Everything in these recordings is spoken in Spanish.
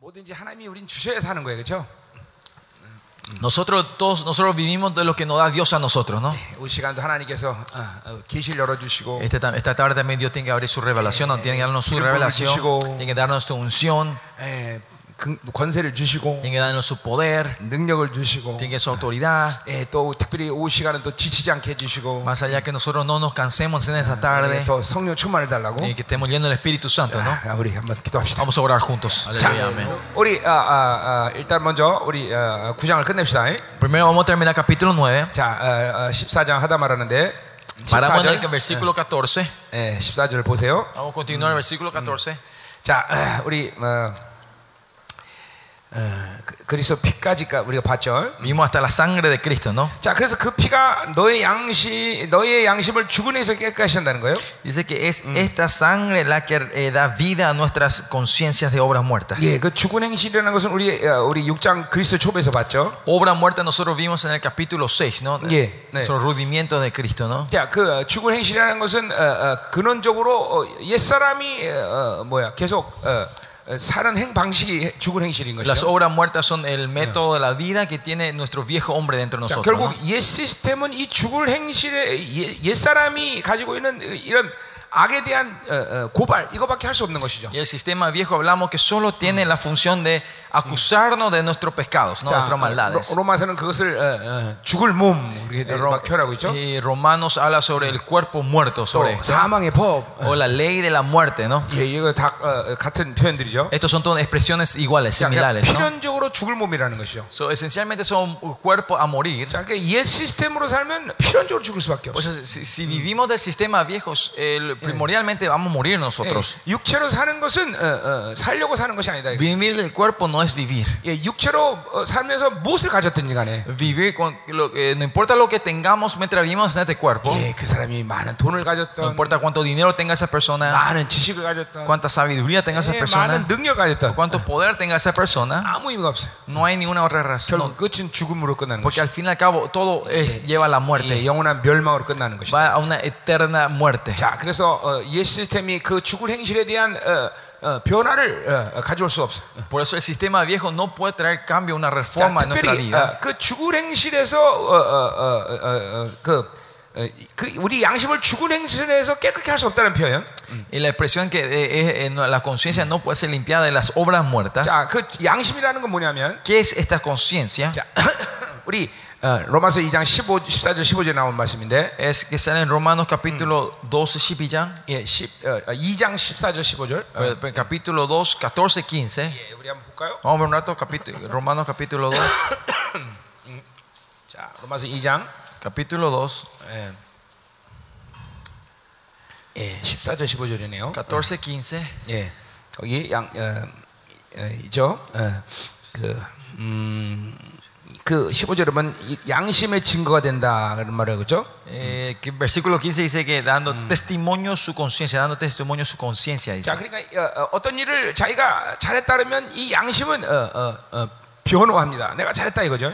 뭐든지 하나님이 우린 주셔야 사는 거예요, 그렇죠? Nosotros todos nosotros vivimos de lo que nos da Dios a nosotros, ¿no? 이 시간도 하나님께서 어, 어, 계시를 열어주시고 Este ta- esta tarde también Dios tiene que abrir su revelación, no tiene que darnos su Tiene que revelación, 주시고. tiene que darnos su unción, 예, 그 권세를 주시고 tiene que darnos su poder, 능력을 주시고 tiene que su autoridad. 예, 또 특별히 오후 시간은 또 지치지 않게 해주시고 Más allá que nosotros no nos cansemos en esta tarde, 예, 또 성령 충만을 달라고 y que estemos llenos del Espíritu Santo, ¿no? 아, 우리 한번 기도합시다. Vamos a orar juntos. 자, Aleluya, amén. 우리 아, 아, 아, 일단 먼저 우리 아, 9장을 끝냅시다. 예. Primero vamos a terminar capítulo 9. 자, 아, 아, 14장 하다 말하는데 Paramos en 14절, el versículo 14. 예, 14절 보세요. Vamos a continuar el versículo 14. 자, 아, 우리 어, 어, 그- 그리스도 피까지가 우리가 봤죠. Vimos hasta la sangre de Cristo, ¿no? 자, 그래서 그 피가 너의 양심, 너의 양심을 죽은에서 깨끗이 한다는 거예요. Dice que es esta sangre la que eh, da vida a nuestras conciencias de obras muertas. 예, 그 죽은 행실이라는 것은 우리 어, 우리 6장 그리스도 초배에서 봤죠. Obra muerta nosotros vimos en el capítulo 6, ¿no? Yeah, 네. Son rudimentos de Cristo, ¿no? 자, 그 어, 죽은 행실이라는 것은 어, 어, 근원적으로 어, 옛 사람이 어, 어, 뭐야 계속 어, 어, 사는 행 방식이 죽은 행실인 Las 것이죠. obras muertas son el método de la vida que tiene nuestro viejo hombre dentro de 자, nosotros. 결국 ¿no? 옛 시스템은 이 죽을 행실의 옛, 옛 사람이 가지고 있는 이런 악에 대한 어, 어, 고발 이거밖에 할 수 없는 것이죠. Y el sistema viejo hablamos que solo tiene la función de acusarnos de nuestros pecados, no 자, nuestras maldades. 로- 로마서는 그것을 어, 어, 죽을 몸 이렇게 Ro- 막 표현하고 있죠. y Romanos habla sobre el cuerpo muerto, 또 sobre esto. 사망의 법, O la ley de la muerte, ¿no? 예, 이거 다 어, 같은 표현들이죠. Estos son todas expresiones iguales, 자, 그냥 similares, ¿no? 필연적으로 죽을 몸이라는 것이죠. So, esencialmente son cuerpos a morir. 자, 그러니까 옛 시스템으로 살면 필연적으로 죽을 수밖에 Pues 없어요. si, si vivimos del sistema viejo, el- primordialmente vamos a morir nosotros. 예, 육체로 사는 것은 어, 어, 살려고 사는 것이 아니다. Vivir del cuerpo no es vivir. 예, 육체로 어, 살면서 무엇을 가졌든지 간에 Vivir con lo- eh, no importa lo que tengamos mientras vivimos en este cuerpo, 예, 그 사람이 많은 돈을 no 가졌던 importa cuánto dinero tenga esa persona, 많은 지식을 가졌던 cuánta sabiduría tenga esa 예, persona, 많은 능력을 가졌던 cuánto poder tenga esa persona, 아무 의미가 없어요. no hay ninguna otra razón. 결국 끝은 죽음으로 끝나는 Porque 것이죠. al fin y al cabo todo es, lleva a la 예, muerte, 영원한 멸망으로 끝나는 것이죠. va a una eterna muerte. 자, 그래서 어, 옛 시스템이 그 죽을 행실에 대한 어, 어, 변화를 어, 어, 가져올 수 없어. Por eso el sistema viejo no puede traer cambio, una 자, reforma en nuestra 특별히 vida. 어, 그 죽을 행실에서 어, 어, 어, 어, 어, 그, 어, 그 우리 양심을 죽은 행실에서 깨끗게 할 수 없다는 표현. Y la expresión que eh, es, eh, no, la conciencia no puede ser limpiada de las obras muertas. 자, 그 양심이라는 건 뭐냐면 ¿Qué es esta conciencia? 자, 우리 어, 로마서 2장 15, 14절 15절 나온 말씀인데 Es que sale en Romanos capítulo 12, Shipiyang, 예, 10, 어, 2장 14절 15절. 어, eh, eh, capítulo 2, 14, 15. 예, 우리 한번 볼까요? Vamos a ver un rato, capítulo, Romanos capítulo 2, 자, 로마서 2장 capítulo 2, 예. 예, 14절 15절이네요. 14, 15. 예, 거기 양, 어, 어, 이죠. 어, 그, 음, 그 15절은 양심의 증거가 된다 그런 말이에요, 그렇죠? Eh, que versículo 15 dice que dando testimonio su conciencia, dando testimonio su conciencia. 자, 그러니까 어, 어, 떤 일을 자기가 잘했다 그러면 이 양심은 어, 어, 어, 변호합니다. 내가 잘했다 이거죠.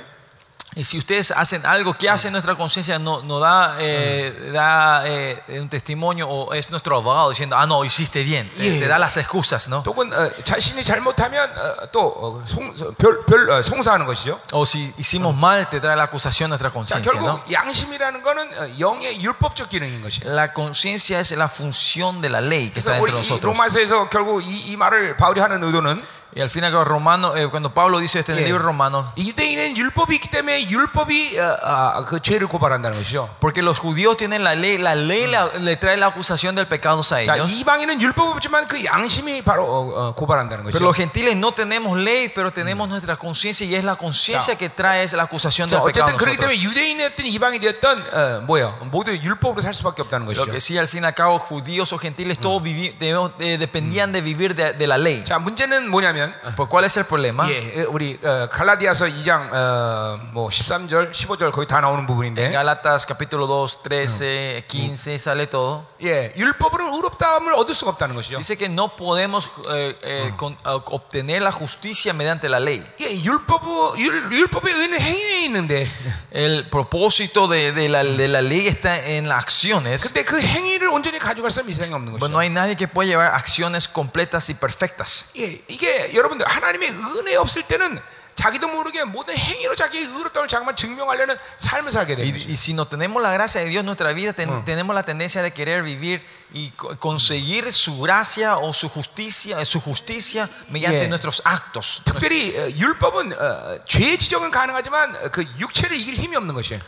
Y si ustedes hacen algo, ¿qué hace nuestra conciencia? No, no da, eh, da eh, un testimonio o es nuestro abogado diciendo, ah, no, hiciste bien. Eh, Yeah. Te da las excusas, ¿no? 또는 어, 자신이 잘못하면 어, 또 어, 송, 별, 별, 어, 송사하는 것이죠. O si hicimos mal, te trae la acusación nuestra 자, conciencia, 결국 ¿no? 양심이라는 거는 어, 영의 율법적 기능인 것이에요. La conciencia es la función de la ley que está 그래서 우리 dentro de 이 nosotros. 로마서에서 결국 이, 이 말을 바울이 하는 의도는 Y al final, Romano, eh, cuando Pablo dice esto en el Yeah. libro romano, 유대인은 율법이 있기 때문에 율법이 어, 아, 그 죄를 고발한다는 것이죠. porque los judíos tienen la ley, la ley la- le trae la acusación del pecado a 자, ellos. 이방인은 율법 없지만 그 양심이 바로 어, 어, 고발한다는 Pero 것이죠. los gentiles no tenemos ley, pero tenemos nuestra conciencia y es la conciencia que trae la acusación 자, del pecado. a 어쨌든 그렇기 nosotros. 때문에 유대인이었든 이방이 되었든 어, 뭐예요? 모두 율법으로 살 수밖에 없다는 Lo 것이죠. que sí, al fin y al cabo, judíos o gentiles, todos vivi- debemos- eh, dependían de vivir de, de la ley. 자, 문제는 뭐냐면 ¿Por cuál es el problema? 예, 우리 어, 갈라디아서 2장 어, 뭐 13절, 15절 거기 다 나오는 En 부분인데 Gálatas capítulo 2, 13, 15 sale todo. 예, 율법으로 의롭다함을 얻을 수가 없다는 것이죠. Dice que no podemos eh, eh, con- eh, obtener la justicia mediante la ley. 예, 율법 율, 율법의 의는 행위에 있는데 El propósito de, de la, de la ley está en las acciones. 근데 그 행위를 온전히 가져갈 사람이 이 세상에 없는 Pues 것이죠. no hay nadie que pueda llevar acciones completas y perfectas. 예, 이게 여러분들 하나님의 은혜 없을 때는 자기도 모르게 모든 행위로 자기의 의롭다움을 잠깐만 증명하려는 삶을 살게 되는 거죠. y si no tenemos la gracia de Dios en nuestra vida, ten- tenemos la tendencia de querer vivir y co- conseguir su gracia o su justicia, su justicia mediante Yeah. nuestros actos. 특별히 어, 율법은 어, 죄 지적은 가능하지만 어, 그 육체를 이길 힘이 없는 것이에요.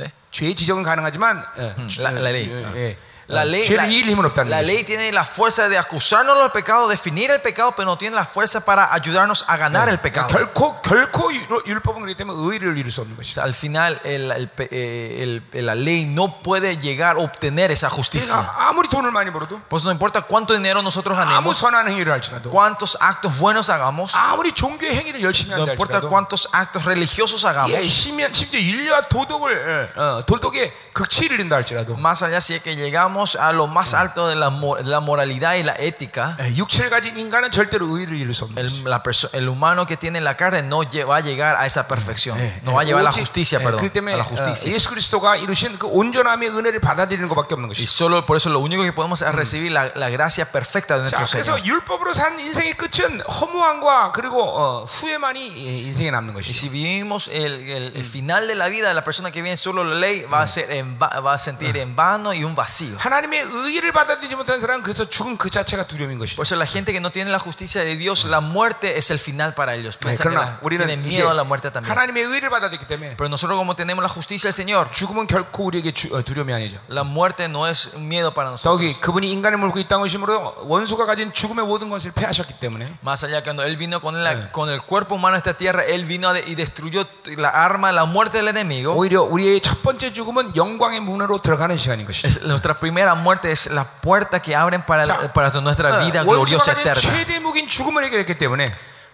¿Eh? 죄 지적은 가능하지만 어, la- la ley. 예, Ah. 예. La 어, ley, 죄를 la, 이길 힘은 없다는 la 거죠. ley tiene la fuerza de acusarnos del pecado, definir el pecado, pero no tiene la fuerza para ayudarnos a ganar el pecado. 결코 결코 율- 율법은 그렇기 때문에 의를 이룰 수 없는 O 것이다. sea, al final, el- el pe- eh, el- la ley no puede llegar a obtener esa justicia. 그러니까 아무리 돈을 많이 벌어도 Pues no importa cuánto dinero nosotros 아무 ganemos, 선한 행위를 할지라도 cuántos actos buenos hagamos, 아무리 종교의 행위를 열심히 no 한다 importa 할지라도 cuántos actos religiosos 예, hagamos, 심지어, 심지어 인류와 도덕을 어, 어, 도덕의 극치를 이룬다 할지라도 más allá si es que llegamos a lo más alto de la, mo- de la moralidad y la ética, 예, 육체를 가진 인간은 절대로 의를 이룰 수 없는 el, 것이다. la perso- el humano que tiene la carne no lle- va a llegar a esa perfección, 예, no va a llevar a la 오직, justicia, 예, perdón, 그렇기 때문에 a la 어, justicia. 예수 그리스도가 이루신 그 온전함의 은혜를 받아들이는 것밖에 없는 Y 것이다. solo por eso lo único que podemos es recibir la, la gracia perfecta de 자, nuestro 그래서 Señor. 율법으로 사는 인생의 끝은 허무함과 그리고 어, 후회만이 이- 인생에 남는 Y 것이다. si vivimos el, el- el final de la vida de la persona que vive solo la ley, va a, ser en va, va a sentir en vano y un vacío. 하나님의 의를 받아들이지 못하는 사람은 그래서 죽은 그 자체가 두려움인 것이다. Por eso la gente que no tiene la justicia de Dios, la muerte es el final para ellos. 네, Piensan que 그러나 la- 우리는 tienen 이제 miedo a la muerte también. 하나님의 의를 받아들이기 때문에 Pero nosotros como tenemos la justicia del Señor, 죽음은 결코 우리에게 주- 어, 두려움이 아니죠. la muerte no es un miedo para nosotros. 더욱이 그분이 인간을 물고 이 땅을 심으로 원수가 가진 죽음의 모든 것을 패하셨기 때문에 Más allá cuando Él vino con, la- con el cuerpo humano a esta tierra, Él vino de- y destruyó la arma, la muerte del enemigo. 오히려 우리의 첫 번째 죽음은 영광의 문으로 들어가는 시간인 것이죠. Es- nuestra primera primera muerte es la puerta que abren para, 자, para nuestra vida gloriosa eterna.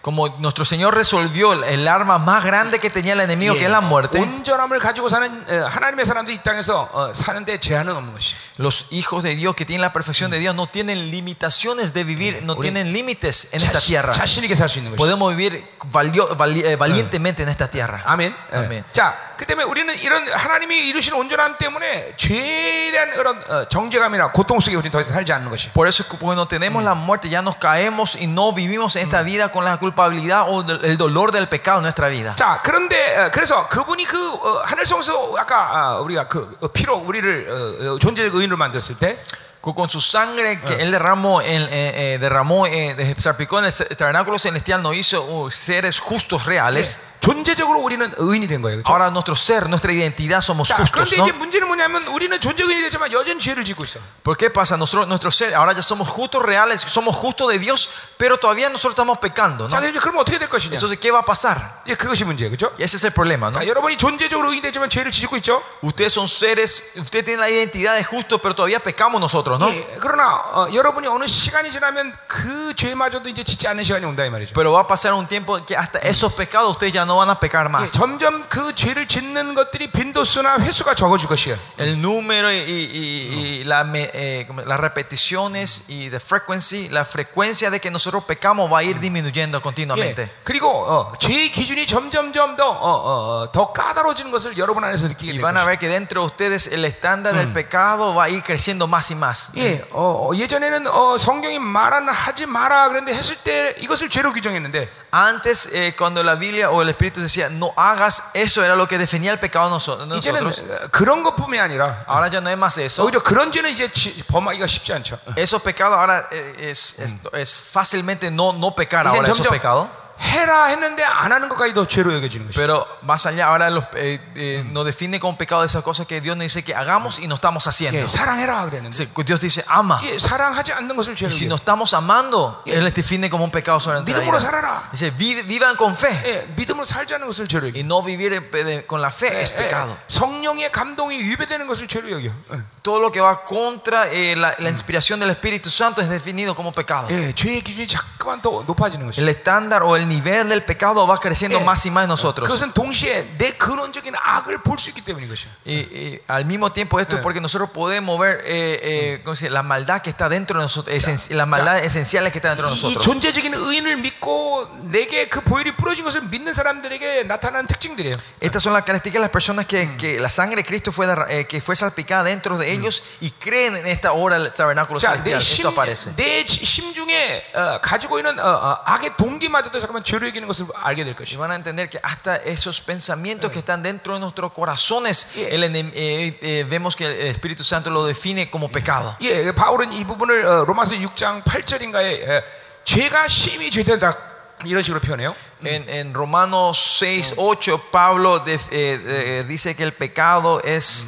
최대 무기인 죽음을 해결했기 때문에 Como nuestro Señor resolvió el- el arma más grande que tenía el enemigo, que es la muerte, 온전함을 가지고 사는 어, 하나님의 사람들이 이 땅에서 어, 사는데 제한은 없는 것이. los hijos de Dios que tienen la perfección de Dios no tienen limitaciones de vivir, no 우리 tienen límites en esta tierra. 자신 있게 살 수 있는 것이. Podemos vivir valio- vali- eh, valientemente en esta tierra. 아멘. 예. 아멘. 자, 그 때문에 우리는 이런 하나님이 이루신 온전함 때문에 죄에 대한 그런 어, 정죄감이나 고통 속에 우리는 더 이상 살지 않는 것이. Por eso cuando tenemos la muerte ya nos caemos y no vivimos en esta vida con la culpabilidad o el dolor del pecado en nuestra vida. 자, 그런데 어, 그래서 그분이 그 어, 하늘성에서 아까 아, 우리가 그 어, 피로 우리를 존재적 의인으로 만들었을 때 Con con su sangre que Él derramó, en, eh, eh, derramó eh, de- salpicó en el tabernáculo celestial, nos hizo uh, seres justos, reales. 존재적으로 우리는 의인이 된 거예요. 그렇죠? Ahora nuestro ser, nuestra identidad somos 자, justos. 그런데 ¿no? 이제 문제는 뭐냐면 우리는 존재 의인이 되지만 여전히 죄를 짓고 있어. ¿Por qué pasa? Nosotros, nuestro ser, ahora ya somos justos, reales, somos justos de Dios, pero todavía nosotros estamos pecando. ¿no? 자, 그럼 이제 그러면 어떻게 될 것이냐? Entonces, ¿qué va a pasar? 이제 그것이 문제예요. 그렇죠? Y ese es el problema. ¿no? 자, 여러분이 존재적으로 의인이 되지만 죄를 짓고 있죠. Ustedes son seres, ustedes tienen la identidad de justos, pero todavía pecamos nosotros. ¿no? 예, 그러나 어, 여러분이 어느 시간이 지나면 그 죄마저도 이제 짓지 않는 시간이 온다 이 말이죠. Pero va a pasar un tiempo que hasta esos pecados ustedes ya no van a pecar 예, más. 점점 그 죄를 짓는 것들이 빈도수나 횟수가 적어질 것이에요. El número y, y- y la me- eh, como las repeticiones y the frequency, la frecuencia de que nosotros pecamos va a ir disminuyendo 예, continuamente. 그리고 어, 죄의 기준이 점점점 더, 어, 어, 어, 더 까다로워지는 것을 여러분 안에서 느끼게 Y 될 van a 것이에요. ver que dentro de ustedes el estándar del pecado va a ir creciendo más y más. 예, 어, 어, 예전에는 어, 성경이 말하는 하지 마라 그런데 했을 때 이것을 죄로 규정했는데 Antes, eh, cuando la Biblia o el Espíritu decía, no hagas eso, era lo que definía el pecado 이제는 nosotros. 어, 그런 것뿐만이 아니라 Ahora ya no es más eso. 오히려 그런 죄는 이제 지- 범하기가 쉽지 않죠. Esos pecados ahora eh, es, es, es fácilmente no, no pecar ahora esos pecados. 해라 했는데 안 하는 것까지도 죄로 여겨지는 것이죠. Pero más allá, ahora los, eh, eh, nos define como pecado esas cosas que Dios nos dice que hagamos y no estamos haciendo. 예, 사랑해라 그랬는데 Dice, Dios dice, ama. 예, 사랑하지 않는 것을 죄로 Y si 여겨. no estamos amando, Él les define como un pecado sobre nuestra 믿음으로 vida. 살아라. Dice, "Vi- vivan con fe. 예, 믿음으로 살지 않는 것을 죄로 여겨. Y no vivir eh, de- con la fe es 예, pecado. 성령의 감동이 위배되는 것을 죄로 여겨. 예. Todo lo que va contra eh, la, la inspiración del Espíritu Santo es definido como pecado. 예, 죄의 기준이 자꾸만 더 높아지는 것이죠. El estándar o el nivel del pecado va creciendo 예, más y más en nosotros. 그것은 동시에 내 근원적인 악을 볼 수 있기 때문인 것이야. Y, y al mismo tiempo esto es porque nosotros podemos ver eh, eh, ¿cómo se dice? la maldad que está dentro de nosotros, esen- las maldades esenciales que están dentro de 이 nosotros. 존재적인 의인을 믿고 믿고 내게 그 보혈이 뿌려진 것을 믿는 사람들에게 나타나는 특징들이에요. Estas son las características de las personas que, que la sangre de Cristo fue, derra- eh, que fue salpicada dentro de ellos y creen en esta hora del tabernáculo 자, celestial. 내 심, Esto aparece. 내 심중에 어, 가지고 있는 어, 어, 악의 동기마저도 잠깐만 죄로 여기는 것을 알게 될 Y 것이요. van a entender que hasta esos pensamientos que están dentro de nuestros corazones, Yeah. el enem- eh, eh, vemos que el Espíritu Santo lo define como pecado. 예, 바울은 이 부분을 어, 로마서 6장 8절인가에 죄가 심히 죄되다 이런 식으로 표현해요. En, en Romanos 6, 8, Pablo de- eh, eh, dice que el pecado es,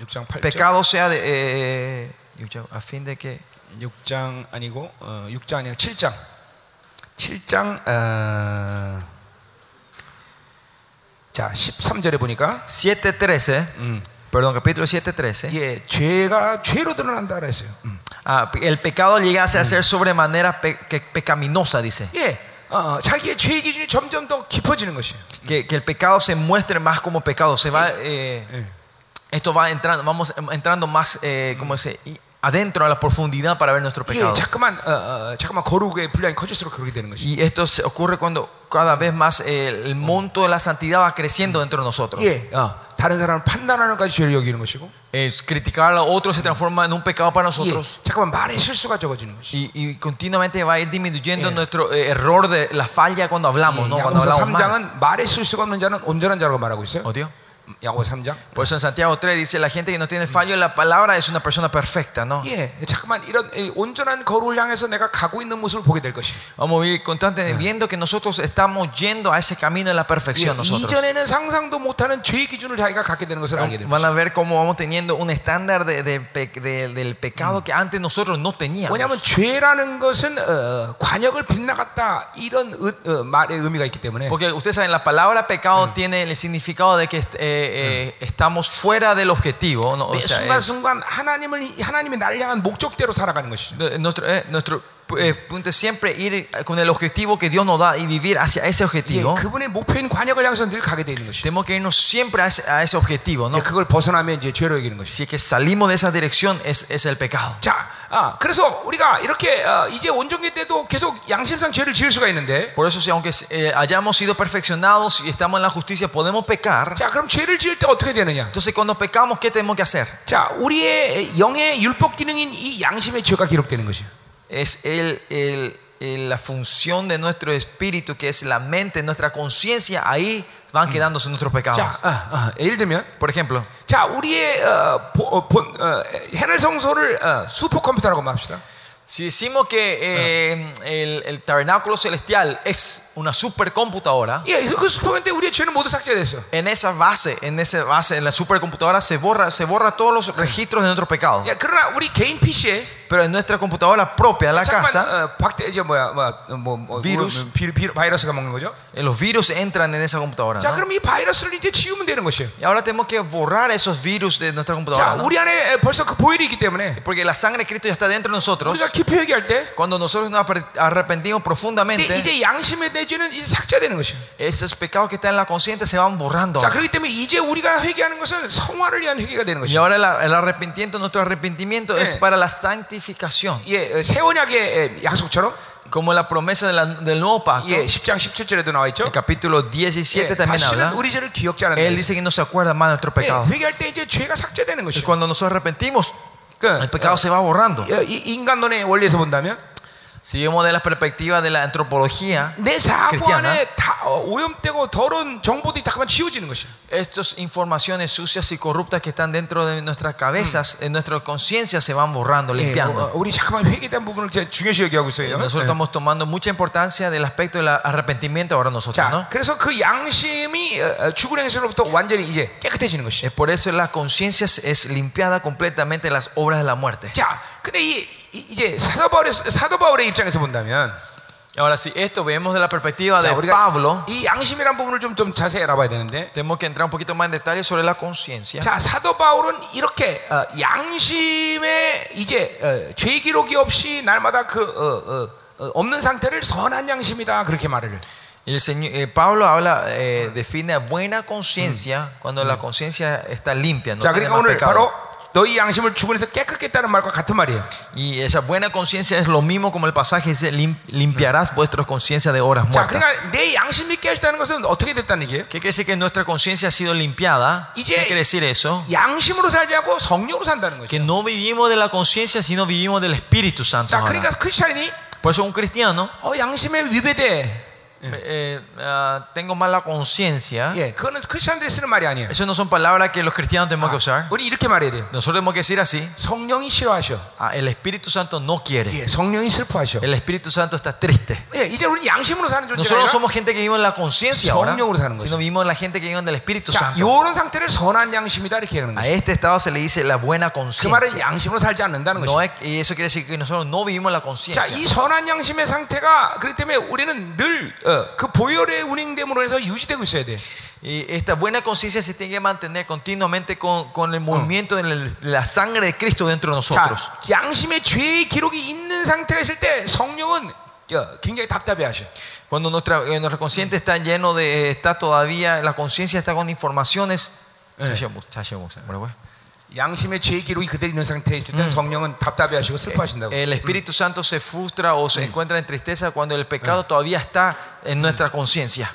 6장 8절. pecado sea de, eh, a fin de que 6장 아니고 어, 6장 아니고 7장. 7장 어, 자 13절에 보니까 7.13, 음, perdón, capítulo 7.13, 예, 죄가 죄로 드러난다 그랬어요. 음. ah, el pecado llegase a ser sobremanera pe- que- pecaminosa, dice. 예, 어, 자기의 죄의 기준이 점점 더 깊어지는 것이에요. Que, que el pecado se muestre más como pecado, se va, eh, 예. esto va entrando, vamos entrando más, eh, como se, y adentro a la profundidad para ver nuestro 예, pecado. 잠깐만, 어, 어, 잠깐만 거룩의 분량이 커질수록 그렇게 되는 것이. Y esto se ocurre cuando cada vez más eh, el monto de la santidad va creciendo dentro de nosotros. 예, 어, 다른 사람을 판단하는 것까지 죄를 여기는 것이고. Es criticar a otros se transforma en un pecado para 예, nosotros. 잠깐만 말의 실수가 적어지는 것이. Y, y continuamente va a ir disminuyendo Yeah. nuestro eh, error de la falla cuando hablamos, 예, ¿no? Cuando 야고보서 hablamos mal. 3장은 말의 실수가 없는 자는 온전한 자라고 말하고 있어요. Odio. 야고보서 3장. Por eso en Santiago 3 dice la gente que no tiene fallo en la palabra es una persona perfecta, ¿no? 예, 잠깐만 이런 이 온전한 거룩을 향해서 내가 가고 있는 모습을 보게 될 것이. Vamos a ir constantemente viendo que nosotros estamos yendo a ese camino de la 예, perfección nosotros. 이전에는 상상도 못하는 죄의 기준을 자기가 갖게 되는 것을 알게 됩니다. Van a ver cómo vamos teniendo un estándar de, de pe- de- del pecado que antes nosotros no teníamos. 왜냐하면 죄라는 것은 어, 관역을 빗나갔다 이런 의- 어, 말의 의미가 있기 때문에 Porque ustedes saben, la palabra pecado tiene el significado de que eh, eh, estamos fuera del objetivo. ¿no? O 매 sea, es- 순간순간 하나님을 하나님이 나를 향한 목적대로 살아가는 것이죠. de- nuestro, eh, nuestro eh, punto es siempre ir con el objetivo que Dios nos da y vivir hacia ese 예, objetivo. 그분의 목표인 관역을 향해서 늘 가게 되는 것이죠. Tenemos que irnos siempre a ese, a ese objetivo. ¿no? 예, 그걸 벗어나면 이제 죄로 여기는 것이죠. Si es que salimos de esa dirección, es, es el pecado. 자, 아, 그래서 우리가 이렇게 어, 이제 온전기 때도 계속 양심상 죄를 지을 수가 있는데, Por eso, si aunque eh, hayamos sido perfeccionados y estamos en la justicia, podemos pecar. 자, 그럼 죄를 지을 때 어떻게 되느냐? Entonces, cuando pecamos, ¿qué tenemos que hacer? 자, 우리의 영의 율법 기능인 이 양심의 죄가 기록되는 것이에요. es el, el- el- la función de nuestro espíritu, que es la mente, nuestra conciencia, ahí van quedándose nuestros pecados. 자, 어, 어, 예를 들면, Por ejemplo, 자, 우리의 어, 보- 어, 본, 어, 해를 성소를 어, 슈퍼컴퓨터라고 합시다. si decimos que eh, el, el tabernáculo celestial es una supercomputadora, 예, 그 슈퍼컴퓨터 우리의 죄는 모두 삭제됐어. en esa base, en esa base, en la supercomputadora se borra, se borra todos los registros de nuestro pecado. 야, 그러나 우리 개인 PC에 Pero en nuestra computadora propia, la casa, 잠깐만 어, 박대 이제 뭐야, 뭐야, 뭐, 뭐 비루스? 뭐, 비, 비, 바이러스가 먹는 거죠. eh, los virus entran en esa computadora. 자, ¿no? 그럼 이 바이러스를 이제 지우면 되는 것이에요. Y ahora tenemos que borrar esos virus de nuestra computadora. 자, ¿no? 우리 안에 벌써 그 보혈이 있기 때문에 Porque la sangre de Cristo ya está dentro de nosotros. 우리가 기표 얘기할 때 Cuando nosotros nos apre- arrepentimos 근데 profundamente, 이제 양심의 내죄는 이제 삭제되는 것이에요. esos pecados que están en la consciente se van borrando. 자, 그렇기 때문에 이제 우리가 회개하는 것은 성화를 위한 회개가 되는 Y 것이에요. ahora la- el arrepentimiento, nuestro arrepentimiento 예. es para la santificación. 예, 어, 새 언약의 예, 약속처럼 Como la promesa de la- del nuevo pacto. 예, 10장 17절에도 나와 있죠. El capítulo 17 예, también 다시는 habla. 우리 죄를 기억지 않는 Él 거예요. dice que no se acuerda más de nuestro 예, pecado. 회개할 때 이제 죄가 삭제되는 Y 것이죠. cuando nosotros arrepentimos, 그, el pecado se va borrando. 어, 이 인간론의 원리에서 본다면 Si vemos de la perspectiva de la antropología 내 사고 cristiana, 안에 다 어, 오염되고 더러운 정보들이 다 그만 지워지는 것이에요. estas informaciones sucias y corruptas que están dentro de nuestras cabezas, en nuestra conciencia, se van borrando, 예, limpiando. 어, 우리 잠깐만 회개에 대한 부분을 제가 중요시 여기하고 있어요. Nosotros 예. estamos tomando mucha importancia del aspecto del arrepentimiento ahora nosotros, 자, ¿no? 그래서 그 양심이 어, 어, 죽은 행실로부터 완전히 이제 깨끗해지는 것이에요. Es por eso la conciencia es- es limpiada completamente de las obras de la muerte. 자, 근데 이, 이- 이제 사도 바울의 사도 바울의 입장에서 본다면 Ahora, si esto vemos de la perspectiva 자, de 우리가 Pablo, 이 양심이란 부분을 좀, 좀 자세히 알아봐야 되는데 tenemos que entrar un poquito más en detalle sobre la conciencia. 자, 사도 바울은 이렇게 어, 양심에 이제 어, 죄 기록이 없이 날마다 그 어, 어, 어, 없는 상태를 선한 양심이다 그렇게 말을 해요. Y el Señor, eh, Pablo habla, eh, define a buena conciencia cuando la conciencia está limpia, no 자, tiene 그러니까 más 오늘 pecado. 바로 너희 양심을 주권에서 깨끗겠다는 말과 같은 말이에요. Y esa buena conciencia es lo mismo como el pasaje dice, "Lim- limpiarás vuestra conciencia de horas 자, muertas. 그러니까 내 양심이 깨졌다는 것은 어떻게 됐다는 얘기예요? ¿Qué quiere decir que nuestra conciencia ha sido limpiada? 이제 ¿Qué quiere decir eso? 양심으로 살지 않고 성령으로 산다는 거죠. Que no vivimos de la conciencia, sino vivimos del Espíritu Santo. 자, ahora. 그러니까 크리스천이 Por eso un cristiano, 어, 양심에 위배돼. eh, ah, tengo mala conciencia. 예, 그거는 크리스천들이 쓰는 말이 아니에요. Eso no son palabras que los cristianos tenemos que usar. 우리 이렇게 말해야 돼요. Nosotros tenemos que decir así. 성령이 싫어하셔. ah, el Espíritu Santo no quiere. 예, 성령이 슬퍼하셔. El Espíritu Santo está triste. 예, 이제 우리 양심으로 사는 존재가 Nosotros no 아니라 somos gente que vive en la conciencia ahora, 성령으로 사는 거죠. sino vivimos en la gente que vive en el Espíritu 자, Santo. 이런 상태를 선한 양심이다 이렇게 얘기하는 A 거예요. este estado se le dice la buena 그 말은 conciencia. 양심으로 살지 않는다는 No 것이죠. es- y eso quiere decir que nosotros no vivimos la 자, conciencia. 이 선한 양심의 상태가 그렇기 때문에 우리는 늘 그 보혈의 운행됨으로 해서 유지되고 있어야 돼. Y esta buena conciencia se tiene que mantener continuamente con, con el movimiento de la- de la sangre de Cristo dentro de 자, nosotros. 양심의 죄의 기록이 있는 상태가 있을 때 성령은 어, 굉장히 답답해하셔. Cuando nuestra, eh, nuestra consciente está lleno de, está todavía, la conciencia está con informaciones. 뭐라고요? 양심의 죄의 기록이 그대로 있는 상태에 있을 때 성령은 답답해하시고 슬퍼하신다고. El Espíritu Santo se frustra o se encuentra en tristeza cuando el pecado todavía está en nuestra conciencia.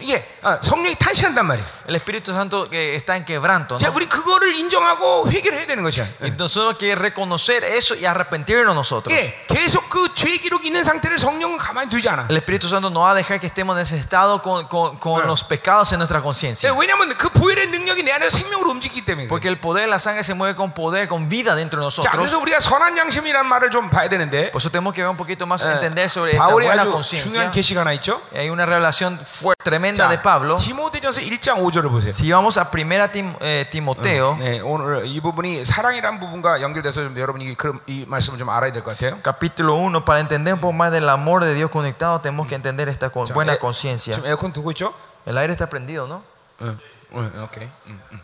이게 어, 성령이 탄식한단 말이에요. El Espíritu Santo eh, está en quebranto. 자, ¿no? 우리 그거를 인정하고 회개를 해야 되는 것이야. Y nosotros hay que reconocer eso y arrepentirnos nosotros. 예, 계속 그 죄의 기록이 있는 상태를 성령은 가만히 두지 않아. El Espíritu Santo no va a dejar que estemos en ese estado con, con- con los pecados en nuestra 예, conciencia. 왜냐하면 그 보혈의 능력이 내 안에 생명으로 움직이기 때문에. 그래. Porque el poder de la sangre se mueve con poder, con vida dentro de 자, 그래서 nosotros. 우리가 선한 양심이라는 말을 좀 봐야 되는데. Por eso tenemos que ver un poquito más, 예, entender sobre esta 바울의 buena 아주 conciencia. 중요한 계시가 하나 있죠. Hay una revelación fuerte, tremenda de Pablo. 디모데전서 1장 5 절을 보세요. Si vamos a primera Tim- eh, Timoteo, 네, 오늘 이 부분이 사랑이라는 부분과 연결돼서 좀 여러분이 그, 이 말씀을 좀 알아야 될 것 같아요. capítulo 1, para entender un poco más del amor de Dios conectado, tenemos que entender esta con- 자, buena 에- conciencia. 지금 에어컨 두고 있죠? El aire está prendido, ¿no? 응, 응, 오케이. 응, 응.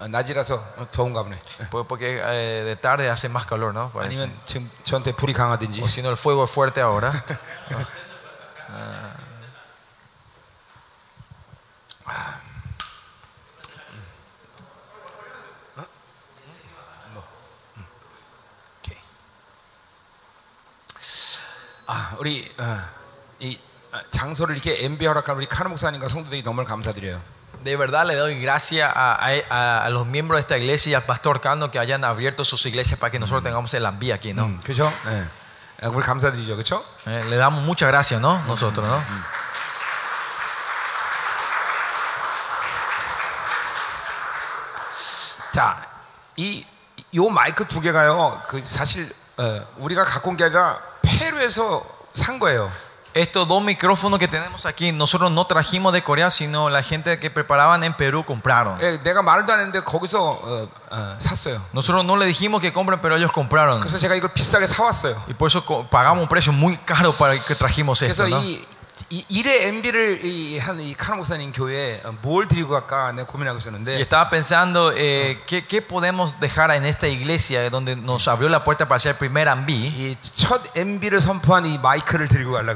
아, 낮이라서 어, 더운가 보네. Pues Porque eh, de tarde hace más calor, ¿no? Parece. 아니면 지금 저한테 불이 강하든지. O si no, el fuego es fuerte ahora. 오케 아, 우리 어, 이 어, 장소를 이렇게 MB 허락한 우리 카르 목사님과 성도들이 너무 감사드려요. De verdad le doy gracias a, a- a los miembros de esta iglesia y al pastor Cano que hayan abierto sus iglesias para que nosotros tengamos el ambi aquí, ¿no? 음, 그죠? 네. 아, 우리 감사드리죠, 그렇죠? Eh, le damos muchas gracias, ¿no? Nosotros, ¿no? 자, 이 요 마이크 두 개가요. 그 사실 어, 우리가 갖고 온 게 아니라 페루에서 산 거예요. Estos dos micrófonos que tenemos aquí, nosotros no trajimos de Corea, sino la gente que preparaban en Perú compraron. 예, 내가 말도 안 했는데 거기서 어, 어, 샀어요. Nosotros no le dijimos que compren, pero ellos compraron. 그래서 제가 이걸 비싸게 사왔어요. Y por eso co- pagamos un precio muy caro para que trajimos esto, 그래서 ¿no? 이, Y estaba pensando eh, ¿qué, ¿qué, podemos dejar en esta iglesia donde nos abrió la puerta para hacer el primer MB.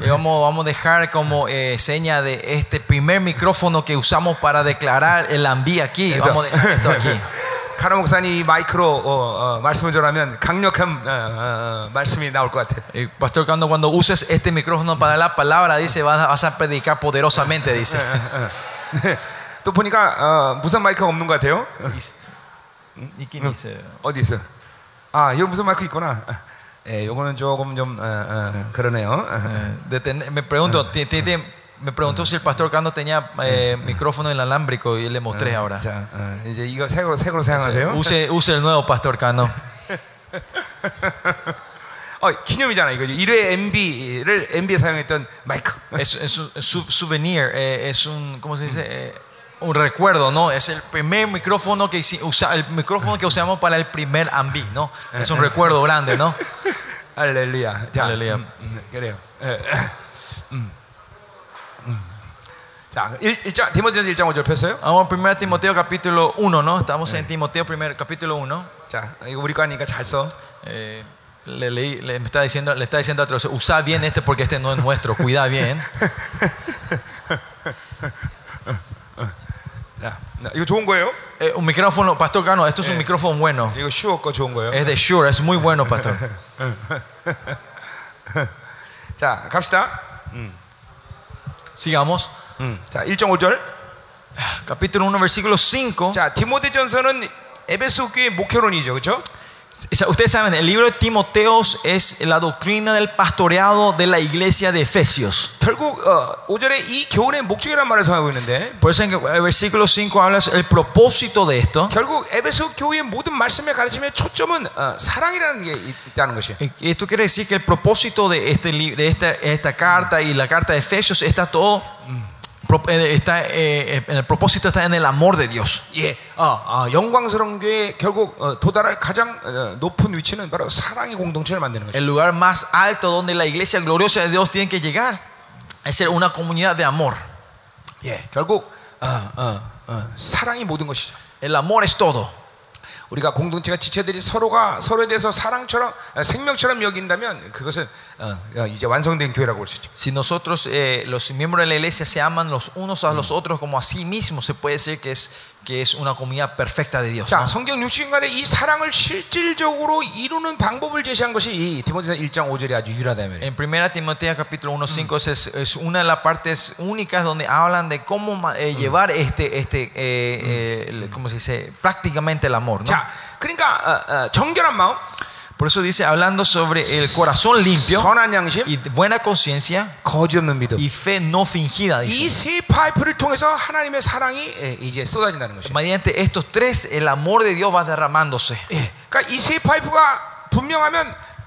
Vamos, vamos a dejar como eh, seña de este primer micrófono que usamos para declarar el MB aquí. Vamos a dejar esto aquí. 카나 목사님 이 마이크로 어, 어, 말씀을 전하면 강력한 어, 어, 어, 말씀이 나올 것 같아. El pastor Cando, cuando uses este micrófono para la palabra, dice, vas a, vas a predicar poderosamente, dice. 네. 또 보니까 어, 무선 마이크가 없는 것 같아요. ¿Y quién dice? 어디 있어? 아, 여기 무선 마이크 있구나. 예, 요거는 조금 좀 어, 어, 그러네요. Eh, de tener- me pregunto, ti- ti- ti- me preguntó si el pastor Cando tenía eh, micrófono inalámbrico y le mostré ahora. 자, 어, 이제 이거 새로 새로 사용하세요. Use, use el nuevo pastor Cando. 어, 기념이잖아 이거. 1회 MB를 MB에 사용했던 마이크. Es, es un su- souvenir, eh, es un, ¿cómo se dice? Eh, un recuerdo, ¿no? Es el primer micrófono que hici- usa, el micrófono que usamos para el primer ambi, ¿no? Es un recuerdo grande, ¿no? 할렐루야. 자, 할렐루야. 음, 음, 그래요. 예. 음. 음. 자, 1, 1장 디모데전서 1장 5절 폈어요? Vamos a 1 Timoteo capítulo 1, ¿no? Estamos en Timoteo primer, capítulo 1. 자, 이거 우리 거 아니니까 잘 써. Eh, le, leí- le- me está diciendo, le está diciendo a otros, usa bien este porque este no es nuestro, cuida bien. 자, 이거 좋은 거예요? Eh, un micrófono, Pastor Cano, esto es un micrófono bueno. 이거 슈어 거 좋은 거예요. Es de Shure, es muy bueno, Pastor. 자, 갑시다. Sigamos. 음. 자, 1.5절. Capítulo 1, versículo 5. 자, 디모데전서는 에베소 교회 목회론이죠. 그렇죠? Ustedes saben, el libro de Timoteos es la doctrina del pastoreado de la iglesia de Efesios. 결국 어, 5절에 이 교훈의 목적이라는 말을 사용하고 있는데 Por eso en el versículo 5 habla el propósito de esto. 결국 에베소 교회의 모든 말씀의 가르침의 초점은 어, 사랑이라는 게 있다는 것이에요. Y Esto quiere decir que el propósito de, este, li- de esta, esta carta y la carta de Efesios está todo, pro- eh, está, eh, en el propósito está en el amor de Dios. 예, 어, 어, 영광스러운 교회 결국 어, 도달할 가장 어, 높은 위치는 바로 사랑의 공동체를 만드는 것이죠. El lugar más alto donde la iglesia gloriosa de Dios tiene que llegar es ser una comunidad de amor. 예, 결국 어, 어, 어, 사랑이 모든 것이죠. El amor es todo. 우리가 공동체가 지체들이 서로가 서로에 대해서 사랑처럼 어, 생명처럼 여긴다면 그것은 어, 어, 이제 완성된 교회라고 볼 수 있죠. Si nosotros, eh, los miembros de la iglesia, se aman los unos a los otros como a sí mismos, se puede decir que es, que es una comunidad perfecta de Dios. 자, ¿no? 성경 6시간에 이 사랑을 실질적으로 이루는 방법을 제시한 것이 이 디모데서 1장 5절에 아주 유일하다 말이에요. En 1 Timoteo capítulo 1, 5 es, es una de las partes únicas donde hablan de cómo ma- eh, llevar este, este eh, eh, el- ¿cómo se dice? Prácticamente el amor. ¿no? 자, 그러니까 어, 어, 정결한 마음, Por eso dice, hablando sobre el corazón limpio 선한 양심, y buena conciencia 거짓 없는 믿음. y fe no fingida, 이 dice. 세 파이프를 통해서 하나님의 사랑이 예, 이제 쏟아진다는 것이에요. Mediante estos tres, el amor de Dios va derramándose. 예, 그러니까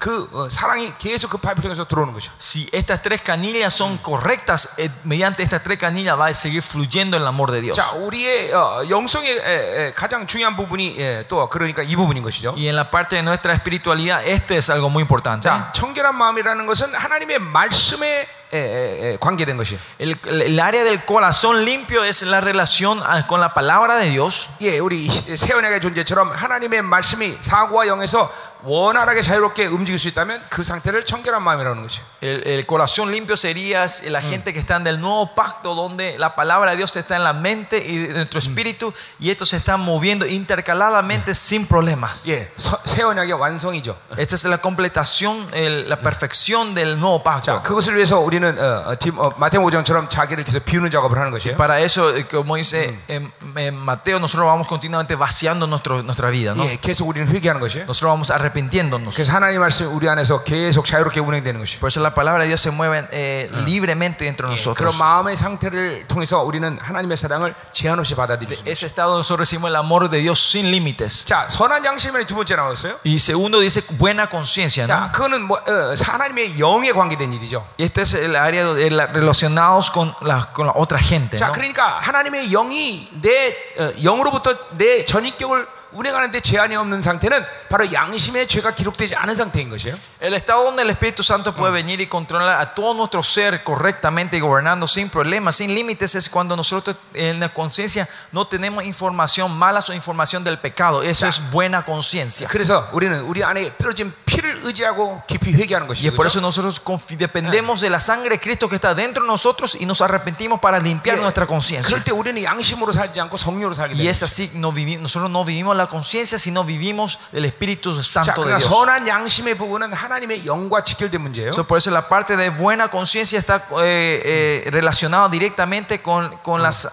이 세 파이프가 분명하면 그 어, 사랑이 계속 그 파이프 통해서 들어오는 것이죠. Si estas tres canillas son correctas, eh, mediante estas tres canillas va a seguir fluyendo el amor de Dios. 자, 우리의 어, 영성의 에, 에, 가장 중요한 부분이 예, 또 그러니까 이 부분인 것이죠. Y en la parte de nuestra espiritualidad, este es algo muy importante. 자, 청결한 마음이라는 것은 하나님의 말씀에 에, 에, 에, 관계된 것이에요. El, el área del corazón limpio es la relación ah, con la palabra de Dios. 예, 우리 세원의 존재처럼 하나님의 말씀이 사고와 영에서 원활하게 자유롭게 움직일 수 있다면 그 상태를 청결한 마음이라는 것이에요. El, el corazón limpio sería la gente que está en el nuevo pacto, donde la palabra de Dios está en la mente y de nuestro espíritu, y estos se están moviendo intercaladamente sin problemas. 예, 새 언약의 완성이죠. Esta es la completación, el- la perfección del nuevo 자, pacto. 그것을 위해서 우리는 어, 어, 디- 어, 마태오정처럼 자기를 계속 비우는 작업을 하는 것이에요. Para eso, eh, como dice en, en Mateo, nosotros vamos continuamente vaciando nuestro, nuestra vida, ¿no? 예, 계속 우리는 회개하는 것이에요. Nosotros vamos arrepintiéndonos. 그래서 하나님 말씀 우리 안에서 계속 자유롭게 운행되는 것이에요. Por eso la palabra de Dios se mueve eh, libremente dentro de 그런 nosotros. 마음의 상태를 통해서 우리는 하나님의 사랑을 제한 없이 받아들일 수 있습니다. Ese estado nosotros recibimos el amor de Dios sin límites. 자, 선한 양심의 두 번째 나왔어요. Y segundo dice buena conciencia, ¿no? 자, 그거는 뭐, 어, 하나님의 영에 관계된 일이죠. Y este es el área de la- relacionados con la, con la otra gente. 자, ¿no? 그러니까 하나님의 영이 내 어, 영으로부터 내 전인격을 운행하는데 제한이 없는 상태는 바로 양심의 죄가 기록되지 않은 상태인 것이에요. El estado donde el Espíritu Santo puede venir y controlar a todo nuestro ser correctamente y gobernando sin problemas, sin límites, es cuando nosotros en la conciencia no tenemos información mala o información del pecado. Eso es buena conciencia. 그래서 우리는 우리 안에 뾰루진 피를 의지하고 깊이 회개하는 Y 것이죠. es por eso nosotros confi- dependemos de la sangre de Cristo que está dentro de nosotros y nos arrepentimos para limpiar nuestra conciencia. 그럴 때 우리는 양심으로 살지 않고 성령으로 살게 Y 됩니다. es así, no vivi- nosotros no vivimos la conciencia, sino vivimos del Espíritu 자, Santo de 그러니까 Dios. 선한 양심의 부분은 하나님의 영과 직결된 문제예요. So, por eso la parte de buena conciencia está eh, eh, relacionada directamente con, con las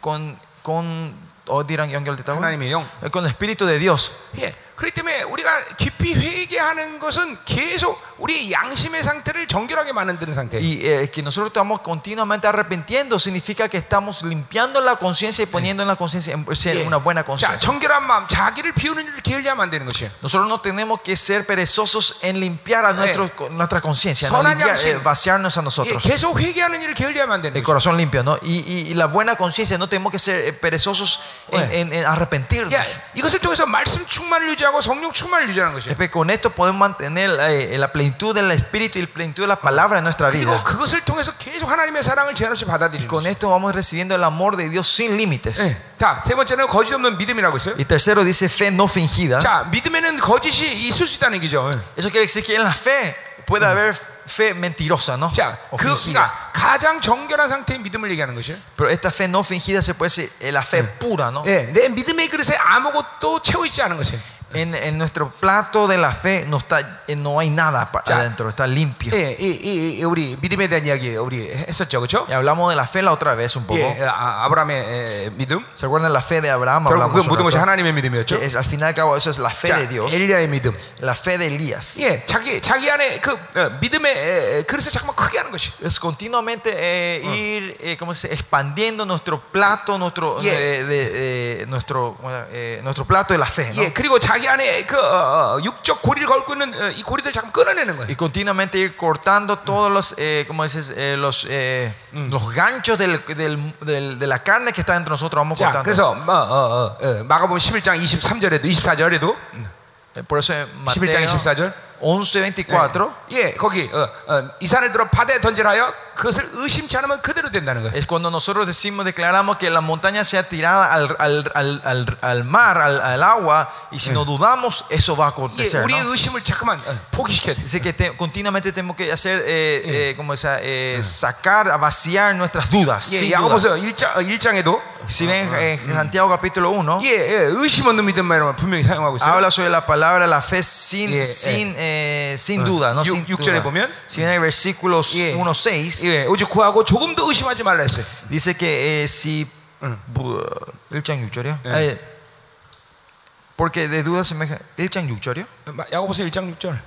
con con o dirán 연결됐다고? 하나님의 영. Eh, con el Espíritu de Dios. 예. 그렇기 때문에 우리가 깊이 회개하는 것은 계속 우리 양심의 상태를 정결하게 만드는 상태예요. Y eh, que nosotros estamos continuamente arrepintiendo significa que estamos limpiando la conciencia y poniendo en la conciencia en ser 예. una buena 자, conciencia. 정결한 마음, 자기를 비우는 일을 게을리하면 안 되는 것이에요. Nosotros no tenemos que ser perezosos en limpiar a nuestro, nuestra conciencia, no 선한 limpiar, 양심. eh, vaciarnos a 예, nosotros. 계속 회개하는 일을 게을리하면 안 되는 El 거예요. corazón limpio, ¿no? Y, y- y la buena conciencia, no tenemos que ser eh, perezosos en, 네. en- en arrepentirnos. 야, 이것을 통해서 말씀 충만을 유지하고 성령 충만을 유지하는 것이에요. Es que con esto podemos mantener eh, la plenitud del Espíritu y la plenitud de la palabra en nuestra 그리고 vida. 그것을 통해서 계속 하나님의 사랑을 제한 없이 받아들이는 Con 것이에요. esto vamos recibiendo el amor de Dios sin límites. 예. 자, 세 번째는 거짓 없는 믿음이라고 있어요. Y tercero dice fe no fingida. 자, 믿음에는 거짓이 있을 수 있다는 얘기죠. 예. Eso quiere decir que en la fe puede haber fe mentirosa, ¿no? 자, O 그, fingida. 그러니까 가장 정결한 상태의 믿음을 얘기하는 것이에요. Pero esta fe no fingida se puede decir eh, la fe pura, ¿no? 예, 내 믿음의 그릇에 아무것도 채워 있지 않은 것이에요. En, en nuestro plato de la fe no, está, eh, no hay nada pa- Ya. adentro, está limpio. 예, 이, 이, 이, 우리 믿음에 대한 이야기 우리 했었죠, 그렇죠? Y hablamos de la fe la otra vez un poco. 예, 아, 아브라함의 에, 믿음. ¿Se acuerdan de la fe de Abraham? 결국 그 Hablamos un 모든 것이 rato. 하나님의 믿음이었죠. Que es, al final y al cabo eso es la fe 자, de Dios, 엘리야의 믿음. la fe de Elías. 예, 자기 자기 안에 그 어, 믿음의 에, 그릇을 자꾸만 크게 하는 것이. Es continuamente eh, ir eh, ¿cómo se dice? expandiendo nuestro plato, nuestro, Yeah. eh, de- eh, nuestro, eh, nuestro plato de la fe. ¿no? 예, 그리고 자기 안에 그 어, 어, 육적 고리를 걸고 있는 어, 이 고리들 자꾸 끊어내는 거예요. Y continuamente ir cortando todos los, eh, ¿cómo dices? Eh, los, eh, los ganchos del- del- del- de la carne que está entre nosotros. Vamos 자, cortando. 그래서 뭐, 어, 어, 어, 마가복음 11장 23절에도 24절에도 Eh, Por eso en 11장 Mateo 24절 11, 24 예, 거기 어, 어, 이 산을 들어 바다에 던지라하여 그것을 의심치 않으면 그대로 된다는 거예요. es cuando nosotros decimos, declaramos que la montaña sea tirada al, al, al, al, al mar, al, al agua, y si no dudamos, eso va a 예, acontecer. 우리의 ¿no? 의심을 자꾸만 어, 포기시켜야 돼. Dice que te- continuamente tenemos que hacer, eh, eh, como esa, eh, sacar, a vaciar nuestras dudas. 예, sin duda. 야고보서 1장, 어, 1장에도 Si ven en Santiago capítulo 1, 예, 예, 의심 없는 믿음만 분명히 사용하고 있어요. habla sobre la palabra la fe sin, Yeah, sin, Eh, sin duda. ¿no? 육- sin duda. 보면, si ven en versículos Yeah. 1, 6, 예, 오직 구하고 조금도 의심하지 말라 했어요. dice que eh, si. 부- 일장 육절이요? Yeah. Eh, porque de duda se me. 일장 육절이요? 마- 야고보서 1장 6절.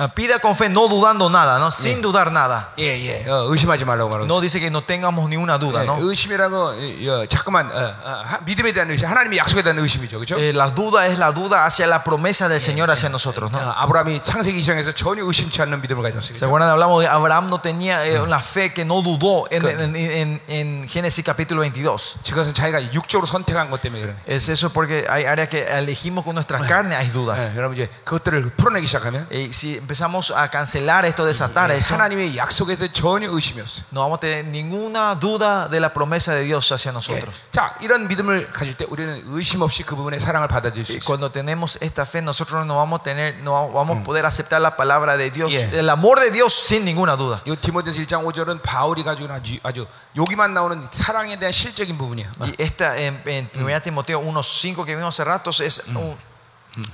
Ah, pida con fe, no dudando nada, ¿no? sin dudar nada. 예, 예, 어, 의심하지 말라고 말하고 No dice que no tengamos ni una duda, 예, ¿no? 의심이라고 예, 어, 자꾸만 어, 어, 하- 믿음에 대한 의심, 하나님의 약속에 대한 의심이죠, 그렇죠? Eh, la duda es la duda hacia la promesa del Señor hacia nosotros, ¿no? 아브라함이 창세기 2장에서 전혀 의심치 않는 믿음을 가졌어요. ¿Se acuerdan? Hablamos de Abraham no tenía eh, una fe que no dudó en, en- en- en Génesis capítulo 22. 그것은 자기가 육적으로 선택한 것 때문에 그래. Es eso porque hay áreas que elegimos con nuestra carne, hay dudas. 예, 여러분 이제 그것들을 풀어내기 시작하면 Y si empezamos a cancelar esto, desatar 예, eso, 하나님의 약속에 대해 전혀 의심이 없어요. no vamos a tener ninguna duda de la promesa de Dios hacia 예. nosotros. 자, 이런 믿음을 가질 때 우리는 의심 없이 그 부분의 사랑을 받아들일 수 Y 있어요. cuando tenemos esta fe, nosotros no vamos a tener, no vamos a poder aceptar la palabra de Dios, Yeah. el amor de Dios sin ninguna duda. 이 디모데서 1장 5절은 바울이 가지고 있는 아주, 아주 여기만 나오는 사랑에 대한 실적인 부분이야. Y esta en, en 1 Timoteo 1.5 que vimos hace ratos es un-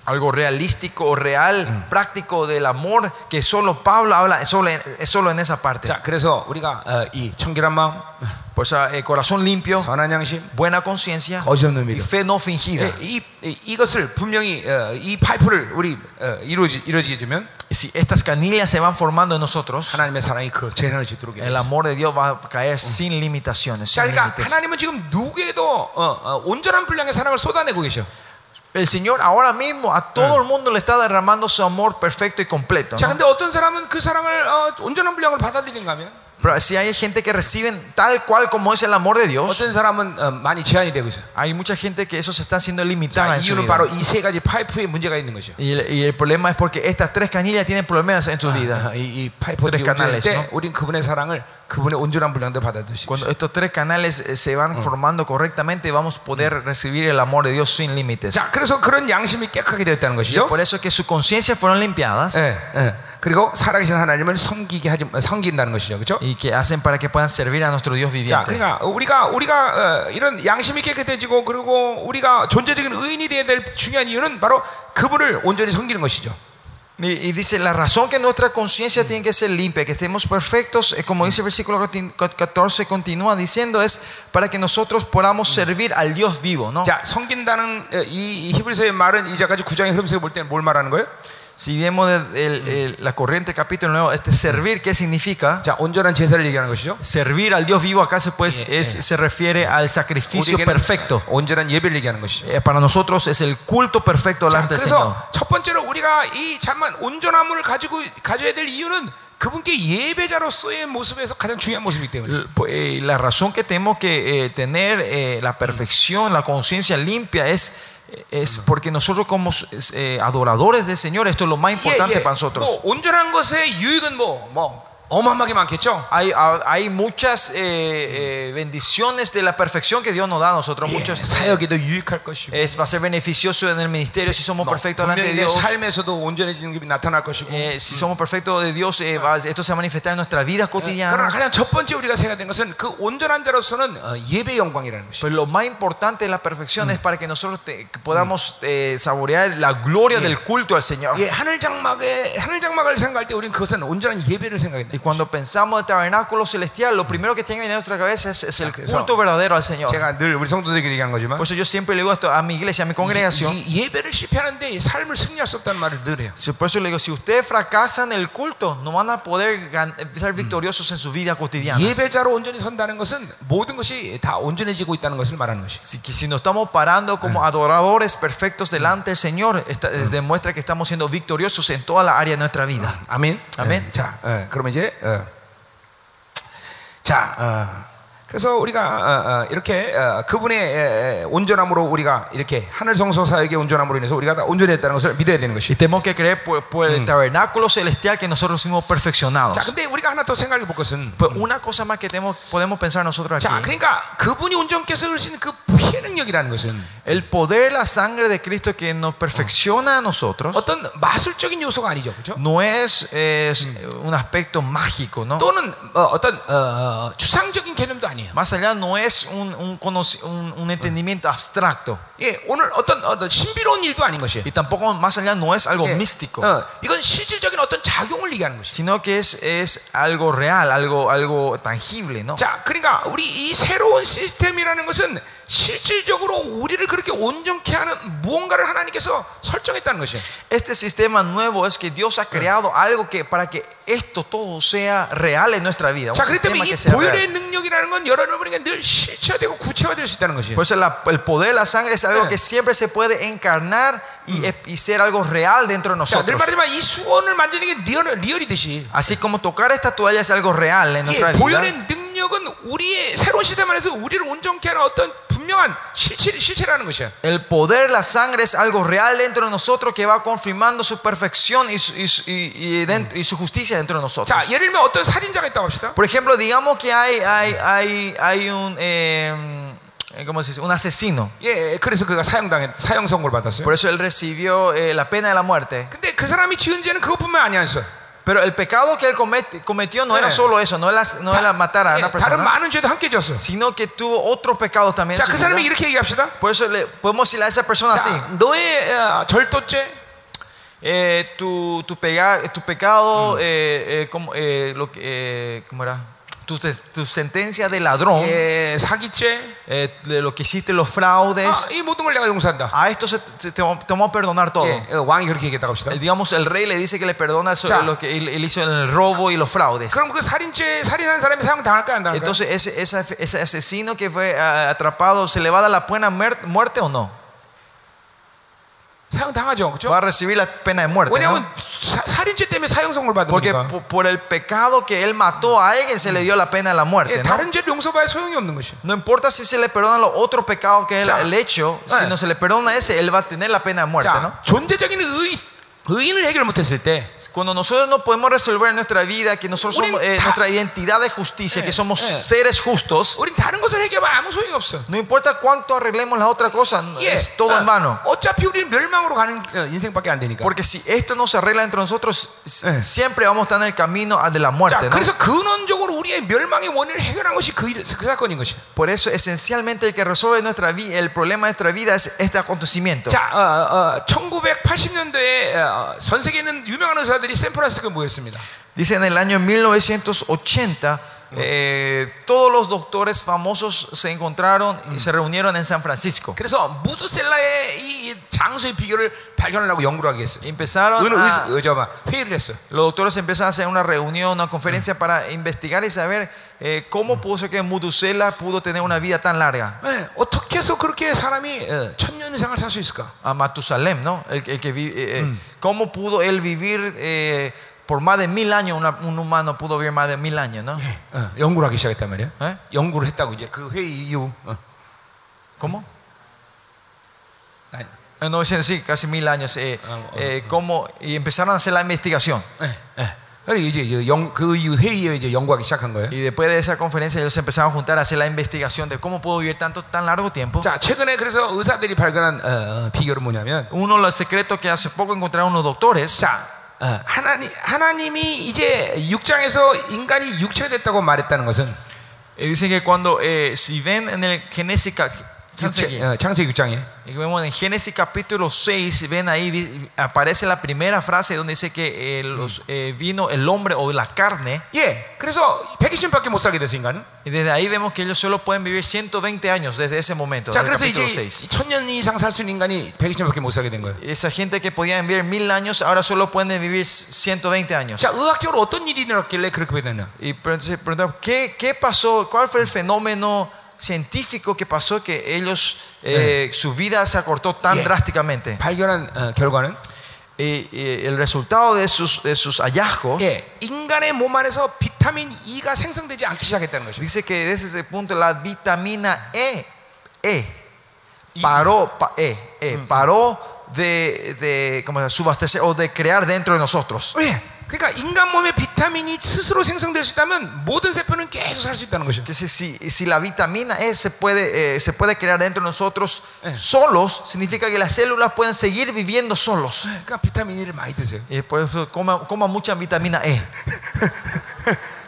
algo realístico o real, práctico del amor que solo Pablo habla, es solo en, es solo en esa parte. 자, 그래서 우리가 어, 이 청결한 마음, Por eso, eh, corazón limpio, 선한 양심, buena conciencia 거짓 없는 y 믿음. fe no fingida. 예, 이, 이, 이것을 분명히 어, 이 파이프를 우리 어, 이루어지, 이루어지게 되면 Y si estas canillas se van formando en nosotros, 하나님의 사랑이 그 재난을 짓도록 el amor de Dios va a caer sin limitaciones. 자, sin 그러니까 límites. 하나님은 지금 누구에도 어, 어, 온전한 분량의 사랑을 쏟아내고 계셔. El Señor ahora mismo a todo el mundo le está derramando su amor perfecto y completo. 자, ¿no? 근데 어떤 사람은 그 사랑을 어, 온전한 분량을 받아들인가 하면 Pero si hay gente que reciben tal cual como es el amor de Dios, 어떤 사람은 어, 많이 제한이 되고 있어. hay mucha gente que eso se está haciendo 자, limitada en su 이유는 vida. 바로 이 세 가지 파이프에 문제가 있는 것이요. Y el, y el problema es porque estas tres canillas tienen problemas en su vida. 아, 이, 이 파이프들이 tres 온전할 canales, 때 ¿no? 우린 그분의 사랑을 그분의 온전한 분량대로 받아들일 수 있어. Cuando estos tres canales eh, se van formando correctamente, vamos a poder recibir el amor de Dios sin límites. 자, 그래서 그런 양심이 깨끗하게 되었다는 것이죠. Por eso es que sus conciencias fueron limpiadas 예, 예. 그리고 살아계신 하나님을 섬기게 하지 섬긴다는 것이죠. 그렇죠? y que hacen para que puedan servir a nuestro Dios 자, viviente. 그러니까 우리가 우리가 어, 이런 양심이 깨끗해지고 그리고 우리가 존재적인 의인이 되어야 될 중요한 이유는 바로 그분을 온전히 섬기는 것이죠. Y, y dice, la razón que nuestra conciencia tiene que ser limpia, que estemos perfectos, eh, como dice el versículo 14, continúa diciendo, es para que nosotros podamos servir al Dios vivo, ¿no? 자, 섬긴다는 어, 이, 이 히브리서의 말은 이제까지 구장의 흐름에서 볼 때는 뭘 말하는 거예요? Si vemos el- el- el- la corriente capítulo nuevo, este servir, ¿qué significa? 자, 온전한 제사를 얘기하는 것이죠. Servir al Dios vivo acá se, pues, Yeah, es- yeah. se refiere al sacrificio 우리에게는 perfecto. 온전한 예배를 얘기하는 것이죠. Eh, para nosotros es el culto perfecto 자, delante del Señor. 그래서 첫 번째로 우리가 이 잠만 온전함을 가지고 가져야 될 이유는 그분께 예배자로서의 모습에서 가장 중요한 모습이기 때문에. L- pues, eh, La razón que tenemos que eh, tener eh, la perfección, la conciencia limpia es, es porque nosotros como eh, adoradores del Señor, esto es lo más importante 예, 예. para nosotros. 뭐 온전한 것의 유익은 뭐, 뭐 어마어마하게 많겠죠. Hay, ah, hay muchas eh, eh, bendiciones de la perfección que Dios nos da a nosotros. 예, Muchos, 사역에도 유익할 것이고 es, va a ser beneficioso en el ministerio si somos 뭐, perfectos delante de 분명히 내 Dios. 삶에서도 온전해지는 게 나타날 것이고 Eh, si somos perfectos de Dios, eh, va- esto se va a manifestar en nuestra vida 그러나 cotidiana. 가장 첫 번째 우리가 생각해야 되는 것은 그 온전한 자로서는 어, 예배 영광이라는 것이. Pero lo más importante de la perfección es para que nosotros te- que podamos eh, saborear la gloria del culto al Señor. 예, 하늘 장막에 하늘 장막을 생각할 때 우리는 그것은 온전한 예배를 생각해야 Y 돼. cuando pensamos en el tabernáculo celestial, lo primero que tiene que venir a nuestra cabeza es, es el 그래서 culto verdadero al Señor. 제가 늘 우리 성도들에게 얘기한 거지만 Por eso yo siempre le digo esto a mi iglesia, a mi congregación. 이 예배를 실패하는데 이 삶을 승리할 수 없다는 말을 늘 해요. Si- Por eso le digo, si ustedes fracasan en el culto, no van a poder gan- ser victoriosos en su vida cotidiana. 예배자로 온전히 선다는 것은 모든 것이 다 온전해지고 있다는 것을 말하는 것이. Si, que si nos estamos parando como adoradores perfectos delante del Señor, esta- eh, demuestra que estamos siendo victoriosos en toda la área de nuestra vida. 아멘. 아멘. 예, 자, 어, 그러면 이제 어, Chao. Ah. 그래서 우리가 어, 어, 이렇게 어, 그분의 에, 에, 온전함으로 우리가 이렇게 하늘 성소 사역의 온전함으로 인해서 우리가 다 온전했다는 것을 믿어야 되는 것이. Y tenemos que creer por, por el tabernáculo celestial que nosotros fuimos perfeccionados. 자, 근데 우리가 하나 더 생각해 볼 것은 Pero una cosa más que tenemos, podemos pensar nosotros 자, aquí. 그러니까 그분이 온전께서 흐르시는 그 피의 능력이라는 것은 El poder de la sangre de Cristo que nos perfecciona a nosotros 어떤 마술적인 요소가 아니죠, 그렇죠? no es, es un aspecto mágico, ¿no? 또는 어, 어떤 어, 어, 추상적인 개념도 아니 에요. Más allá no es un, un, conoci- un- un entendimiento abstracto. 예, 오늘 어떤, 어떤 신비로운 일도 아닌 것이에요. Y tampoco más allá no es algo 예, místico. 어, 이건 실질적인 어떤 작용을 얘기하는 것이죠. sino que es, es algo real, algo, algo tangible, ¿no? 자, 그러니까 우리 이 새로운 시스템이라는 것은 실질적으로 우리를 그렇게 온전케 하는 무언가를 하나님께서 설정했다는 것이에요. Este sistema nuevo es que Dios ha creado algo que para que esto todo sea real en nuestra vida. Un 자, 그렇기 때문에 sistema 이 que sea 보혈의 real. 능력이라는 건 여러분에게 늘 실체화되고 구체화될 수 있다는 것이에요. Por eso la- el poder de la sangre es algo 네. que siempre se puede encarnar y, y ser algo real dentro de 자, 늘 nosotros. 말하지만 이 수건을 만지는 게 리얼, 리얼이듯이 Así como tocar esta toalla es algo real en 예, nuestra vida. 보혈의 능력은 우리의 새로운 시스템 안에서 우리를 온전케 하는 어떤 분명한 실체, 실체라는 것이야. El poder de la sangre es algo real dentro de nosotros que va confirmando su perfección y su, y su- y- y dentro- y su justicia dentro de nosotros. 자, 예를 들면 어떤 살인자가 있다고 합시다. Por ejemplo, digamos que hay, hay, hay, hay un, eh, ¿cómo se dice? un asesino. 예, 그래서 그가 사형당해 사형 선고를 받았어요. Por eso él recibió eh, la pena de la muerte. 근데 그 사람이 지은 죄는 그것뿐만 아니었어. Pero el pecado que él cometi- cometió no era 네. solo eso, no era, no era matar a 예, una 다른 persona, 많은 죄도 함께 졌어. sino que tuvo otros pecados también. en 자, su 그 사람이 vida. 이렇게 얘기합시다. Por eso le podemos decirle a esa persona así: 자, 너의 어, 절도죄, eh, tu, tu, pega- tu pecado, eh, eh, como, eh, lo que, eh, ¿cómo era? Tu, ses- tu sentencia de ladrón, 예, 사기죄, eh, de lo que hiciste, los fraudes, 아, 이 모든 걸 내가 용서한다. a esto se- se- te, vamos te vamos a perdonar todo. 예, 어, 왕이 그렇게 얘기했다고 합시다. El- digamos, el rey le dice que le perdona eso- 자. lo que él, él hizo en el robo y los fraudes. 그럼 그 살인죄, 살인한 사람이 사형 당할까 안 당할까? Entonces, ese, ese, ese asesino que fue ah, atrapado, ¿se le va a dar la pena muer- muerte o no? 사형 당하죠, 그렇죠? Va a recibir la pena de muerte. 왜냐하면 ¿no? 사- 살인죄 때문에 사형 선고를 Porque 받으니까. po- por el pecado que él mató a alguien, se le dio la pena de la 예, muerte. ¿no? 다른 죄를 용서받아 소용이 없는 것이. No importa si se le perdona los otros pecados que él 자. el hecho, 네. si no se le perdona ese, él va a tener la pena de muerte. ¿no? 자, 존재적인 의, 의인을 해결 못했을 때, Cuando nosotros no podemos resolver en nuestra vida que nosotros 우린 somos eh, 다- nuestra identidad de justicia, 예, que somos 예. seres justos, 우린 다른 것을 해결하면 아무 소용이 없어. no importa cuánto arreglemos la otra cosa, 예, es todo en vano. 어, 어차피 우리는 멸망으로 가는 어, 인생밖에 안 되니까. Porque si esto no se arregla entre nosotros, s- 예. siempre vamos a estar en el camino a- de la 자, muerte. ¿no? 그래서 근원적으로 우리의 멸망의 원인을 해결한 것이 그, 일- 그 사건인 것이야. Por eso, esencialmente, el que resuelve nuestra vida, el problema de nuestra vida es este acontecimiento. 자, 어, 어, 1980년대에 어, 전 세계에 있는 유명한 의사들이 샌프란시스코에 모였습니다. Dice en el año 1980, eh, todos los doctores famosos se encontraron y se reunieron en San Francisco. 그래서 무드셀라의 이, 이 장소의 비결을 발견하려고 연구를 하게 했어요. Empezaron 은, a- 의, 의, 잠깐만, 회의를 했어요. los doctores empezaron a hacer una reunión, una conferencia para investigar y saber eh, cómo pudo ser que Mudusela pudo tener una vida tan larga. 네, 어떻게 해서 그렇게 사람이 어, 천년 이상을 살 수 있을까? A Matusalem, ¿no? El, el que vi- eh, eh, ¿Cómo pudo él vivir eh, por más de mil años? una- un humano pudo vivir más de mil años, ¿no? 어, 연구를 하기 시작했단 말이야. 네? 연구를 했다고 이제 그 회의 이후. 어. ¿Cómo? 아니, En 900, sí, casi mil años. eh, Ah, eh, cómo- y empezaron a hacer la investigación. 예, 예. 그리고 이제 이제 영, 그 이후 회의에 이제 연구하기 시작한 거예요. Y después de esa conferencia ellos se empezaron a juntar a hacer la investigación de cómo puedo vivir tanto tan largo tiempo. 자, 최근에 그래서 의사들이 발견한 어, 어, 비결은 뭐냐면, Uno de los secretos que hace poco encontraron unos doctores 자, 어, 하나님 하나님이 이제 6장에서 인간이 육체가 됐다고 말했다는 것은 eh, dicen que cuando eh, si ven en el Génesis ca- 육체, 어, 창세기 6장에 Y vemos en Génesis capítulo 6, ven ahí, vi- aparece la primera frase donde dice que eh, los, eh, vino el hombre o la carne. 예, 그래서 120밖에 못 살게 됐어 인간은. Y desde ahí vemos que ellos solo pueden vivir 120 años desde ese momento. 자, desde el 그래서 capítulo 이제 6. 천년 이상 살 수 있는 인간이 120밖에 못 살게 된 거예요. Esa gente que podía vivir mil años ahora solo pueden vivir 120 años. 자, 의학적으로 어떤 일이 일어났길래 그렇게 됐냐? Y pre- se preguntaban, ¿qué, ¿qué pasó? ¿Cuál fue el fenómeno científico que pasó que ellos, eh, su vida se acortó tan Yeah. drásticamente? 발견한 어, 결과는 Y, y el resultado de sus, de sus hallazgos 예, 인간의 몸 안에서 비타민 E가 생성되지 않기 시작했다는 것이죠. dice que desde ese punto la vitamina E, E paró, pa- E, E, paró de, de ¿cómo se llama? subastecer o de crear dentro de nosotros. 예, 그러니까 인간 몸에 비타민이 스스로 생성될 수 있다면 모든 세포는 계속 살 수 있다는 것이죠. Que si, si, si la vitamina E se puede, eh, se puede crear dentro de nosotros solos, significa que las células pueden seguir viviendo solos. 그러니까 비타민 E를 많이 드세요. Y por eso coma, coma mucha vitamina E.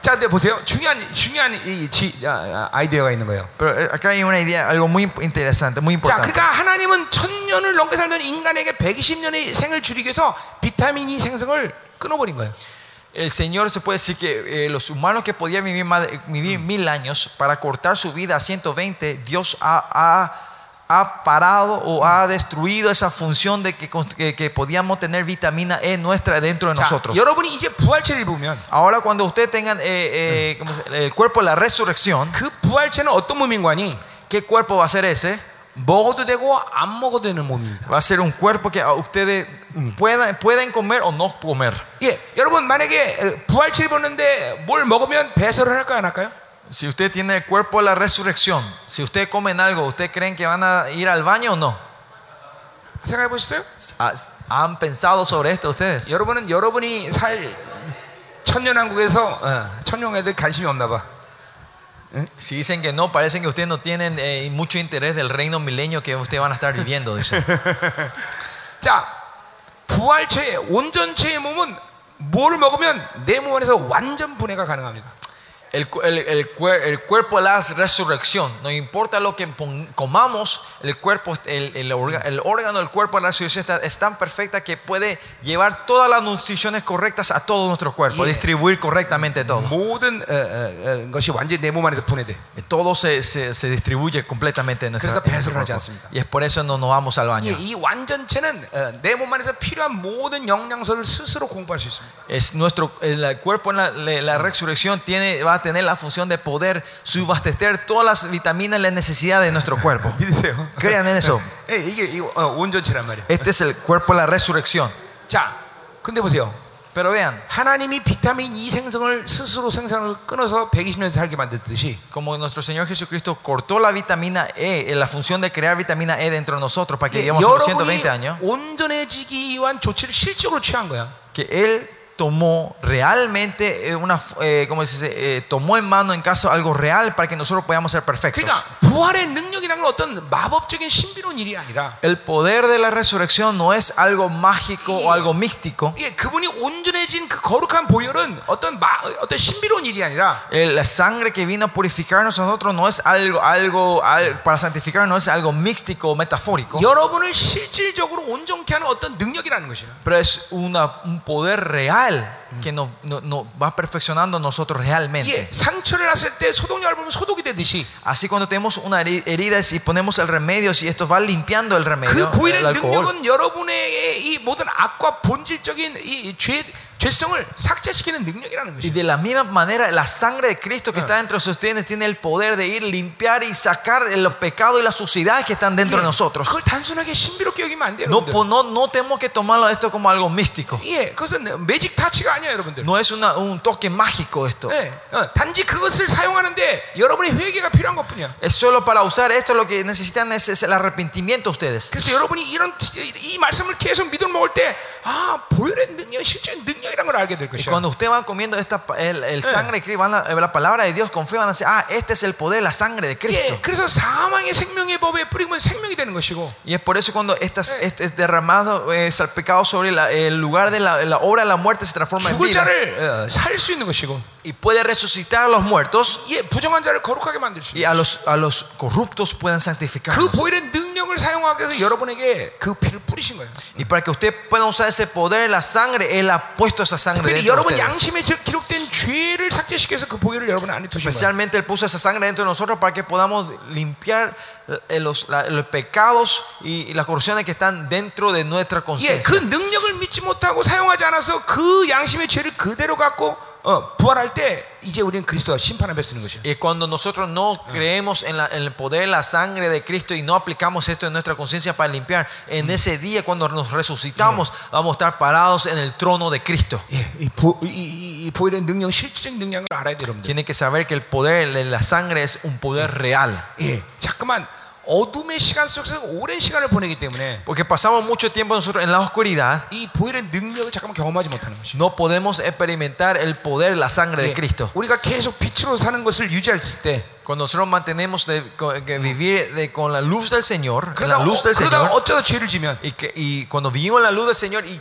자, 근데 보세요. 중요한 중요한 이 지, 아, 아, 아이디어가 있는 거예요. Pero eh, acá hay una idea, algo muy interesante, muy 자, importante. 그러니까 하나님은 천 년을 넘게 살던 인간에게 120년의 생을 줄이기 위해서 비타민 E 생성을 끊어버린 거예요. El Señor se puede decir que eh, los humanos que podían vivir, más de- vivir mil años para cortar su vida a 120, Dios ha, ha- ha parado o ha destruido esa función de que, cons- que- que podíamos tener vitamina E nuestra dentro de 자, nosotros. 여러분이 이제 부활체를 입으면 Ahora cuando ustedes tengan eh, eh, ¿cómo se- el cuerpo de la resurrección, 그 부활체는 어떤 몸인관이 ¿qué cuerpo va a ser ese? 먹어도 되고 안 먹어도 되는 몸입니다. Va a ser un cuerpo que ah, ustedes puedan, pueden comer o no comer. 예, 여러분 만약에 어, 부활체를 입었는데 뭘 먹으면 배설을 할까요, 안 할까요? Si usted tiene el cuerpo de la resurrección, si ustedes comen algo, ¿ustedes creen que van a ir al baño o no? 생각해 보셨어요? ¿Ha- ¿Han pensado sobre esto ustedes? 여러분은 여러분이 살 천년왕국에서 어, 천년 애들 관심이 없나 봐. Si dicen que no, parecen que ustedes no tienen eh, mucho interés del reino milenio que ustedes van a estar viviendo. dice. 자, 부활체의 온전체의 몸은 뭘 먹으면 내 몸 안에서 완전 분해가 가능합니다. el, el, el, el, cuerpo de la resurrección. No importa lo que comamos, el cuerpo, el, órgano del cuerpo de la resurrección está, es tan perfecta que puede llevar todas las nutriciones correctas a todo nuestro cuerpo, yeah. distribuir correctamente todo. 모든, uh, uh, uh, todo se, se, se, distribuye completamente en nuestro cuerpo. Y es por eso no nos vamos al baño. Yeah, es nuestro, el cuerpo en la, la resurrección tiene, va a tener la función de poder subastecer todas las vitaminas y las necesidades de nuestro cuerpo. 믿으세요? Crean en eso. 예, 이게 이거, 어, 온전체란 말이에요. Este es el cuerpo de la resurrección. 자, 근데 보세요. Pero vean, 하나님이 비타민 E 생성을 스스로 생산을 끊어서 120년 살게 만들듯이 como nuestro Señor Jesucristo cortó la vitamina E, eh, la función de crear vitamina E dentro de nosotros para que 예, vivamos 여러분이 120 años, 온전해지기 위한 조치를 실적으로 취한 거야. que Él tomó realmente eh, una, eh, ¿cómo se dice? Eh, tomó en mano en caso algo real para que nosotros podamos ser perfectos. 그러니까 부활의 능력이라는 건 어떤 마법적인 신비로운 일이 아니라 El poder de la resurrección no es algo mágico o algo místico. 예, 그분이 온전해진 그 거룩한 보혈은 어떤 마, 어떤 신비로운 일이 아니라 El- La sangre que vino a purificarnos a nosotros no es algo, algo, al- para santificarnos, no es algo místico o metafórico, 여러분을 실질적으로 온전케 하는 어떤 능력이라는 것이야. pero es una- un poder real real que nos no, no, va perfeccionando nosotros realmente. Así cuando tenemos una herida y ponemos el remedio, si esto va limpiando el remedio, el alcohol. 능력은 여러분의 이 모든 악과 본질적인 이 죄, 죄성을 삭제시키는 능력이라는 Y 것이야. de la misma manera, la sangre de Cristo que está dentro de ustedes tiene el poder de ir limpiar y sacar los pecados y las suciedades que están dentro de nosotros. 그걸 단순하게 신비롭게 여기면 안 돼요. No, 여러분들. po- no, no tenemos que tomarlo esto como algo místico. 예, 그것은 매직 타치가 아니야, 여러분들. No es una- un toque mágico esto. 예, 어, 단지 그것을 사용하는데 여러분의 회개가 필요한 것뿐이야. Es solo para usar esto lo que necesitan es, es el arrepentimiento ustedes. 그래서 여러분이 이런 이, 이 말씀을 계속 믿음 먹을 때, 아 보혈의 능력, 실제 능력이 이런 걸 알게 될 y cuando usted va comiendo esta, el, sangre de la palabra de Dios, confía, van a decir, ah, este es el poder, la sangre de Cristo. Y es por eso cuando este es derramado, eh, es salpicado sobre el lugar de la, la obra de la muerte se transforma en vida 자를 살 수 있는 것이고 Y puede resucitar a los muertos 예, 부정한 자를 거룩하게 만들 수 y 있는 a los, a los corruptos pueden santificar. 그 보혈의 능력을 사용하기 위해서 여러분에게 그 피를 뿌리신 거예요. Y para que usted pueda usar ese poder, la sangre, Él ha pusto esa sangre 특별히 dentro de 여러분 ustedes. 양심에 저- 기록된 죄를 삭제시켜서 그 보혈을 여러분 안에 두신 거예요. Especialmente Él puso esa sangre dentro de nosotros para que podamos limpiar eh, los, la- los pecados y, y las corrupciones que están dentro de nuestra 예, conciencia. 그 능력을 믿지 못하고 사용하지 않아서 그 양심의 죄를 그대로 갖고 어, 부활할 때 이제 우리는 그리스도와 심판을 뱉는 것이에요. Y cuando nosotros no creemos en, la- en el poder, la sangre de Cristo y no aplicamos esto en nuestra conciencia para limpiar, en ese día cuando nos resucitamos vamos a estar parados en el trono de Cristo. 예, 이, 보, 이, 이, 이 보혈의 능력, 실질적 능력을 알아야 돼요, 여러분들. Tienen que saber que el poder de la sangre es un poder real. 예, 잠깐만 어둠의 시간 속에서 오랜 시간을 보내기 때문에 Porque pasamos mucho tiempo nosotros en la oscuridad, 이 보혈의 능력을 잠깐만 경험하지 못하는 것이. no podemos experimentar el poder, la sangre de 예, Cristo. 우리가 계속 빛으로 사는 것을 유지할 때 Cuando nosotros mantenemos de, co- que vivir de- con la luz del Señor, en 그러다, la luz del 그러다가 Señor, 어쩌다 죄를 지면 y, que, y cuando vivimos en la luz del Señor y,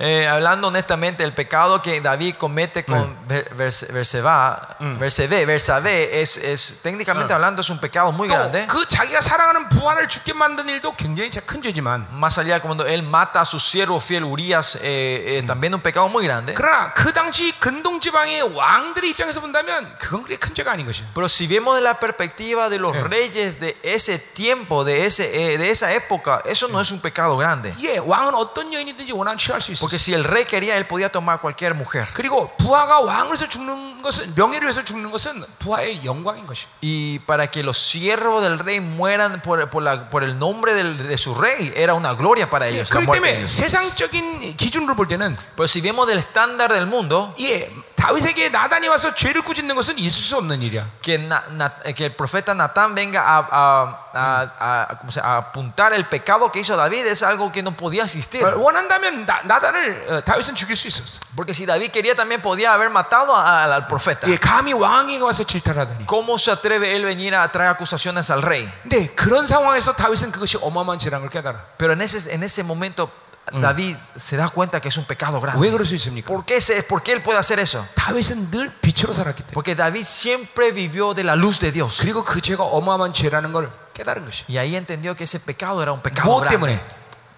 Eh, hablando honestamente, el pecado que David comete con Ver- Vers- Berseba- Bersebe, Bersabé, es, es técnicamente hablando es un pecado muy grande. 또 그 자기가 사랑하는 부하를 죽게 만든 일도 굉장히 큰 죄지만 Más allá cuando él mata a su siervo fiel Urias, eh, eh, también un pecado muy grande. 그러나 그 당시 근동 지방의 왕들의 입장에서 본다면 그건 그렇게 큰 죄가 아닌 것이야. Pero si vemos de la perspectiva de los reyes de ese tiempo, de, ese, eh, de esa época, eso no es un pecado grande. 예, 왕은 어떤 여인이든지 원하면 취할 수 있어. Porque si el rey quería, él podía tomar cualquier mujer. 그리고 부하가 왕을 위해서 죽는 것은 명예를 위해서 죽는 것은 부하의 영광인 것이. Y para que los siervos del rey mueran por, por la- por el nombre del- de su rey, era una gloria para 예, ellos. la 그렇기 muerte de 때문에 ellos. 세상적인 기준으로 볼 때는 Pero si vemos del estándar del mundo, 예, 다윗에게 나단이 와서 죄를 꾸짖는 것은 있을 수 없는 일이야. que, Na- Na- eh, que el profeta Natán venga a, a- a- a- ¿cómo se- a apuntar el pecado que hizo David es algo que no podía existir. 어, 원한다면 나, 나단을 어, 다윗은 죽일 수 있었어. Porque si David quería también podía haber matado a- al profeta. 예, 감히 왕에게 와서 질타하다니. ¿Cómo se atreve él venir a traer acusaciones al rey? 근데 그런 상황에서 다윗은 그것이 어마어마한 죄라는 걸 깨달아. Pero en ese, en ese momento David se da cuenta que es un pecado 왜 grande. 그럴 수 있습니까? ¿Por qué, se- ¿Por qué él puede hacer eso? 다윗은 늘 빛으로 살았기 때문에. Porque David siempre vivió de la luz de Dios. 그리고 그 죄가 어마어마한 죄라는 걸 깨달은 것이. Y ahí entendió que ese pecado era un pecado 뭐 grande. 때문에?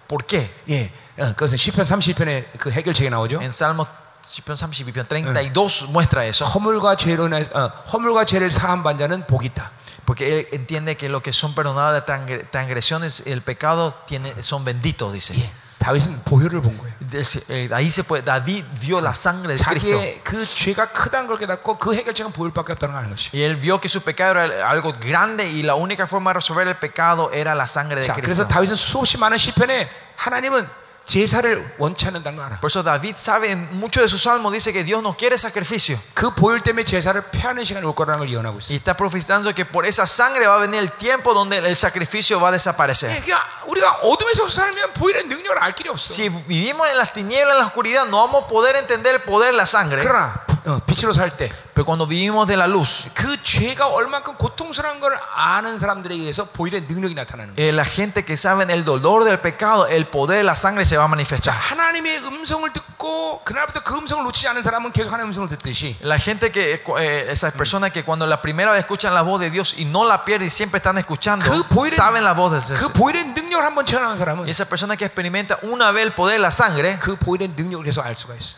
¿Por qué? 예, 어, 그것은 시편 30편에 그 해결책이 나오죠. En Salmo 32 muestra eso. 허물과 죄로 인해 어, 허물과 죄를 사한 반자는 복이 있다. Porque él entiende que lo que son perdonables las transgre- transgresiones, el pecado tiene, son benditos, dice. 예, 다윗은 보혈을 본 거예요. Des- eh, Ahí se puede, David vio la sangre de Cristo. 자기의 그 죄가 크다는 걸 깨닫고 그 해결책은 보혈밖에 없다는 걸 아는 것이. Y él vio que su pecado era algo grande y la única forma de resolver el pecado era la sangre de 자, Cristo. 그래서 다윗은 수없이 많은 시편에 하나님은 제사를 원치 않는다는 걸 알아. Por eso David sabe, en muchos de sus salmos dice que Dios no quiere sacrificio. 그 보혈 때문에 제사를 폐하는 시간이 올 거라는 걸 예언하고 있어. Y está profetizando que por esa sangre va a venir el tiempo donde el sacrificio va a 예, desaparecer. 그러니까 우리가 어둠에서 살면 보혈의 능력을 알 길이 없어. Si vivimos en las tinieblas, en la oscuridad, no vamos a poder entender el poder de la sangre. 그러나 어, 빛으로 살 때 그 Pero cuando vivimos de la luz, 죄가 얼만큼 고통스러운 걸 아는 사람들에 의해서 보혈의 능력이 나타나는 거야. eh, la gente que sabe el dolor del pecado, el poder de la sangre se va a manifestar. 하나님의 음성을 듣고 그날부터 그 음성을 놓치지 않은 사람은 계속 하나님의 음성을 듣듯이 La gente que, eh, esas personas que cuando la primera vez escuchan la voz de Dios y no la pierden y siempre están escuchando, 그 보혈의, saben la voz de 그 Dios. 보혈의 능력을 한번 체험하는 Y 사람은 esa persona que experimenta una vez el poder de la sangre, 그 보혈의 능력을 계속 알 수가 있어.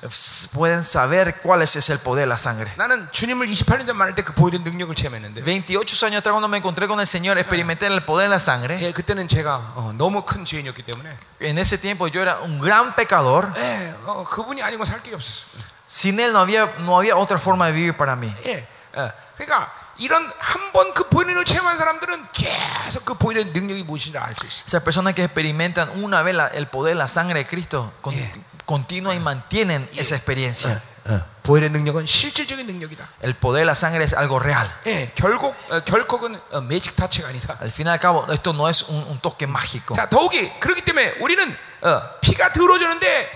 pueden saber cuál es ese el poder de la sangre. 나는 주님을 28년 전 만날 때 그 보혈의 능력을 체험했는데 28 años atrás cuando me encontré con el Señor, experimenté el poder de la sangre. 예, 그때는 제가 어, 너무 큰 죄인이었기 때문에 En ese tiempo yo era un gran pecador. 예, 어, 그분이 아니고 살 길이 없었어. Sin Él no había, no había otra forma de vivir para mí. 예, 어, 그러니까 이런 한 번 그 보혈을 체험한 사람들은 계속 그 보혈의 능력이 무엇인지 알 수 있어. Esas personas que experimentan una vez la- el poder de la sangre de Cristo con- Yeah. Continúan y mantienen esa experiencia. 어, 보혈의 능력은 실질적인 능력이다. El poder de la sangre es algo real. 예, 결국 어, 결국은 어, 매직 타치가 아니다. Al fin y al cabo, esto no es un, un toque mágico. 자, 더욱이 그렇기 때문에 우리는 어, 피가 더러워지는데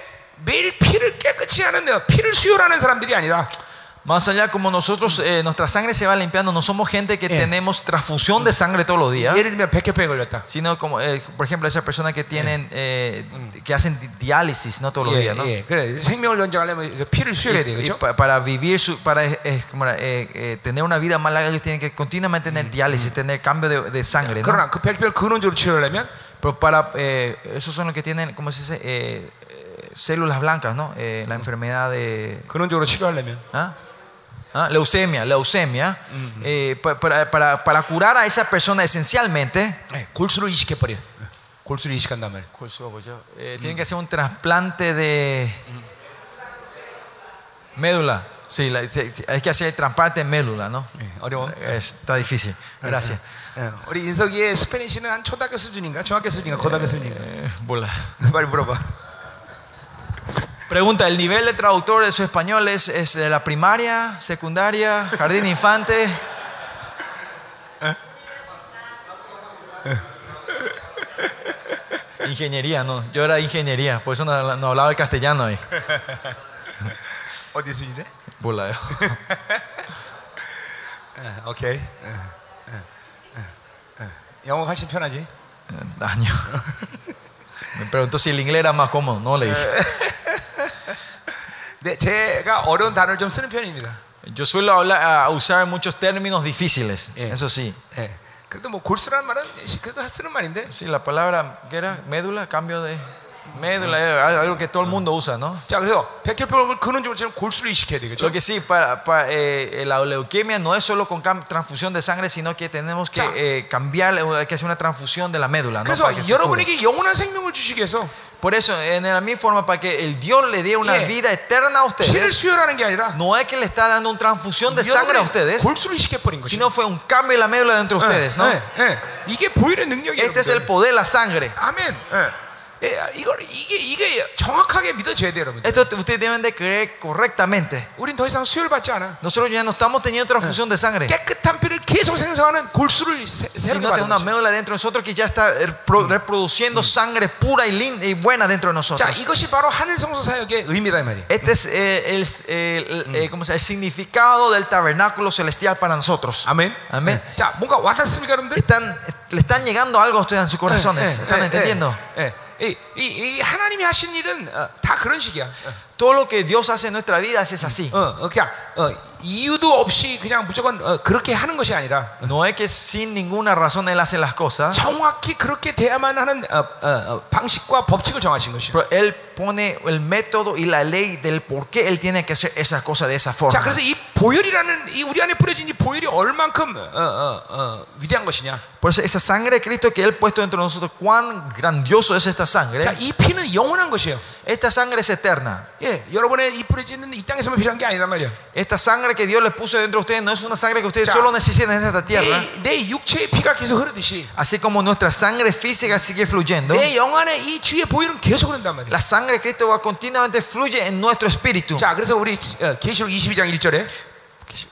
매일 피를 깨끗이 하는 어, 피를 수혈하는 사람들이 아니라 Más allá, como nosotros, eh, nuestra sangre se va limpiando, no somos gente que Eh. tenemos transfusión de sangre todos los días, 예를 들면 백혈병에 걸렸다. sino como, eh, por ejemplo, esas personas que tienen, eh, que hacen di- diálisis, no todos los 예, días, ¿no? 예, 그래 생명을 연장하려면 이제 피를 수혈해야 Y 되겠죠. pa- para vivir, su- para eh, eh, como era, eh, eh, tener una vida más larga, ellos tienen que continuamente tener diálisis, tener cambio de, de sangre. ¿no? 그러나 그 백혈 근원적으로 치료하려면 Pero para, eh, esos son los que tienen, ¿cómo se dice? Eh, eh, células blancas, ¿no? Eh, la enfermedad de 근원적으로 치료하려면 ¿ah? ¿Ah? leucemia, leucemia. Eh, pa- para, para, para curar a esa persona esencialmente, 예, 골수를 이식해 버려. 골수를 이식한단 말이야. eh, tienen que hacer un trasplante de médula. Sí, la- sí, sí, hay que hacer el trasplante de médula, ¿no? 예, 어려워. Está difícil. Gracias. 예, 우리 인석이의 스페니시는 한 초등학교 수준인가, 중학교 수준인가, 고등학교 수준인가. Eh, bola. 빨리 물어봐. Pregunta, ¿el nivel de traductor de su español es, es de la primaria, secundaria, jardín infante? Ingeniería, no. Yo era ingeniería, por eso no, no hablaba el castellano ahí. 어디 수준이래? Bola. 예, 오케이. 예, 예, 예, 예. 영어 훨씬 편하지? Daño. Me preguntó si el inglés era más cómodo. No le dije. 네, 제가 어려운 단어를 좀 쓰는 편입니다. Yo suelo hablar, a usar muchos términos difíciles, Eh. eso sí. 예. 그래도 뭐 골수라는 말은 그래도 쓰는 말인데. Sí, la palabra, ¿qué era? Médula, cambio de... Médula, eh, algo que todo el mundo usa, ¿no? 자, 그래서 백혈병을 근원적으로 치면 골수를 이식해야 되겠죠. Lo que sí, para, para, eh, la leuquemia no es solo con cam- transfusión de sangre, sino que tenemos que Ya. eh, cambiar, eh, hay que hacer una transfusión de la médula. ¿no? 그래서 Para que se cure. 여러분에게 영원한 생명을 주시기 위해서 Por eso, en la misma forma, para que el Dios le dé una Yeah. vida eterna a 피를 ustedes, 수혈하는 게 아니라 no es que le está dando una transfusión de sangre a 여러분의 ustedes, 골수를 이식해버린 거죠. sino fue un cambio en la médula dentro de ustedes, ¿no? 예, 예. 이게 보혈의 능력이에요. Este es el poder de la sangre. 아멘. 예. 예, 이걸 이게 이게 정확하게 믿어져야 돼요, 여러분. Esto ustedes deben de creer correctamente. 우린 더 이상 수혈 받지 않아. Nosotros ya no estamos teniendo transfusión de sangre, 깨끗한 피를 계속 생성하는 골수를 새- 새롭게 sino 받는 tenemos una 거죠. médula dentro de nosotros que ya está eh, pro- reproduciendo sangre pura y linda y buena dentro de 자, nosotros. 이것이 바로 하늘 성소 사역의 의미다 이 말이에요. Este es eh, el, el- eh, ¿cómo se llama? el significado del tabernáculo celestial para nosotros. 아멘. 아멘. 예. 자, 뭔가 와닿습니까, 여러분들? Están, le están llegando algo a ustedes en sus corazones. 예, 예, ¿Están 예, entendiendo? 예. 이, 이, 이 하나님이 하신 일은 어, 다 그런 식이야. Todo lo que Dios hace en nuestra vida es así. 어, 어, 그냥 어, 이유도 없이 그냥 무조건 어, 그렇게 하는 것이 아니라 No es que sin ninguna razón Él hace las cosas. 정확히 그렇게 돼야만 하는 어, 어, 어, 방식과 법칙을 정하신 것이요. Pero Él pone el método y la ley del por qué Él tiene que hacer esas cosas de esa forma. 자, 그래서 이 보혈이라는 이 우리 안에 뿌려진 이 보혈이 얼만큼 어, 어, 어, 위대한 것이냐. Por eso esa sangre de Cristo que Él puesto dentro de nosotros, cuán grandioso es esta 자, sangre. 이 피는 영원한 것이에요. Esta sangre es eterna. 예, 여러분의 이 뿌려지는 이 땅에서만 필요한 게 아니란 말이에요. Esta sangre que Dios les puso dentro de ustedes no es una sangre que ustedes Ya. solo necesitan en esta tierra. 내, 내 육체의 피가 계속 흐르듯이 Así como nuestra sangre física sigue fluyendo, 내 영 안에 이 주의 보혈은 계속 흐른단 말이에요. la sangre de Cristo va continuamente fluye en nuestro espíritu. 자, 그래서 우리 어, 계시록 22장 1절에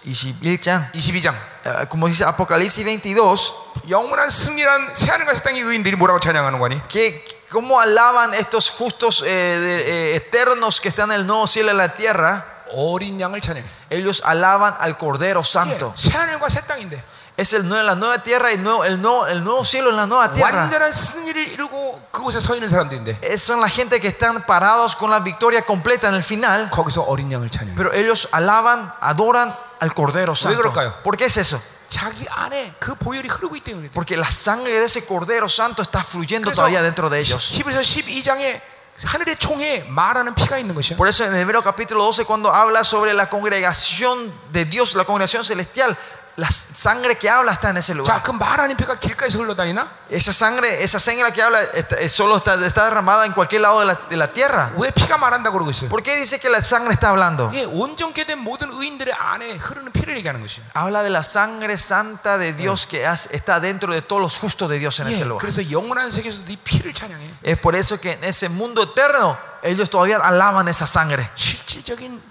21장, 22장 eh, como dice Apocalipsis 22, 영원한 승리란 새하늘과 새 땅의 의인들이 뭐라고 찬양하는 거니? que cómo alaban estos justos eh, de- eh, eternos que están en el nuevo cielo y la tierra. 어린 양을 찬양해. Ellos alaban al Cordero 예, Santo. 새하늘과 새 땅인데 Es el, nue- la nueva tierra y el nuevo, el, nuevo, el nuevo cielo y la nueva tierra. 완전한 승리를 이루고 그곳에 서 있는 사람들인데 Es- son la gente que están parados con la victoria completa en el final. 거기서 어린 양을 찬양해. Pero ellos alaban, adoran al Cordero Santo. 그럴까요? ¿Por qué es eso? 자기 안에 그 보혈이 흐르고 있기 때문에. Porque la sangre de ese Cordero Santo está fluyendo 그래서 todavía dentro de ellos. 히브리서 12장에 하늘의 총에 말하는 피가 있는 것이야. Por eso en Hebreo capítulo 12 cuando habla sobre la congregación de Dios, la congregación celestial, la sangre que habla está en ese 자, lugar. 그 말하는 피가 길가에서 흘러다니나? Esa sangre, esa sangre que habla está- eh, solo está, está derramada en cualquier lado de la, de la tierra. 왜 피가 말한다고 그러고 있어요? ¿Por qué dice que la sangre está hablando? 예, 온전케 된 모든 의인들의 안에 흐르는 피를 얘기하는 것이야. Habla de la sangre santa de Dios que has- está dentro de todos los justos de Dios en ese 예, lugar. 그래서 영원한 세계에서 이 피를 찬양해. Es por eso que en ese mundo eterno ellos todavía alaban esa sangre. 실질적인 피라.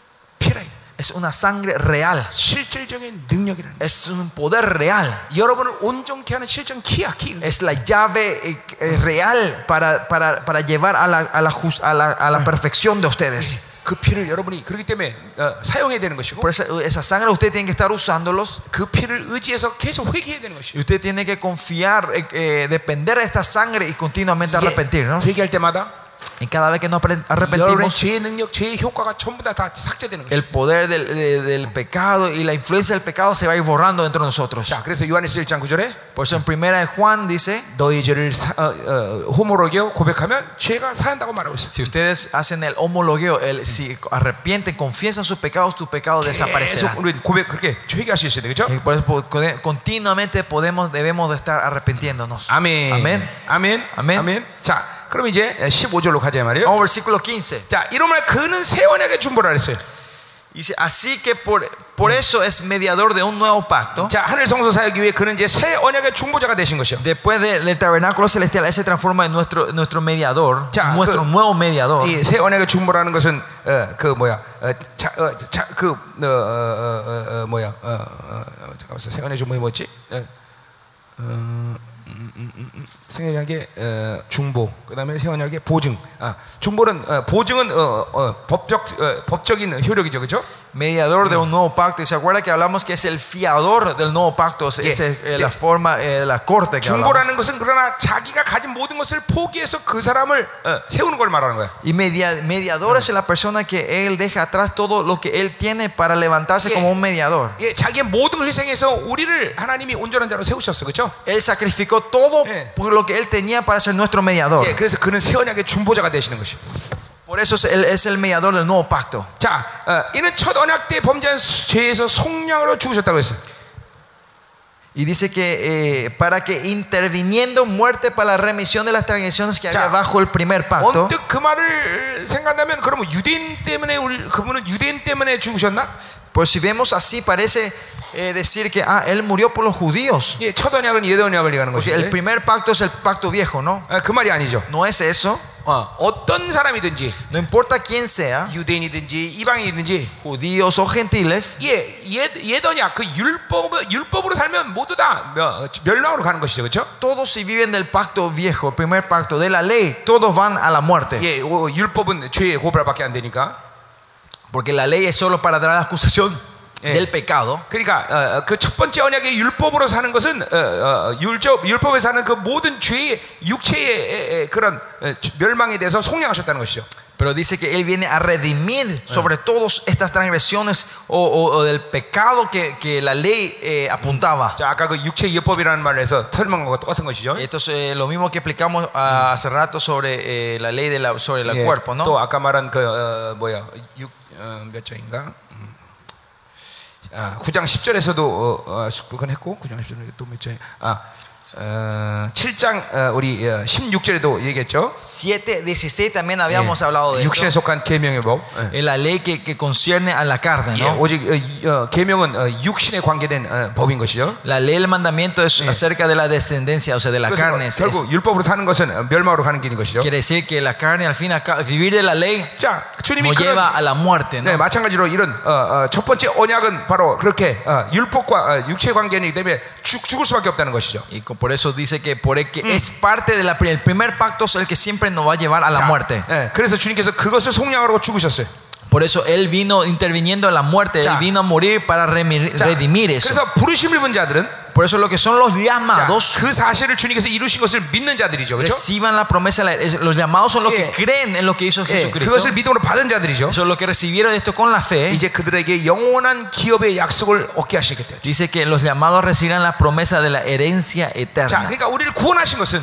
Es una sangre real. 실질적인 능력이라는. 거예요. Es un poder real. 여러분을 온전케 하는 실전 키야 키. Es la llave eh, eh, real para, para, para llevar a la, a, la, jus- a, la, a la perfección de ustedes. 그 피를 여러분이 그렇기 때문에 어, 사용해야 되는 것이고 Por esa, esa sangre usted tiene que estar usándolos. 그 피를 의지해서 계속 회개해야 되는 Y 것이고 usted tiene que confiar, eh, eh, depender de esta sangre y continuamente 이게 arrepentirnos. 회개할 때마다 y cada vez que nos arrepentimos, el poder del, pecado y la influencia del pecado se va a ir borrando dentro de nosotros. Por eso en primera de Juan dice, si ustedes hacen el homologueo, si arrepienten, confiesan sus pecados, tus pecados desaparecerán. Por eso continuamente debemos estar arrepintiéndonos. Amén. Amén. Amén. Amén. Amén. 자, 그럼 이제 15절로 가자 말이에요. Vamos versículo 15. 자, 이런 말 그는 새 언약의 중보라 그랬어요. Dice, así que por, por eso es mediador de un nuevo pacto. 자, 하늘 성소 사역 위에 그는 이제 새 언약의 중보자가 되신 것이요. Después de- del tabernáculo celestial, Él se transforma en nuestro, nuestro mediador, Ya, nuestro 그- nuevo mediador. 이새 언약의 중보라는 것은 어, 그 뭐야, 어, 자, 어, 자, 그 어, 어, 어, 어, 뭐야, 어, 어, 어, 잠깐만, 새 언약의 중보이 뭐지? 어, 어, 언약의 어, 중보, 그다음에 새 언약의 보증. 아, 중보는 어, 보증은 어, 어, 법적 어, 법적인 효력이죠, 그렇죠? mediador de un nuevo pacto. Y se acuerda que hablamos que es el fiador del nuevo pacto, es, Yeah. es, eh, Yeah. la forma eh, de la corte que hablamos. 중보라는 것은 그러나 자기가 가진 모든 것을 포기해서 그 사람을 어, 세우는 걸 말하는 거야. Y media- mediador es la persona que él deja atrás todo lo que él tiene para levantarse Yeah. como un mediador. 예, 자기의 모든 걸 희생해서 우리를 하나님이 온전한 자로 세우셨어, 그렇죠? Él sacrificó todo Yeah. por lo que él tenía para ser nuestro mediador. 예, 그래서 그는 새 언약의 중보자가 되시는 것이요. Por eso es él es el mediador del nuevo pacto. 자, 어, 이는 첫 언약 때 범죄한 죄에서 속량으로 죽으셨다고 했어요. Y dice que eh, para que interviniendo muerte para la remisión de las transgresiones que había Ya. bajo el primer pacto. 언뜻 그 말을 생각한다면 그러면 유대인 때문에 우리, 그분은 유대인 때문에 죽으셨나? Pues si vemos así parece eh, decir que ah, él murió por los judíos. 예, 첫 언약은 예대 언약을 얘기하는 Porque el 것인데 primer pacto es el pacto viejo, ¿no? 아, 그 말이 아니죠. No es eso. 어, 어떤 사람이든지 No importa quién sea, 유대인이든지 이방인이든지 judíos o gentiles, 예, 옛, 옛 언약 그 율법 율법으로 살면 모두 다 멸- 멸망으로 가는 것이죠, 그렇죠? todos si viven del pacto viejo, el primer pacto de la ley, todos van a la muerte. 예, 어, 율법은 죄의 고발밖에 안 되니까. Porque la ley es solo para dar la acusación Eh. del pecado. 그러니까 그 첫 번째 언약의 율법으로 사는 것은 어, 어, 율법 율법에 사는 그 모든 죄의 육체의 에, 에, 그런 에, 멸망에 대해서 속량하셨다는 것이죠. Pero dice que Él viene a redimir sobre todas estas transgresiones o, o- o del pecado que, que la ley eh, apuntaba. 자, 아까 그 육체 율법이라는 말을 해서 설명한 것과 똑같은 것이죠. Esto es eh, lo mismo que explicamos ah, hace rato sobre eh, la ley de la, sobre el 예, cuerpo, ¿no? 또 아까 말한 그 어, 뭐야 육, 어, 몇 장인가? 음. 아, 9장 10절에서도 어, 어, 그건 했고 9장 10절에 또 몇 장? 아, 어, 7장 어, 우리 어, 16절에도 얘기했죠. 7, 16 también habíamos 예, hablado de 육신에 esto. 속한 계명의 법. 예. La ley que, que concierne a la carne, 예, ¿no? 오직 어, 이- 어, 계명은 어, 육신에 관계된 어, 법인 것이죠. La ley del mandamiento es Yeah. acerca de la descendencia, o sea, de la carne. Es- 결국 율법으로 사는 것은 어, 멸망으로 가는 길인 것이죠. quiere decir que la carne, al fin, cabo, vivir de la ley 자, 주님이 nos lleva a la muerte, 네, ¿no? 마찬가지로 이런 어, 어, 첫 번째 언약은 바로 그렇게 어, 율법과 어, 육체 관계이기 때문에 죽, 죽을 수밖에 없다는 것이죠. Y por eso dice que, por el que es parte del primer pacto, es el que siempre nos va a llevar a la 자, muerte. 네, 그래서 주님께서 그것을 속량하고 죽으셨어요. Por eso Él vino interviniendo en la muerte, Ya. Él vino a morir para remi- 자, redimir eso. 그래서 부르심을 본 자들은 Por eso lo que son los 자, llamados 그 사실을 주님께서 이루신 것을 믿는 자들이죠. 그렇죠? reciban la promesa. la- es- Los llamados son los Yeah. que creen en lo que hizo 예, Jesucristo. 그것을 믿음으로 받은 자들이죠. Son los que recibieron esto con la fe. 이제 그들에게 영원한 기업의 약속을 얻게 하시겠대요. Dice que los llamados recibirán la promesa de la herencia 자, eterna. 그러니까 우리를 구원하신 것은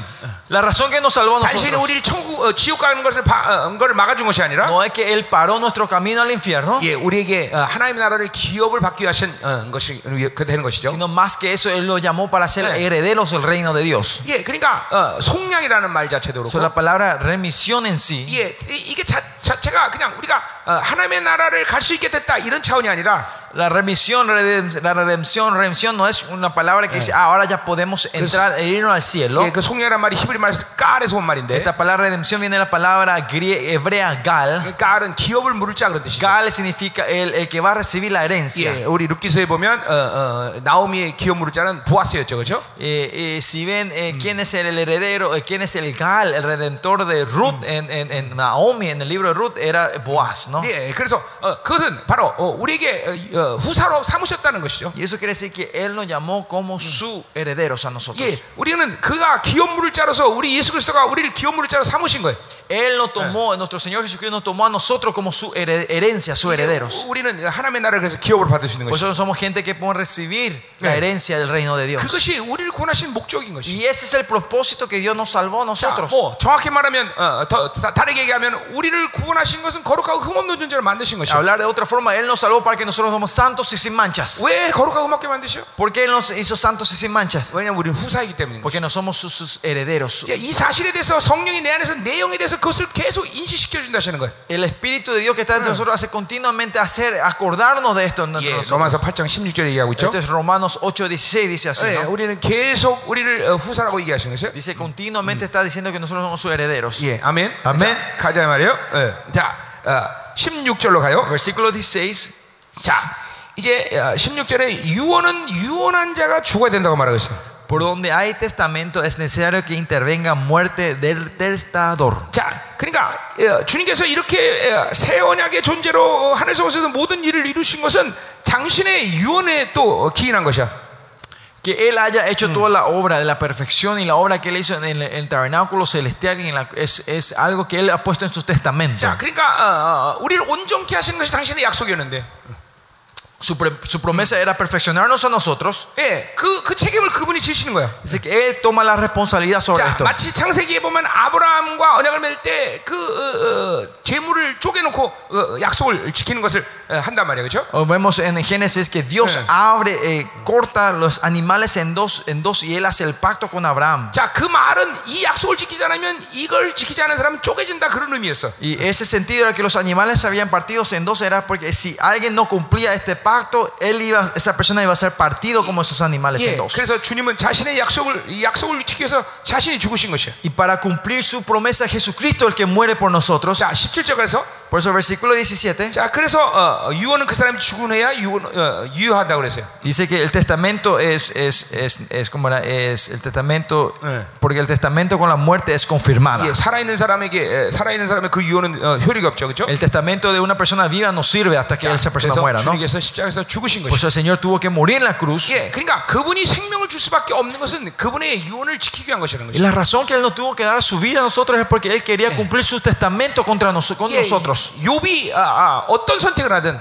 La razón que nos salvó a 단순히 nosotros 우리를 천국 어, 지옥 가는 것을 바, 어, 거를 막아준 것이 아니라 no es que Él paró nuestro camino al infierno, 예, 우리에게 어, 하나님의 나라를 기업을 받기 위해 하신 어, 것이 그 되는 것이죠. sino más que eso, Él lo llamó para ser Yeah. herederos del reino de Dios. 예, 그러니까 어, 속량이라는 말 자체도 So, 그렇고, la palabra remisión en sí 예, 이- 이게 자, 자체가 그냥 우리가 어, 하나님의 나라를 갈 수 있게 됐다 이런 차원이 아니라 La remisión, redem- la redención, redención no es una palabra que dice, "Ah, ahora ya podemos entrar e irnos al cielo. 예, 그 송이라는 말이 히브리 말에서 깔에서 온 말인데 Esta palabra redención viene de la palabra grie- hebrea gal. 그 깔은 기업을 물을 자 그런 뜻이죠. Gal significa el, el que va a recibir la herencia. 예, 우리 루키서에 보면 어, 어, 나오미의 기업 물을 자는 보아스였죠, 그렇죠? Eh, eh, si ven eh, quién es el heredero, eh, quién es el gal, el redentor de Ruth en, en, en Naomi, en el libro de Ruth, era Boaz, ¿no? 예, 그래서 어, 그것은 바로 어, 우리에게 어, 어, 후사로 삼으셨다는 것이죠. Y eso quiere decir que Él nos llamó como su herederos a nosotros. 예, 우리는 그가 기업 물을 자로서 우리 예수 그리스도가 우리를 기업 물을 자로 삼으신 거예요. Él nos tomó, nuestro Señor Jesucristo nos tomó a nosotros como su hered- herencia, sus herederos. 우리는 하나님의 나라를 그래서 기업을 받을 수 있는 Por 것이죠. eso somos gente que puede recibir la 네. herencia del reino de Dios. 그것이 우리를 구원하신 목적인 것이죠. Y ese es el propósito que Dios nos salvó a 자, nosotros. 뭐 정확히 말하면 어, 더 다- 다르게 얘기하면 우리를 구원하신 것은 거룩하고 흠없는 존재를 만드신 것이죠. Hablar de otra forma, Él nos salvó para que nosotros somos santos y sin manchas. 왜 거룩하고 흠없게 만드셔? ¿Por qué Él nos hizo santos y sin manchas? 왜냐하면 우리는 후사이기 때문인 Porque 거죠. no somos sus, sus herederos. 예, 이 사실에 대해서 성령이 내 안에서 내용에 대해서 그것을 계속 인식시켜 준다시는 거예요. El Espíritu de Dios que está entre nosotros hace continuamente hacer, acordarnos de esto. entre 예, nosotros. 로마서 8장 16절에 얘기하고 있죠. Esto es Romanos 8:16 dice así. 예, ¿no? 우리는 계속 우리를 어, 후사라고 얘기하시는 것이요. Dice continuamente está diciendo que nosotros somos sus herederos. 예, 아멘. 아멘. 자, 가자 말이에요. 예. 자, 어, 16절로 가요. Versículo 16. 자, 이제 어, 16절에 유언은 유언한 자가 죽어야 된다고 말하고 있어요. Por donde hay testamento es necesario que intervenga muerte del testador. 자, 그러니까 어, 주님께서 이렇게 어, 새 언약의 존재로 어, 하늘에서 오셔서 모든 일을 이루신 것은 당신의 유언에 또 기인한 것이야. Que Él haya hecho toda la obra de la perfección y la obra que Él hizo en el, en el tabernáculo celestial y en la- es, es algo que Él ha puesto en sus testamentos. 자, 그러니까 어, 어, 우리를 온전케 하시는 것이 당신의 약속이었는데, Su, pre- su promesa era perfeccionarnos a nosotros. 예, 그, 그 책임을 그분이 지시는 거야. Dice que Él toma la responsabilidad sobre 자, esto. 마치 창세기에 보면 아브라함과 언약을 맺을 때 그 어, 어, 재물을 쪼개놓고 어, 약속을 지키는 것을 어, 한단 말이에요, 그렇죠? O Vemos en Génesis que Dios Sí. abre, eh, corta los animales en dos, en dos y Él hace el pacto con Abraham. 자, 그 말은 이 약속을 지키지 않으면 이걸 지키지 않은 사람은 쪼개진다 그런 의미였어. Y ese sentido era que los animales se habían partido en dos era porque si alguien no cumplía este pacto, él iba, esa persona iba a ser partido como esos animales en 예, dos. 그래서 주님은 자신의 약속을 이 약속을 지키기 위해서 자신이 죽으신 것이야. Y para cumplir su promesa, Jesucristo, el que muere por nosotros. 자, 17절에서 Por eso, versículo 17 자, 그래서 어, 어, 유언은 그 사람이 죽은 해야 유언, 어, 유효하다고 그랬어요. dice que el testamento es, es, es, es como era, es el testamento, Sí. porque el testamento con la muerte es confirmada. 예, 살아있는 사람에게 에, 살아있는 사람의 그 유언은 어, 효력이 없죠, 그렇죠? El testamento de una persona viva no sirve hasta que esa persona 그래서 muera, ¿no? 주님께서 십자가에서 죽으신 Por 것이죠. eso el Señor tuvo que morir en la cruz. 예, 그러니까 그분이 생명을 줄 수밖에 없는 것은 그분의 유언을 지키기 위한 것이라는 Y 것이죠. la razón que Él no tuvo que dar su vida a nosotros es porque Él quería cumplir su testamento contra nos- con 예, nosotros. 욥이 아, 아, 어떤 선택을 하든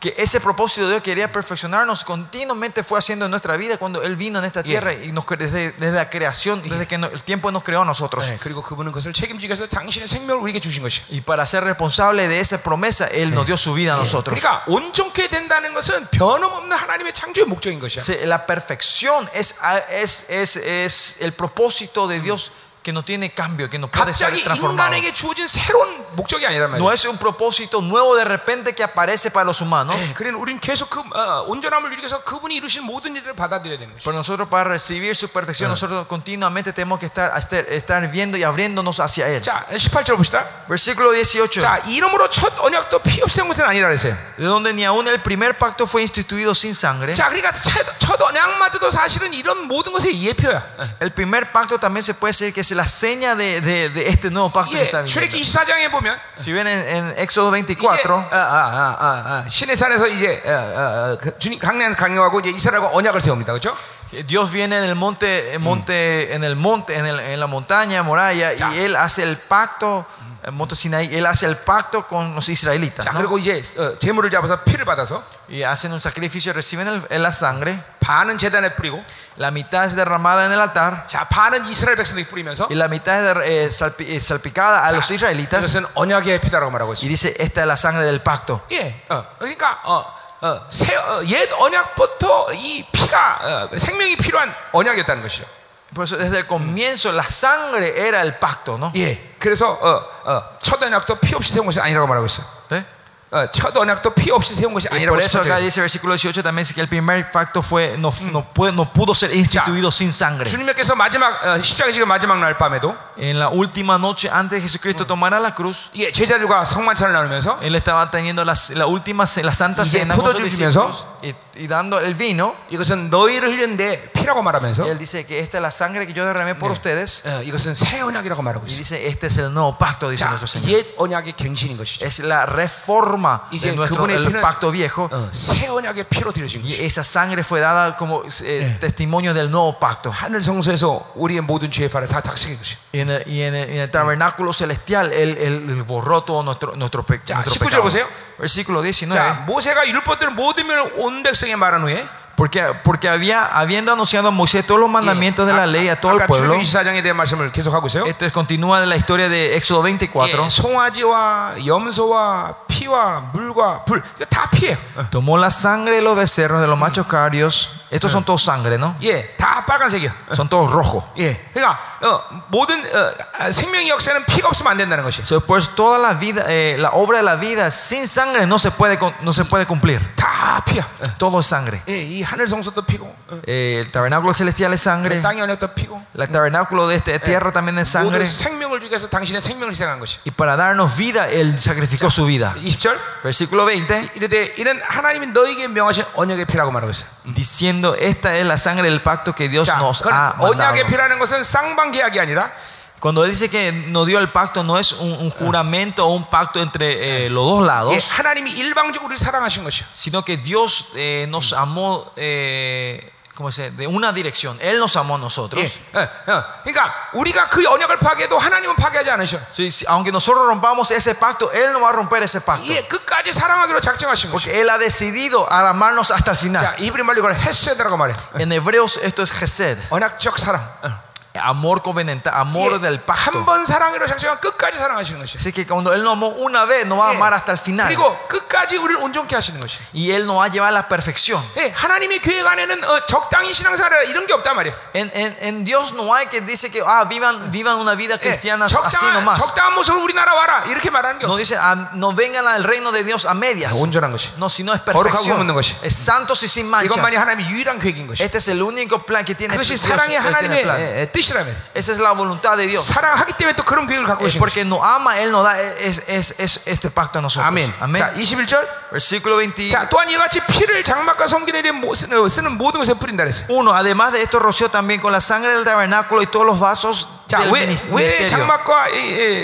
que ese propósito de Dios quería perfeccionarnos continuamente fue haciendo en nuestra vida cuando Él vino en esta tierra y nos, desde, la creación, desde que el tiempo nos creó a nosotros. Y para ser responsable de esa promesa, Él nos dio su vida a nosotros. La perfección es, es, es, es el propósito de Dios que no tiene cambio, que no puede ser transformado. No es un propósito nuevo de repente que aparece para los humanos. Pero nosotros para recibir su perfección, nosotros continuamente tenemos que estar, estar viendo y abriéndonos hacia Él. Versículo 18. De donde ni aún el primer pacto fue instituido sin sangre. El primer pacto también se puede decir que es la seña de, de, de este nuevo pacto que está 예, 출애기 viniendo. 24장에 보면 Si ven en, en Éxodo 이제, 24, 아, 아, 아, 아, 아, 신의 산에서 이제 어, 어, 어, 그 주님 강난 강요하고 이제 이스라엘과 언약을 세웁니다. 그렇죠? que Dios viene en el monte, en monte, en el monte, en, el- en la montaña, Moraya, Ya. y Él hace el pacto el monte Sinaí, él hace el pacto con los israelitas. 자, ¿no? 그리고 이제 어, 제물을 잡아서 피를 받아서 Y hacen un sacrificio, reciben el- el- la sangre, 반은 재단에 뿌리고 la mitad es derramada en el altar 자, 반은 이스라엘 백성들이 뿌리면서 y la mitad es der- eh, salpi- eh, salpicada a los 자, israelitas. 이것은 언약의 피다라고 말하고 Y 있습니다. dice, esta es la sangre del pacto. 예, 어, 그러니까 어, 어, 새, 어, 옛 언약부터 이 피가 어, 생명이 필요한 언약이었다는 것이죠. Por eso desde el comienzo la sangre era el pacto, ¿no? 예, 그래서 어, 어, 첫 언약도 피 없이 세운 것이 아니라고 말하고 있어. ¿Sí? 어, 첫 언약도 피 없이 세운 것이 Y 아니라고 por eso acá 했어요. dice versículo 18 también dice que el primer pacto fue no, no, puede- no pudo ser instituido sin sangre. 주님께서 마지막 어, 십자가 지금 마지막 날 밤에도 En la última noche antes de Jesucristo tomara la cruz, 예, 제자들과 성만찬을 나누면서 él estaba teniendo la, la última ce- la santa 이제 cena con sus 포도주를 discípulos y, y dando el vino. 이것은 너희를 흘렸는데 피라고 말하면서 Y él dice que esta es la sangre que yo derramé por ustedes. 어, 이것은 새 언약이라고 말하고 Y 있어요. dice, este es el nuevo pacto, dice 자, nuestro Señor. 옛 언약의 갱신인 것이죠. Es la reforma 이제 de nuestro 그분의 el 피는 pacto viejo. 어, 새 언약의 피로 드려진 Y 것이죠. esa sangre fue dada como eh, testimonio del nuevo pacto. 하늘 성소에서 우리의 모든 죄의 발을 다 닥치게 것이. Y en el, y en el- en el tabernáculo celestial, él, él- él borró todo nuestro, nuestro, pe- 자, nuestro 19절 pecado. 보세요. Versículo 19. 자, 모세가 율법들을 모든 면을 온 백성 에 말한 후에 Porque, porque había, habiendo anunciado a Moisés todos los mandamientos de la ley a todo el 아까 pueblo, 출애굽 24장에 대한 말씀을 계속 하고 있어요. esto es- continúa de la historia de Éxodo 24. 예, 송아지와 염소와 피와 물과 불 이거 다 피예요. 어. Tomó la sangre de los becerros, de los machos carios. Estos son todos sangre, ¿no? 예, 다 빨간색이야. Son todos rojos. 예, 그러니까 어, 모든 어, 아, 생명의 역사는 피가 없으면 안 된다는 것이. So, pues toda la vida, eh, la obra de la vida sin sangre no se puede, con- no se puede cumplir. 다 피야. 어. Todo es sangre. 예, 이 하늘 성소도 피고, 어, Eh, el tabernáculo celestial es sangre. 땅의 언약도 피고. El tabernáculo de esta tierra también es 모든 sangre. 생명을 주기 위해서 당신의 생명을 희생한 것이. Y para darnos vida, Él sacrificó su vida. 20절 Versículo 20, 이르되 이는 하나님이 너에게 명하신 언약의 피라고 말하고 있어요. diciendo, esta es la sangre del pacto que Dios 자, nos 그건 ha mandado. 언약의 피라는 것은 쌍방 계약이 아니라 Cuando Él dice que nos dio el pacto, no es un, un juramento o un pacto entre eh, los dos 예, lados, 하나님이 일방적으로 우리를 사랑하신 것이요. sino que Dios eh, nos amó eh, ¿cómo se dice? de una dirección. Él nos amó a 예, nosotros. 어, 어. 그러니까 우리가 그 언약을 파괴해도 하나님은 파괴하지 않으셔. Sí, sí, aunque nosotros rompamos ese pacto, Él no va a romper ese pacto. 예, 끝까지 사랑하기로 작정하신 것이. Porque Él ha decidido a amarnos hasta el final. 자, 이브리 말로 이걸 헤세드라고 말해. En hebreos esto es Gesed, 언약적 사랑. 어. amor covenantal, amor del pacto. 한번 사랑하기로 작정하면 끝까지 사랑하시는 것이. Así que cuando Él nos amó una vez, nos va a amar hasta el final. 그리고 끝까지 우리를 온전케 하시는 것이. Y Él nos va a llevar a la perfección. 예, 하나님의 교회 안에는 어, 적당히 신앙생활 이런 게 없단 말이야. En, en- en Dios no hay que dice que ah, vivan, vivan una vida 예, cristiana así 적당한, nomás. 적당한 모습을 우리나라 와라 이렇게 말하는 게 No 없어. dicen, ah, no vengan al reino de Dios a medias. 온전한 것이. No, sino es 거룩하고 perfección. 없는 것이. Es santos y sin manchas. 이것만이 하나님의 유일한 계획인 것이. Este es el único plan que tiene 그것이 Dios. 사랑의 Él tiene 하나님의 plan. 예, 예, 뜻이라면. Esa es la voluntad de Dios. 사랑하기 때문에 또 그런 계획을 갖고 Es 계신 것이. porque nos ama, Él nos da es, es, es este pacto a nosotros. 아멘. 자, 21절. Versículo 21. 자, 또한 이같이 피를 장막과 성전에 대해 모- 쓰는 쓰는 모든 것에 뿌린다 그랬어요. Además de esto, roció también con la sangre del tabernáculo y todos los vasos 자, del 왜, minis- 왜 ministerio. 장막과 이,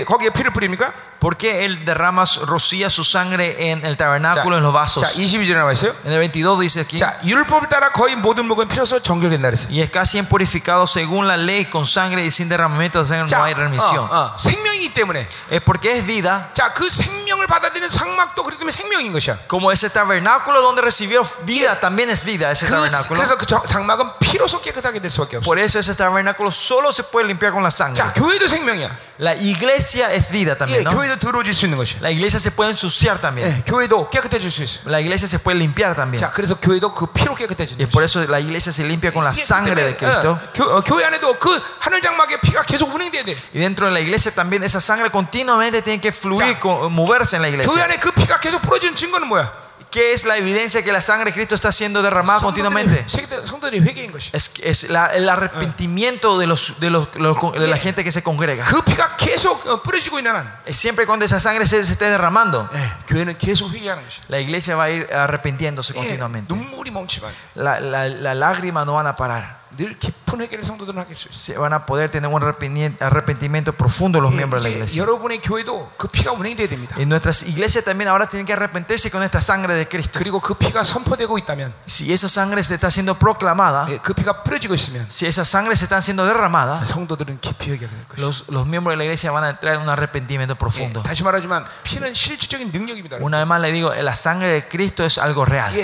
이, 거기에 피를 뿌립니까? ¿Por qué Él derrama, rocía su sangre en el tabernáculo, en los vasos? 자, 22절에 나와 있어요. En el 22 dice aquí. 자, 율법을 따라 거의 모든 먹은 피로서 정결된다 그랬어요. Y es casi purificado según la ley, con sangre y sin derramamiento de sangre 자, no hay remisión. 어, 어, 생명이기 때문에 Es porque es vida, 자, 그 생명을 받아들이는 상막도 그렇기 때문에 생명인 것이야. como ese tabernáculo donde recibió vida, también es vida ese 그, tabernáculo. 그래서 그 정- 상막은 피로서 깨끗하게 될 수밖에 없어. Por eso ese tabernáculo solo se puede limpiar con la sangre. 자, 교회도 생명이야. La iglesia es vida 예, también, ¿no? 교회도 더러워질 수 있는 것이야. La iglesia se puede ensuciar también. 예, 교회도 깨끗해질 수 있어. La iglesia se puede limpiar también. 자, 그래서 교회도 그 피로 깨끗해지는 Y por eso la iglesia se limpia con la 이게 sangre de 때문에, Cristo. 어, 교, 어, 교회 안에도 그 하늘 장막의 피가 계속 운행돼야 돼. Y dentro de la iglesia también esa sangre continuamente tiene que fluir, 자, co- moverse en la 교회 iglesia. 안에 그 피가 계속 풀어지는 증거는 뭐야? ¿Qué es la evidencia que la sangre de Cristo está siendo derramada continuamente? Es, el arrepentimiento de, los, de, los, de, la gente que se congrega. Siempre cuando esa sangre se, se esté derramando, la iglesia va a ir arrepintiéndose continuamente. La, la, la lágrima no van a parar. Se van a poder tener un arrepentimiento profundo los miembros de la iglesia. Y nuestras iglesias también ahora tienen que arrepentirse con esta sangre de Cristo. Si esa sangre se está siendo proclamada, si esa sangre se está siendo derramada, los, miembros de la iglesia van a entrar en un arrepentimiento profundo. Una vez más le digo, la sangre de Cristo es algo real.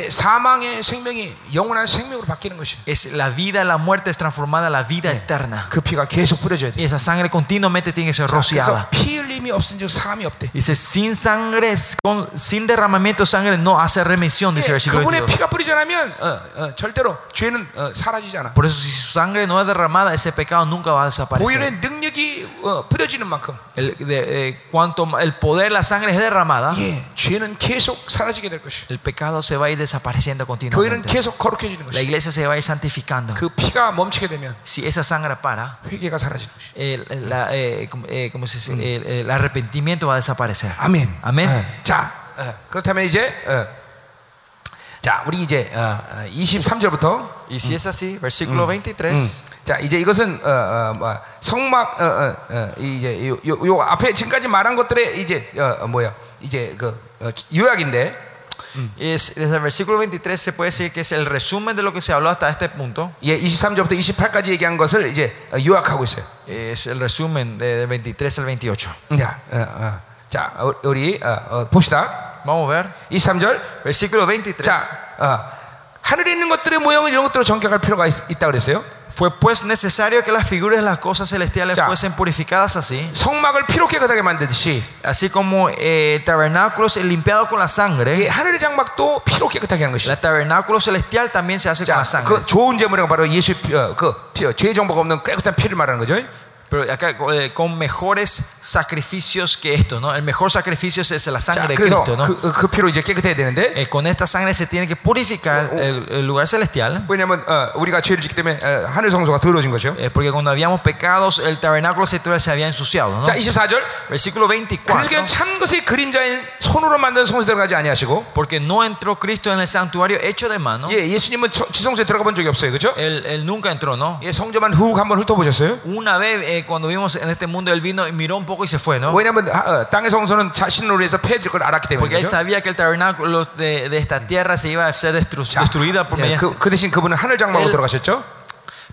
Es la vida, la muerte es transformada a la vida eterna. 그 피가 계속 뿌려져야 돼. Y esa sangre continuamente tiene que ser 그래서 rociada. 피 흘림이 없은즉 사함이 없대. Dice, sin sangre, con- sin derramamiento de sangre no hace remisión, dice el 예, versículo 그분의 22. 피가 뿌리지 않으면 어, 어, 절대로 죄는 어, 사라지지 않아. Por eso si su sangre no es derramada, ese pecado nunca va a desaparecer. 오히려 능력이 어, 뿌려지는 만큼 El, de- eh, cuanto ma- el poder, la sangre es derramada, 예, 죄는 계속 사라지게 될 것이. el pecado se va a ir desapareciendo 교회는 continuamente. 계속 거룩해지는 La 것이. iglesia se va a ir santificando. 그 피 가 멈추게 되면 Si esa sangre para, 회개가 사라지는 것이. la, eh, como- eh, ¿cómo se dice? El- el arrepentimiento va a desaparecer. 아멘. 아멘. 어, 자, 어, 그렇다면 이제 어, 자, 우리 이제 어, 어, 23절부터 Y si es así, versículo 23. 자 이제 이것은 어, 어, 뭐, 성막 어, 어, 어, 이제 요, 요, 요 앞에 지금까지 말한 것들의 이제 어, 어, 뭐야 이제 그 어, 요약인데 Es, desde el versículo 23 se puede decir que es el resumen de lo que se habló hasta este punto. 예, 23절부터 28까지 얘기한 것을 이제 어, 요약하고 있어요. Es el resumen de, del 23 al 28. 자, 어, 어. 자 어, 우리 어, 어, 봅시다. Vamos a ver. 23절. Versículo 23. 자, 어, 하늘에 있는 것들의 모형을 이런 것들로 정결할 필요가 있, 있다 그랬어요. Fue pues necesario que las figuras de las cosas celestiales Ya. fuesen purificadas así, 성막을 피로 깨끗하게 만드듯이 así como eh, el tabernáculo es limpiado con la 이 sangre. 하늘의 장막도 피로 깨끗하게 하는 것이죠. El tabernáculo celestial también se hace con 자, la sangre. 그 좋은 제물은 바로 예수 피, 어, 그 피, 어, 죄 정보가 없는 깨끗한 피를 말하는 거죠. Pero acá eh, con mejores sacrificios que estos, ¿no? El mejor sacrificio es la 자, sangre de 그래서 Cristo, ¿no? 그, 그 피로 이제 깨끗해야 되는데 Eh, con esta sangre se tiene que purificar el, el lugar celestial. 왜냐하면 어, 우리가 죄를 짓기 때문에 어, 하늘 성소가 더러워진 것이요. eh, porque cuando habíamos pecados, el tabernáculo celestial se había ensuciado, ¿no? 자, 24절. Versículo 그래서 24. 그냥 참 것의 그림자인 손으로 만든 성소에 들어가지 아니하시고 Porque no entró Cristo en el santuario hecho de mano. 예, 예수님은 저- 지성소에 들어가 본 적이 없어요. 그렇죠? Él, él nunca entró, ¿no? 예, 성전만 훅 한번 훑어보셨어요? Una vez eh, cuando vimos en este mundo, él vino y miró un poco y se fue, ¿no? 왜냐하면 하- 어, 땅의 성소는 자신을 위해서 폐해질 걸 알았기 때문에 Porque él 그렇죠? sabía que el tabernáculo de, de esta tierra se iba a ser destru- 자, destruida por 예, mediante 그, 그 대신 그분은 하늘 장막으로 El- 들어가셨죠?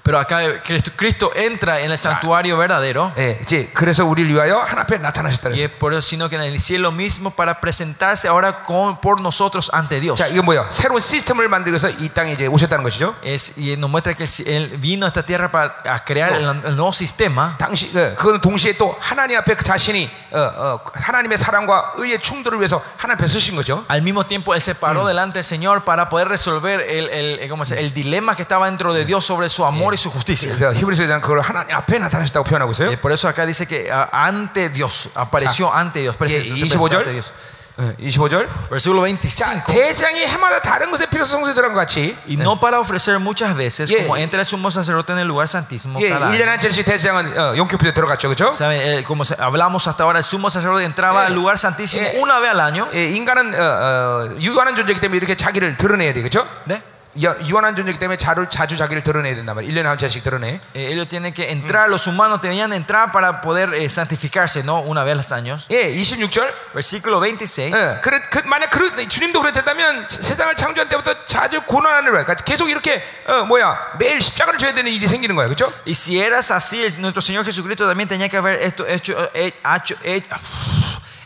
Pero acá Cristo, Cristo entra en el santuario verdadero. 예, 이제 그래서 우리를 위하여 하나 앞에 나타나셨다 Y 그랬어요. es por eso, sino que en el cielo mismo para presentarse ahora con, por nosotros ante Dios. 자, 이건 뭐야? 새로운 시스템을 만들기 위해서 이 땅에 이제 오셨다는 것이죠. Es, y nos muestra que él, él vino a esta tierra para a crear el, el nuevo sistema. 당시 그, 그거는 동시에 또 하나님 앞에 그 자신이 어, 어, 하나님의 사랑과 의의 충돌을 위해서 하나님 앞에 서신 거죠. Al mismo tiempo, él se paró delante del Señor para poder resolver el, el, ¿cómo se dice? el dilema que estaba dentro de Dios sobre su amor y su justicia. 그래서 히브리서에는 그걸 하나님 앞에 나타나셨다고 표현하고 있어요. Y por eso acá dice que ah, ante Dios, apareció ante Dios. 예, prese- se presentó 25절. ante Dios. 어, 25절. Versículo 자, 25. 대장이 해마다 다른 것에 필요해서 성소에 들어간 것 같이 Y no para ofrecer muchas veces, Yeah. como entra el sumo sacerdote en el lugar santísimo. 예, cada 1년에 año. 한 차례씩 대장은 어, 용키프에 들어갔죠. 그렇죠? ¿Saben? Eh, como se- hablamos hasta ahora, el sumo sacerdote entraba Yeah. al lugar santísimo Yeah. una vez al año. 예, 인간은 어, 어, 유한한 존재이기 때문에 이렇게 자기를 드러내야 돼. 그렇죠? ¿de? 여- 유한한 존재이기 때문에 자를, 자주 자기를 드러내야 된단 말이에요. 1년에 한 차례씩 드러내. Eh, ellos tienen que entrar, los humanos tenían que entrar para poder eh, santificarse, ¿no? Una vez al año. 예, 26절. Versículo 26. 예, 그래, 그, 만약 그, 주님도 그랬다면 세상을 창조한 때부터 자주 고난을 받 그러니까 계속 이렇게 어, 뭐야 매일 십자가를 져야 되는 일이 생기는 거야, 그렇죠? Y si eras así, el- nuestro Señor Jesucristo también tenía que haber esto, hecho, eh, hecho, eh,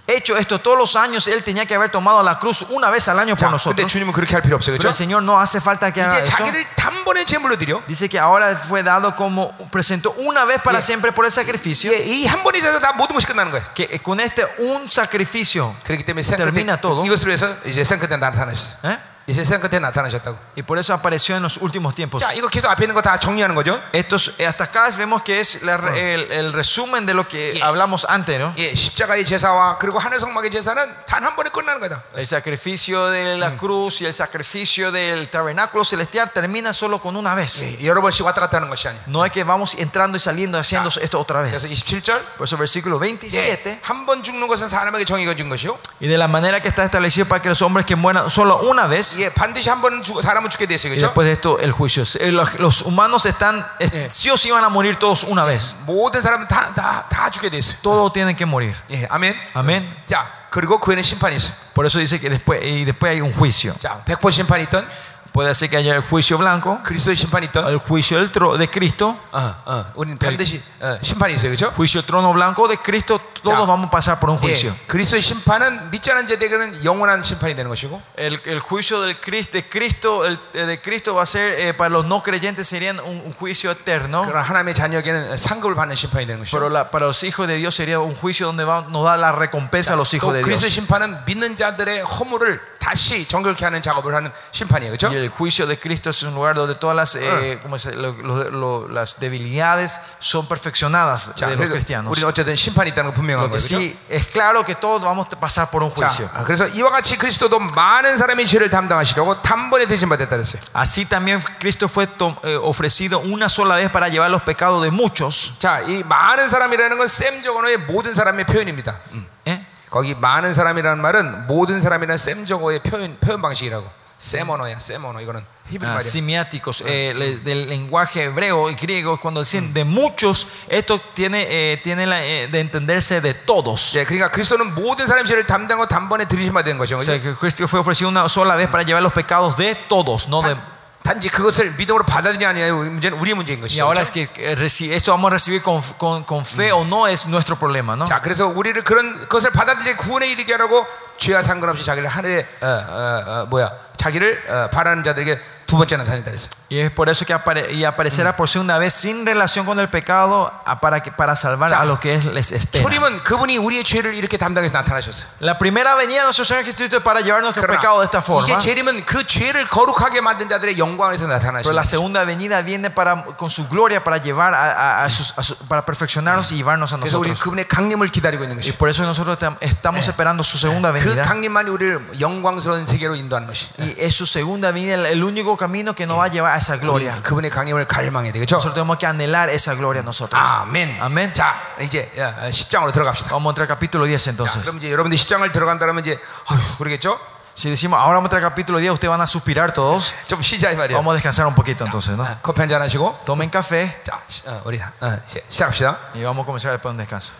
hecho esto todos los años. Él tenía que haber tomado la cruz una vez al año por 자, 근데 nosotros. 주님은 그렇게 할 필요 없어요, Pero 그렇죠? el Señor no hace falta que haga 이제 eso. 자기를 단번에 제물로 드려. Dice que ahora fue dado como presentó una vez para Yeah. siempre por el sacrificio. 예, 이 한 번에 있어서 다 모든 것이 끝나는 거야. Que eh, con este un sacrificio 그렇기 때문에 생 termina 끝에 todo. 이것으로 해서 이제 생 끝에 나타나셨어. ¿eh? 이제 생 끝에 나타나셨다고. y por eso apareció en los últimos tiempos. 자, 이거 계속 앞에 있는 거 다 정리하는 거죠. Estos, eh, hasta acá vemos que es la re- el, el resumen de lo que Yeah. hablamos antes, ¿no? 예, 십자가의 제사와 그리고 하늘 성막의 제사는 단 한 번에 끝나는 거다. El sacrificio de la cruz y el sacrificio del tabernáculo celestial termina solo con una vez. 예, 여러 번씩 왔다 갔다 하는 것이 아니야. No es que vamos entrando y saliendo haciendo esto otra 그래서 vez. 27절 Por eso versículo 27. 한 번 죽는 것은 사람에게 정의가 준 것이요. Y de la manera que está establecido para que los hombres que mueran solo una vez, y después de esto, el juicio. Eh, los humanos están, eh, sí o sí van a morir todos una vez. Todos tienen que morir. Amén. Amén. Por eso dice que después, y después hay un juicio 자, 백보 심판이 있던 Puede ser que haya el juicio blanco, 그리스도의 심판이 있던 el juicio del tro- de Cristo, 어, 어, 우리는 반드시 어, 심판이 있어요. 그렇죠? juicio trono blanco de Cristo. Todos Ya. vamos a pasar por un juicio. 예, 그리스도의 심판은 믿지 않은 자들에게는 영원한 심판이 되는 것이고 El, el juicio del Cris- de Cristo, el, eh, de Cristo va a ser eh, para los no creyentes serían un, un juicio eterno. 그러나 하나님의 자녀에게는 상급을 받는 심판이 되는 Pero 것이고 la- para los hijos de Dios sería un juicio donde va, nos da la recompensa a los 또 hijos de 그리스도의 Dios. 심판은 믿는 자들의 허물을 다시 정결케 하는 작업을 하는 심판이에요. 그렇죠? Y el juicio de Cristo es un lugar donde todas las, eh, ¿cómo se- lo- lo- lo- las debilidades son perfeccionadas 자, de los 그래서 cristianos. 우리는 어쨌든 심판이 있다는 거 분명한 Lo que 거예요. 그렇죠? sí es claro que todos vamos a pasar por un juicio. 자, 그래서 이와 같이 그리스도도 많은 사람의 죄를 담당하시려고 단번에 대신 받았다 그랬어요. Así también Cristo fue to- eh, ofrecido una sola vez para llevar los pecados de muchos. 자, 이 많은 사람이라는 건 셈적 언어의 모든 사람의 표현입니다. 음. ¿eh? 거기 많은 사람이라는 말은 모든 사람이라는 셈적 어의 표현 표현 방식이라고. 셈 언어야, 셈 언어. 이거는 히브리 Ah, 말이야. simiáticos eh, le- del lenguaje hebreo y griego cuando dicen de muchos esto tiene eh, tiene la, eh, de entenderse de todos 예, 그러니까 그리스도는 모든 사람의 죄를 담당하고 단번에 들이심 받은 것이죠. o sea que Cristo fue ofrecido una sola vez para llevar los pecados de todos no de 단지 그것을 믿음으로 받아들이냐 아니냐 문제는 우리의 문제인 것이죠. ahora es que eh, esto vamos a recibir con, con, con fe o no es nuestro problema no 자, 그래서 우리를 그런 것을 받아들이지 구원에 이르게 하라고 죄와 상관없이 자기를 하늘에 어, 어, 어, 뭐야 자기를 어, 바라는 자들에게 두 번째 나타낸다 그랬어. y es por eso que apare- y aparecerá por segunda vez sin relación con el pecado a- para, que, para salvar Ya. a los que es- les espera 초림은 그분이 우리의 죄를 이렇게 담당해서 나타나셨어요. la primera venida de nuestro Señor Jesucristo es para llevar nuestro pecado de esta 이제 forma 재림은 그 죄를 거룩하게 만든 자들의 영광에서 Pero 나타나시는 la 거죠. segunda venida viene para, con su gloria para llevar a, a- a sus- a su- para perfeccionarnos y llevarnos a 그래서 우리는 nosotros. 그분의 강림을 기다리고 있는 Y 것이. por eso nosotros tam- estamos esperando su segunda 그 venida. 강림만이 우리를 영광스러운 세계로 인도하는 것이. Y es su segunda venida el, el único camino que nos va a llevar a esa 우리 gloria. 그분의 강림을 갈망해야 되겠죠. Nosotros tenemos que anhelar esa gloria nosotros. 아멘. 아멘. 자, 이제 10장으로 들어갑시다. Vamos a entrar al capítulo 10 자, entonces. 그럼 이제 여러분들이 10장을 들어간다면 이제 어휴, 그러겠죠? Si decimos ahora vamos a entrar al capítulo 10, ustedes van a suspirar todos. 좀 쉬자 이 말이야. Vamos a descansar un poquito entonces, ¿no? 어, 커피 한잔 하시고 Tomen café 자, 시- 어, 우리 어, 이제 시작합시다. y vamos a comenzar después de un descanso.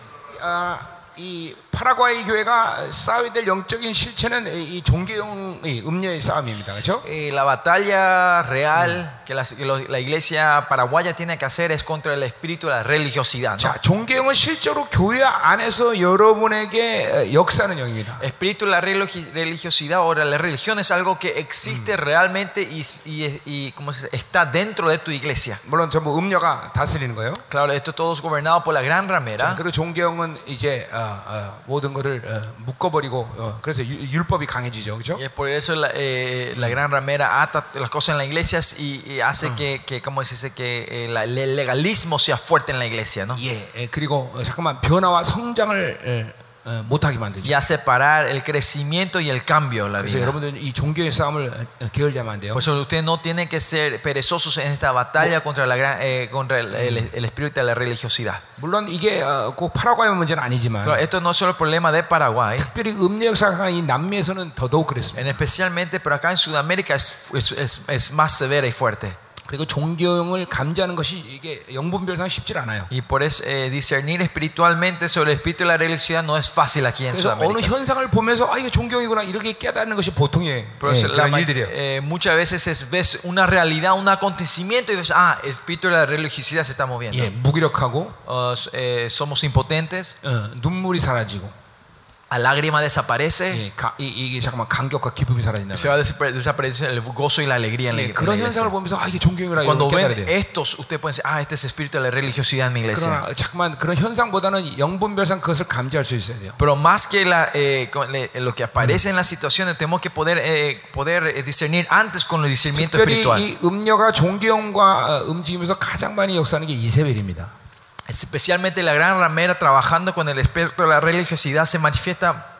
아, 이 파라과이 교회가 싸워야 될 영적인 실체는 이, 이 종교용 이 음녀의 싸움입니다. 그렇죠? Eh, la batalla real que, la, que lo- la iglesia paraguaya tiene que hacer es contra el espíritu de la religiosidad. ¿no? 자, 종교용은 실제로 교회 안에서 여러분에게 어, 역사하는 영입니다. Espíritu de la religi- religiosidad o la religión es algo que existe realmente y, y- y, ¿cómo se dice? está dentro de tu iglesia. 물론 전부 음녀가 다스리는 거예요. Claro, esto todo es gobernado por la gran 자, ramera. 그리고 종교용은 이제 어, 어, 모든 것을 어, 묶어버리고 어, 그래서 유- 율법이 강해지죠, 그렇죠? Y es por eso la, eh, la gran ramera ata las cosas en las iglesias y, y hace que, que, ¿cómo se dice? que eh, la- el legalismo sea fuerte en la iglesia. ¿no? 예, 예, 그리고 어, 잠깐만 변화와 성장을 어, 어, 못하게 만들죠. Y a separar el crecimiento y el cambio de la 그래서 vida. 여러분들 이 종교의 싸움을 어, 게을리하면 안 돼요. Por eso ustedes no tienen que ser perezosos en esta batalla contra, la gran, eh, contra el, el- el espíritu de la religiosidad. 물론 이게 어, 꼭 파라과이 문제는 아니지만 Claro, esto no es solo el problema de Paraguay, 특별히 음료 역사가 이 남미에서는 더더욱 그랬습니다. en especialmente, pero acá en Sudamérica es, es, es- es más severa y fuerte. 그리고 종교용을 감지하는 것이 이게 영분별상 쉽지 않아요. Y por eso eh, discernir espiritualmente sobre el espíritu de la religiosidad no es fácil aquí en 그래서 어느 Sudamérica. 현상을 보면서 아 이게 종교이구나 이렇게 깨닫는 것이 보통의 Por 예, eso la 그런 ma- 일들이에요. eh, muchas veces es- ves una realidad, un acontecimiento y ves, ah, el espíritu de la religiosidad se está moviendo. 예, 무기력하고 Uh, eh, somos impotentes, 어, 눈물이 사라지고 la lágrima desaparece, 예, 가, 이, 이게 잠깐만 감격과 기쁨이 사라진다. se va a desapare- desaparecer el gozo y la alegría en la, 예, en la 그런 iglesia. 현상을 보면서 아 이게 종교이구나 이거 Cuando 깨달아야 ven 돼요. estos, usted puede decir, ah, este es el espíritu de la religiosidad en mi iglesia. 그러나 잠깐만 그런 현상보다는 영분별상 그것을 감지할 수 있어야 돼요. Pero más que la, eh, con le- lo que aparece en las situaciones, tenemos que poder, eh, poder eh, discernir antes con el discernimiento 특별히 espiritual. 이 음녀가 종교용과 어, 움직이면서 가장 많이 역사하는 게 이세벨입니다. Especialmente la gran ramera trabajando con el espíritu de la religiosidad se manifiesta,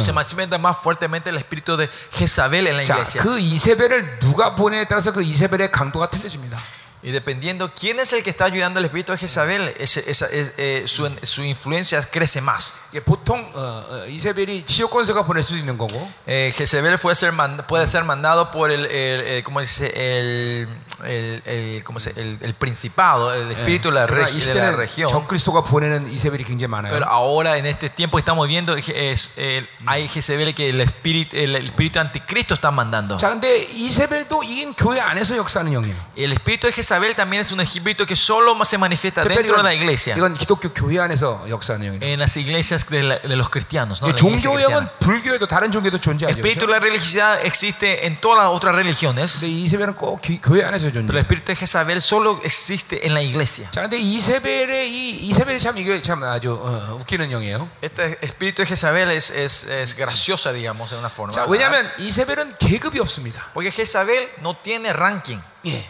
se manifiesta más fuertemente el espíritu de Jezabel en la 자, iglesia. 그 이세벨을 누가 보내에 따라서 그 이세벨의 강도가 틀려집니다. Y dependiendo quién es el que está ayudando al espíritu de Jezabel, ese- esa- es- eh, su, su influencia crece más. 예, 보통 어, 어, 이세벨이 지역 권세가 보낼 수도 있는 거고 Eh, Jezebel puede ser, man- puede ser mandado por el, el, el- ¿cómo dice? El, el, el- ¿cómo se- el- el principado, el espíritu de la, 그러나 reg- 이 de la 시대는 región. 적그리스도가 보내는 이세벨이 굉장히 많아요. Pero ahora, en este tiempo que estamos viendo, es, el- hay Jezebel que el espíritu, el, el espíritu anticristo está mandando. 자, 근데 이세벨도 이긴 교회 안에서 역사하는 영이에요. El espíritu de Jezabel también es un espíritu que solo se manifiesta 특별히 dentro de la 이건, iglesia. 이건 기독교 교회 안에서 역사하는 영이에요. En las iglesias de, la- de los cristianos. ¿no? 이 La iglesia 종교 영은 cristiana. 불교에도 다른 종교도 El 존재하죠. espíritu de 그렇죠? la religiosidad existe en todas las otras religiones. 근데 이세벨은 꼭 기- 교회 안에서 Pero el 존재해요. espíritu de Jezabel solo existe en la iglesia. 자, 근데 이세벨의 이 이세벨이 참 이게 참 아주 어, 웃기는 영이에요. Este espíritu de Jezabel es, es, es graciosa, digamos, de una forma. 자, 왜냐하면 이세벨은 계급이 없습니다. Porque Jezabel no tiene ranking. 예.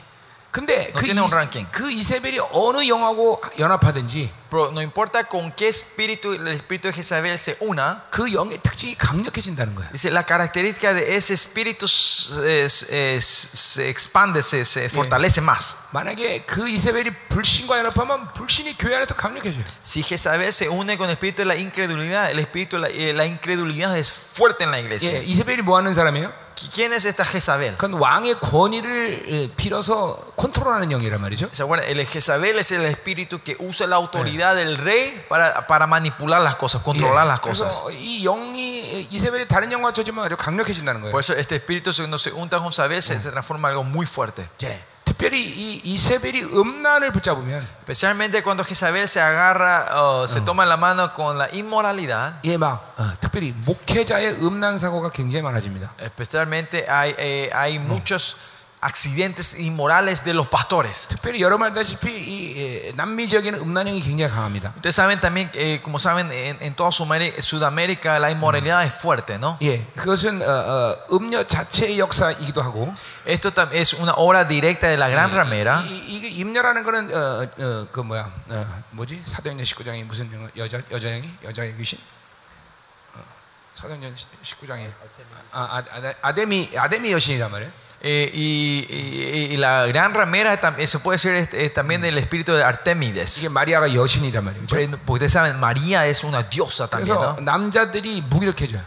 근데 그, tiene un 이, ranking. 그 이세벨이 어느 영하고 연합하든지 Pero no importa con qué espíritu el espíritu de Jezabel se una, 그 영의 특징이 강력해진다는 거예요. dice la característica de ese espíritu se, se- se expande, se, se fortalece más. 만약에 그 이세벨이 불신과 연합하면 불신이 교회 안에서 강력해져요. Si Jezabel se une con el espíritu de la incredulidad, el espíritu de la, eh, la incredulidad es fuerte en la iglesia. 예, 이세벨이 뭐 하는 사람이에요? ¿Qui- ¿Quién es esta Jezabel? 그건 왕의 권위를 예, 빌어서 컨트롤하는 영이란 말이죠. ¿Se acuerdan? El Jezabel es el espíritu que usa la autoridad del rey para, para manipular las cosas, controlar las cosas. 그래서 이 영이 이세벨이 다른 영과 쳐지면 아주 강력해진다는 거예요. Por eso este espíritu cuando se unta con Jezabel se, se transforma en algo muy fuerte. 예, 특별히 이 이세벨이 음란을 붙잡으면 Especialmente cuando Jezabel se agarra, o se toma la mano con la inmoralidad. 예, 막 어, 특별히 목회자의 음란 사고가 굉장히 많아집니다. Especialmente hay, eh, hay muchos accidentes inmorales de los pastores. 특별히 여러분 알다시피 이 예, 남미 지역에는 음란형이 굉장히 강합니다. Ustedes saben también, eh, como saben, en, en toda Sumeri- Sudamérica la inmoralidad es fuerte, ¿no? 예, 그것은 어, 어, 음녀 자체의 역사이기도 하고 Esto tam- es una obra directa de la gran ramera. 이, 이게 임녀라는 거는 어, 어, 그 뭐야 어, 뭐지 사도행전 19장에 무슨 영어, 여자 여자형이 여자의 귀신 어, 사도행전 19장에 아, 아, 아, 아데미 아데미 여신이란 말이에요. Eh, y, y- y la gran ramera tam- eh, se puede decir es- es también del espíritu de Artemides. 이게 마리아가 여신이란 말이에요. 그렇죠? Porque ustedes saben, María es una diosa también, 그래서 ¿no? 남자들이 무기력해져요.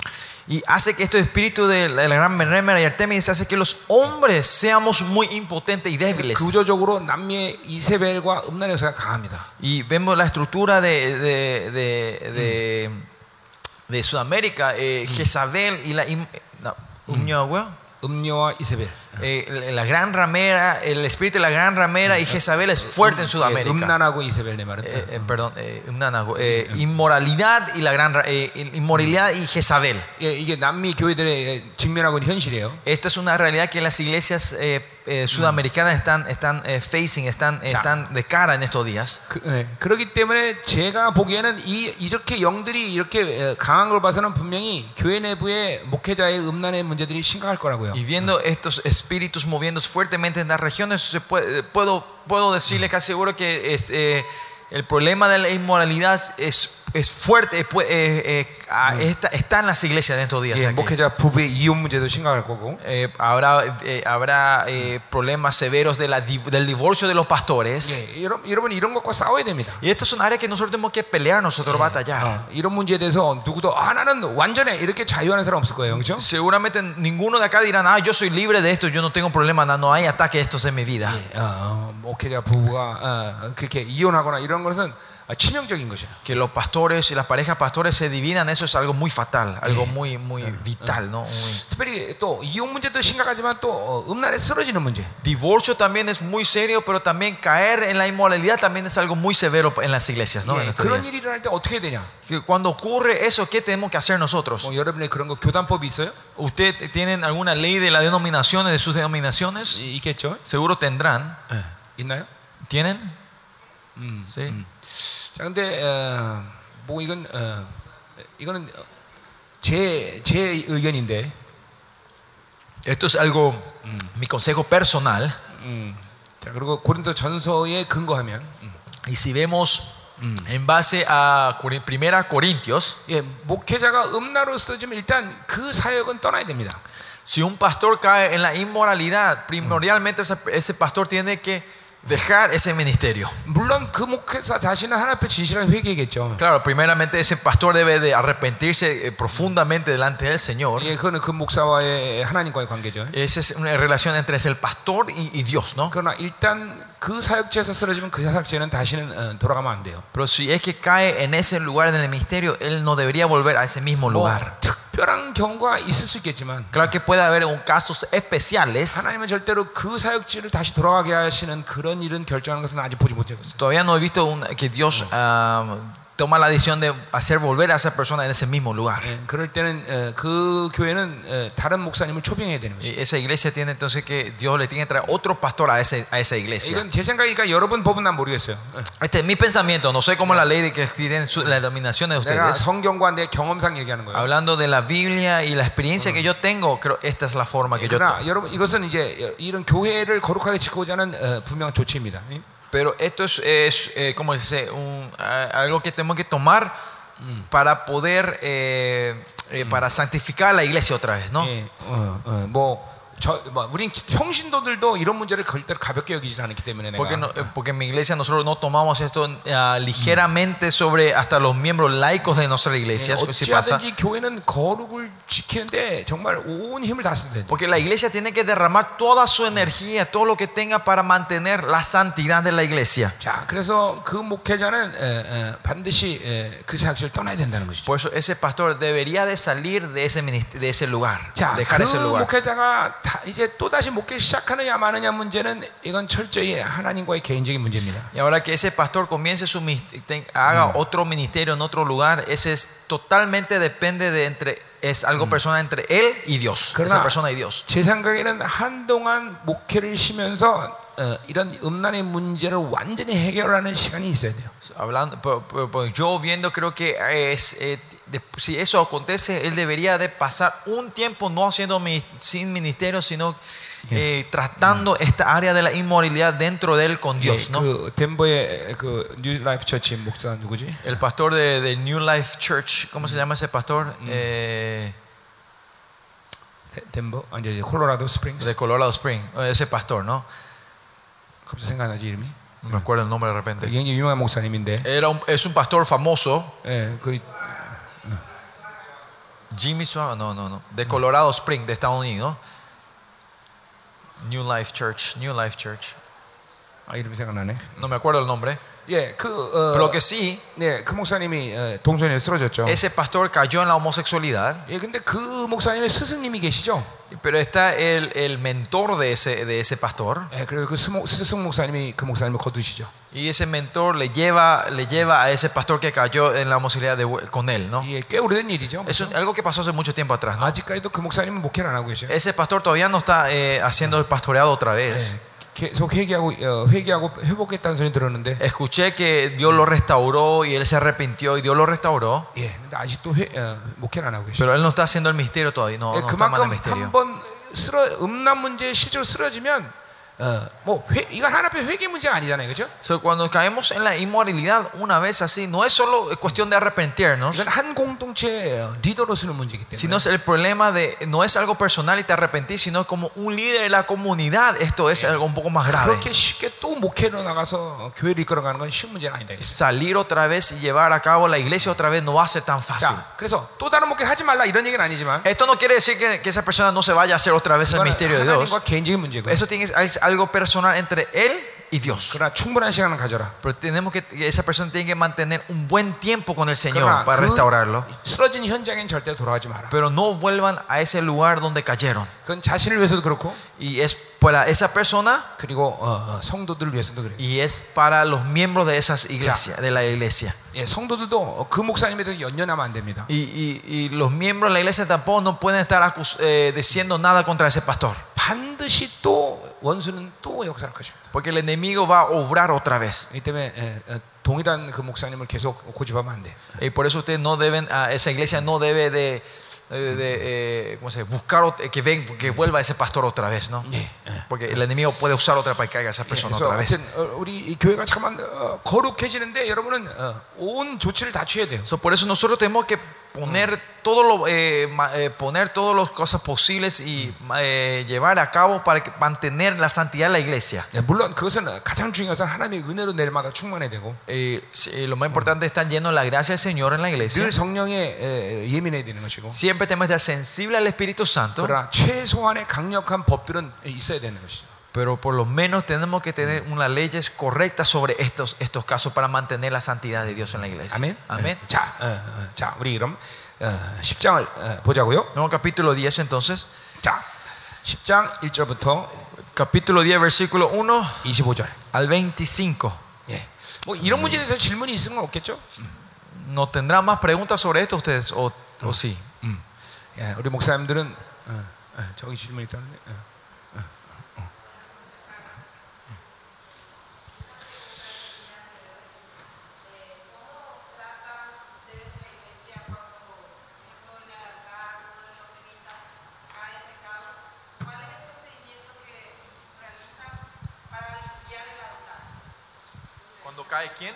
Y hace que este espíritu de la, de la gran ramera y Artemides hace que los hombres seamos muy impotentes y débiles. 구조적으로 남미의 이세벨과 음란 역사가 강합니다. Y vemos la estructura de, de, de, de, de Sudamérica, eh, Jezabel y la... im- no, Uñahua, 음녀와 이세벨. eh, la gran ramera, el espíritu de la gran ramera y Jezabel es fuerte en 예, Sudamérica. 음란하고 이세벨 내 말은. Eh, eh, perdón, eh, umnanago, eh, inmoralidad y la gran ra- eh, inmoralidad y Jezabel. 예, 이게 남미 교회들의 직면하고 있는 현실이에요. Esta es una realidad que las iglesias eh, eh, sudamericanas están, están eh, facing, están, están de cara en estos días. 그, 예, 그렇기 때문에 제가 보기에는 이, 이렇게 영들이 이렇게 에, 강한 걸 봐서는 분명히 교회 내부의 목회자의 음란의 문제들이 심각할 거라고요. Y viendo estos espíritus moviéndose fuertemente en las regiones, puede- puedo, puedo decirle casi seguro que es, eh, el problema de la inmoralidad es, es fuerte, eh, pu- eh, eh, ah, está, está en las iglesias de estos días. 예, aquí. 목회자 부부의 이혼 문제도 심각할 거고. Eh, habrá eh, habrá eh, problemas severos de la div- del divorcio de los pastores. 예, 여러분, 여러분 이런 것과 싸워야 됩니다. Y estas son áreas que nosotros tenemos que pelear, nosotros batallar. 어, 이런 문제에 대해서 누구도 아 나는 완전해 이렇게 자유하는 사람 없을 거예요, 그렇죠? Seguramente ninguno de acá dirán, ah, yo soy libre de esto, yo no tengo problema, no, no hay ataque de estos en mi vida. 예, 어, 목회자 부부가 어, 그렇게 이혼하거나 이런 것은 어, 치명적인 것이야. Que los pastores y las parejas pastores se divinan, eso es algo muy fatal, algo muy muy vital, ¿no? Divorcio también es muy serio, pero también caer en la inmoralidad también es algo muy severo en las iglesias, ¿no? Que cuando ocurre eso, ¿qué tenemos que hacer nosotros? ¿Usted tienen alguna ley de las denominaciones de sus denominaciones? Seguro tendrán. ¿Tienen? Sí. 자, 근데 어, 뭐 이건 어, 이거는 제 제 의견인데, Esto es algo, mi consejo personal. 음, 자 그리고 고린도 전서에 근거하면, 음, Y si vemos en base a Cori- Primera Corintios, 예, 목회자가 음란으로 쓰지면 일단 그 사역은 떠나야 됩니다. si un pastor cae en la inmoralidad, primordialmente ese, ese pastor tiene que dejar ese ministerio. 물론 그 목회자 자신은 하나님 앞에 진실한 회개겠죠. Claro, primeramente ese pastor debe de arrepentirse eh, profundamente delante del Señor. 예, 그거는 그 목사와의 하나님과의 관계죠. Esa es una relación entre el pastor y, y Dios, ¿no? 그러나 일단 그 사역지에서 쓰러지면 그 사역지는 다시는 어, 돌아가면 안 돼요. Pero si es que cae en ese lugar en el ministerio, él no debería volver a ese mismo 뭐 lugar. 특별한 경우가 있을 수 있겠지만 Claro que puede haber un casos especiales. 하나님은 절대로 그 사역지를 다시 돌아가게 하시는 그런 일은 결정하는 것은 아직 보지 못하고 있어요. Todavía no he visto un- que Dios ah, toma la decisión de hacer volver a esa persona en ese mismo lugar. 예, 그럴 때는 어, 그 교회는 어, 다른 목사님을 초빙해야 되는 거죠. Y esa iglesia tiene entonces que Dios le tiene que traer otro pastor a, ese, a esa iglesia. 이건 제 생각이니까 여러분 법은 난 모르겠어요. 어. Este es mi pensamiento. No sé cómo la ley de que tienen su- la dominación de 내가 ustedes. 성경과 내 경험상 얘기하는 거예요. Hablando de la Biblia y la experiencia que yo tengo, creo esta es la forma que yo 그러나 여러분 이것은 이제 이런 교회를 거룩하게 지키고자 하는 어, 분명한 조치입니다. 예? Pero esto es, es, eh, ¿cómo dice? Un, ah, algo que tenemos que tomar para poder, eh, eh, para santificar la iglesia otra vez, ¿no? 예, 어, 어, 뭐, 저, 뭐, 우린 평신도들도 이런 문제를 절대로 가볍게 여기지 않기 때문에 Porque, 내가 no- eh, porque en mi iglesia nosotros no tomamos esto ah, ligeramente sobre hasta los miembros laicos de nuestra 예, iglesia. eso sí pasa. 어찌하든지 교회는 거룩을 지키는데 정말 온 힘을 다 써야 돼. Porque la iglesia tiene que derramar toda su energía, todo lo que tenga para mantener la santidad de la iglesia. 자, 그래서 그 목회자는 에, 에, 반드시 에, 그 사역지를 떠나야 된다는 것이죠. Por eso ese pastor debería de salir de ese, minist- de ese lugar, 자, dejar 그 ese lugar. 목회자가 다 이제 또 다시 목회 시작하느냐 마느냐 문제는 이건 철저히 하나님과의 개인적인 문제입니다. Y ahora que ese pastor comience su mis- ten- haga otro ministerio en otro lugar, ese es totalmente depende de entre es algo personal entre él y Dios, esa 그러나 persona y Dios. 제 생각에는 한동안 목회를 쉬면서 어, 이런 음란의 문제를 완전히 해결하는 시간이 있어야 돼요. Hablando, pero- pero- pero yo viendo creo que es, eh, de- si eso acontece, él debería de pasar un tiempo no haciendo mi- sin ministerio, sino eh, tratando esta área de la inmoralidad dentro de él con Dios, 예, ¿no? 그 덴버의 그 뉴라이프 처치 목사 누구지? El pastor de, de New Life Church, ¿cómo se llama ese pastor? Eh, 데- 덴버 아니 이제 콜로라도 스프링스. de Colorado Spring, eh, ese pastor, ¿no? 갑자기 생각나지 이름이? No me acuerdo el nombre de repente. 굉장히 유명한 목사님인데. Era un- es un pastor famoso, 예, 그 Jimmy Suave, no, no, no, de Colorado Spring, de Estados Unidos. New Life Church, New Life Church. 아, 이름이 생각나네. No me acuerdo el nombre. 예, 그 어, Pero lo que sí, 네, 그 목사님이 어, 동선에 쓰러졌죠. ese pastor cayó en la homosexualidad, 예, 근데 그 목사님의 스승님이 계시죠. pero está el, el mentor de ese, de ese pastor. 예, 그래서 그 스모, 스승 목사님이 그 목사님을 거두시죠. Y ese mentor le lleva, le lleva a ese pastor que cayó en la homosexualidad de vu- con él, ¿no? 예, 꽤 오래된 일이죠. Eso es algo que pasó hace mucho tiempo atrás, ¿no? 아직까지도 그 목사님은 목회를 안 하고 계셔요. Ese pastor todavía no está eh, haciendo el pastoreado otra vez. 예, 계속 회개하고 어, 회개하고 회복했다는 소리 들었는데, Escuché que Dios lo restauró y él se arrepintió y Dios lo restauró, 예, 근데 아직도 회, 어, 목회를 안 하고 계셔요. pero él no está haciendo el misterio todavía, no, 예, no está mal el 그만큼 misterio. 한번 쓰러 음란 문제에 실제로 쓰러지면 So, cuando caemos en la inmoralidad una vez así, no es solo cuestión de arrepentirnos, sino es el problema de no es algo personal y te arrepentís, sino como un líder de la comunidad. Esto es algo un poco más grave. Salir otra vez y llevar a cabo la iglesia otra vez no va a ser tan fácil. Esto no quiere decir que, que esa persona no se vaya a hacer otra vez el misterio de Dios. Eso tiene algo algo personal entre él y Dios. 그러나 충분한 시간을 가져라. Pero tenemos que, esa persona tiene que mantener un buen tiempo con el Señor 그러나 para restaurarlo. 그 쓰러진 현장엔 절대 돌아가지 마라. Pero no vuelvan a ese lugar donde cayeron. 그건 자신을 위해서도 그렇고 Y es para esa persona 그리고 어, 어, 성도들을 위해서도 그래요. y es para los miembros de esas iglesias, de la iglesia. 예, 성도들도 그 목사님에 대해서 연연하면 안 됩니다. Y, y- y los miembros de la iglesia tampoco no pueden estar acus- eh, diciendo nada contra ese pastor. 반드시 또 원수는 또 역사할 것입니다. Porque el enemigo va a obrar otra vez. 이 때문에 예, 어, 동일한 그 목사님을 계속 고집하면 안 돼. Y por eso ustedes no deben, ah, esa iglesia no debe de, de- de, eh, ¿cómo se dice? buscar ot- que, ven, que vuelva ese pastor otra vez, ¿no? 예, 예. Porque el enemigo puede usar otra para que caiga esa persona 그래서 otra vez. 하여튼 어, 우리 이 교회가 잠깐만 어, 거룩해지는데 여러분은 어, 온 조치를 다 취해야 돼요. So, por eso nosotros tenemos que poner todo lo, eh, ma- eh, poner todas las cosas posibles y eh, llevar a cabo para que- mantener la santidad de la iglesia. 예, 물론 그것은 가장 중요한 것은 하나님의 은혜로 내일마다 충만해야 되고 Eh, sí, lo más importante es estar lleno de la gracia del Señor en la iglesia. 늘 성령에 에, 예민해야 되는 것이고 Siempre tenemos que estar sensible al Espíritu Santo, 그러나 최소한의 강력한 법들은 있어야 되는 것이죠. pero por lo menos tenemos que tener unas leyes correctas sobre estos, estos casos para mantener la santidad de Dios en la iglesia. 아멘. Amén. 예. 자, 어, 어, 자, 우리 그럼 어, 10장을 어, 보자고요. Luego capítulo 10 entonces. 자, 10장 1절부터 Capítulo 10, versículo 1 25절. al 25. 예. 뭐 이런 문제에 대해서 질문이 있으면 없겠죠? ¿No tendrán más preguntas sobre esto ustedes o, o sí? 음. 예, 우리 목사님들은 어, 어, 저기 질문 있다는데. 어. Cae quién?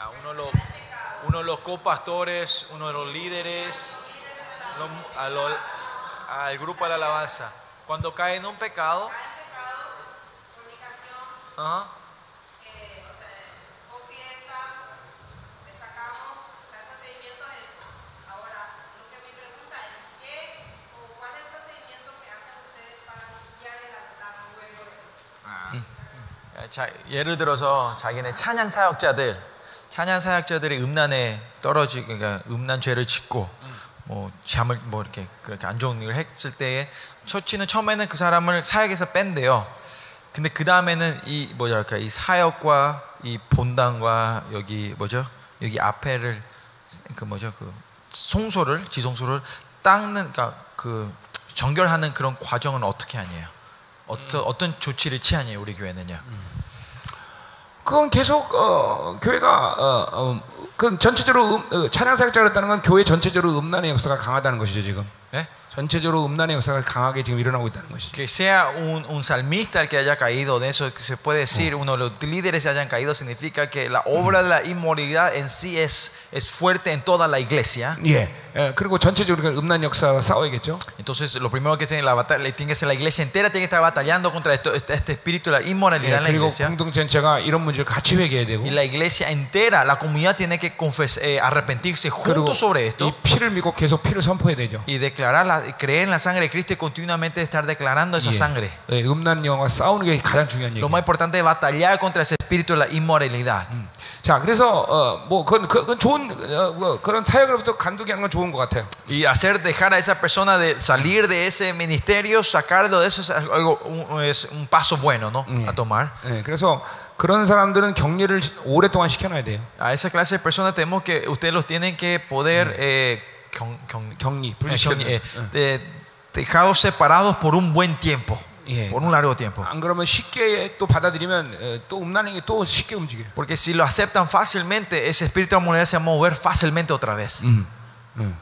Ah, uno, de los, uno de los copastores, uno de los líderes, a lo- al grupo de la alabanza. Cuando cae en un pecado, ajá, 자, 예를 들어서 자기네 찬양 사역자들, 찬양 사역자들이 음란에 떨어지, 그러니까 음란 죄를 짓고 뭐 잠을 뭐 이렇게 그렇게 안 좋은 일을 했을 때에 처치는 처음에는 그 사람을 사역에서 뺀대요. 근데 그 다음에는 이 뭐랄까 이 사역과 이 본당과 여기 뭐죠 여기 앞에를 그 뭐죠 그 송소를 지송소를 닦는 그러니까 그 정결하는 그런 과정은 어떻게 하냐요? 어떤 어떤 조치를 취하냐요 우리 교회는요? 그건 계속 어, 교회가 어, 어, 그 전체적으로 음, 어, 찬양 사역자가 그랬다는 건 교회 전체적으로 음란의 역사가 강하다는 것이죠 지금. ¿Eh? 전체적으로 음란의 역사가 강하게 지금 일어나고 있다는 것이죠. Que sea un, un salmista el que haya caído de eso, que se puede decir, uno de los líderes hayan caído, significa que la obra de la inmoralidad en sí es, es fuerte en toda la iglesia. 예. 예, 그리고 전체적으로 그 음란 역사와 싸워야겠죠. Entonces, lo primero que tiene, la batalla, tiene que ser la iglesia entera, tiene que estar batallando contra esto- este, este espíritu de la 예, inmoralidad en la 그리고 iglesia. 공동 전체가 이런 문제를 같이 회개해야 되고 Y la iglesia entera, la comunidad tiene que confes- eh, arrepentirse 그리고 juntos sobre 이 esto 피를 믿고 계속 피를 선포해야 되죠. y declarar, la- creer en la sangre de Cristo y continuamente estar declarando esa 예. sangre. 예, 음란 영화 싸우는 게 가장 중요한 Lo 얘기예요. más importante es batallar contra ese espíritu de la inmoralidad. 자, 그래서 어, 뭐 그건, 그건 좋은 어, 뭐 그런 사역으로부터 간두기 하는 건 좋은 것 같아요. Y hacer, dejar a esa persona de salir de ese ministerio, sacarlo de eso es algo, un, es un paso bueno, ¿no? Mm. A tomar. 예, 그래서 그런 사람들은 격리를 오랫동안 시켜놔야 돼요. A esa clase de personas tenemos que, ustedes los tienen que poder eh, 경- 경- 격리, eh, 분리시켜. 경- eh, de- dejados separados por un buen tiempo, 예. por un largo tiempo. 안 그러면 쉽게 또 받아들이면 어, 또 음란행이 또 쉽게 움직여요. Porque si lo aceptan fácilmente, ese espíritu de la humanidad se va a mover fácilmente otra vez. 음.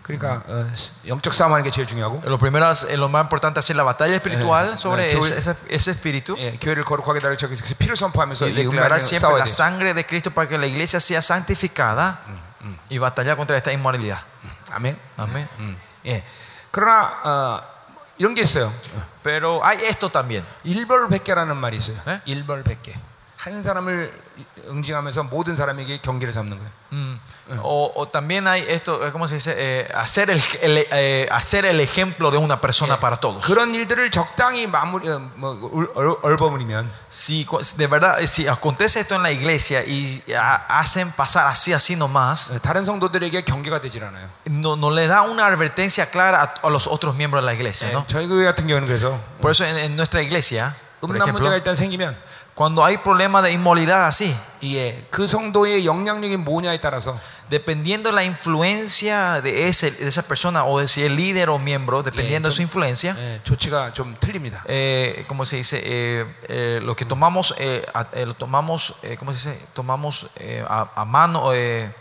그러니까 어, 영적 싸움하는 게 제일 중요하고 Lo primero, es, lo más importante es hacer la batalla espiritual Eh, sobre eh, ese, 교회- ese- ese espíritu. 예, 교회를 거룩하게 달려 저기 피를 선포하면서 y 이 declarar 음란행 siempre 싸워야 la 돼요. sangre de Cristo para que la iglesia sea santificada y batallar contra esta inmoralidad. 아멘. Amén. 음. 예. 그러나 어, 이런 게 있어요. Pero hay esto también. 일벌백계라는 말이 있어요. 네? 일벌백계. 한 사람을 응징하면서 모든 사람에게 경계를 삼는 거예요. Mm. O, o también hay esto, eh, ¿cómo se dice? Eh, hacer, el, el- eh, hacer el ejemplo de una persona para todos. 그런 일들을 적당히 마무리 어, 뭐 얼- 얼- 얼버무리면 Si cu- de verdad, eh, si acontece esto en la iglesia y ha- hacen pasar así, así nomás, 어, 다른 성도들에게 경계가 되질 않아요. no, no le da una advertencia clara a, a los otros miembros de la iglesia, 예, ¿no? 저희 교회 같은 경우는 그래서 Por eso en, en nuestra iglesia, por 음란 ejemplo, 문제가 일단 생기면 cuando hay problemas de inmoralidad así, 예, 그 성도의 영향력이 뭐냐에 따라서 dependiendo la influencia de, ese, de esa persona o de si es líder o miembro, dependiendo de su influencia, 예, 조치가 좀 틀립니다. eh, ¿cómo se dice? Eh, eh, lo que tomamos, eh, a- eh, lo tomamos, eh, ¿cómo se dice? Tomamos eh, a, a mano, eh,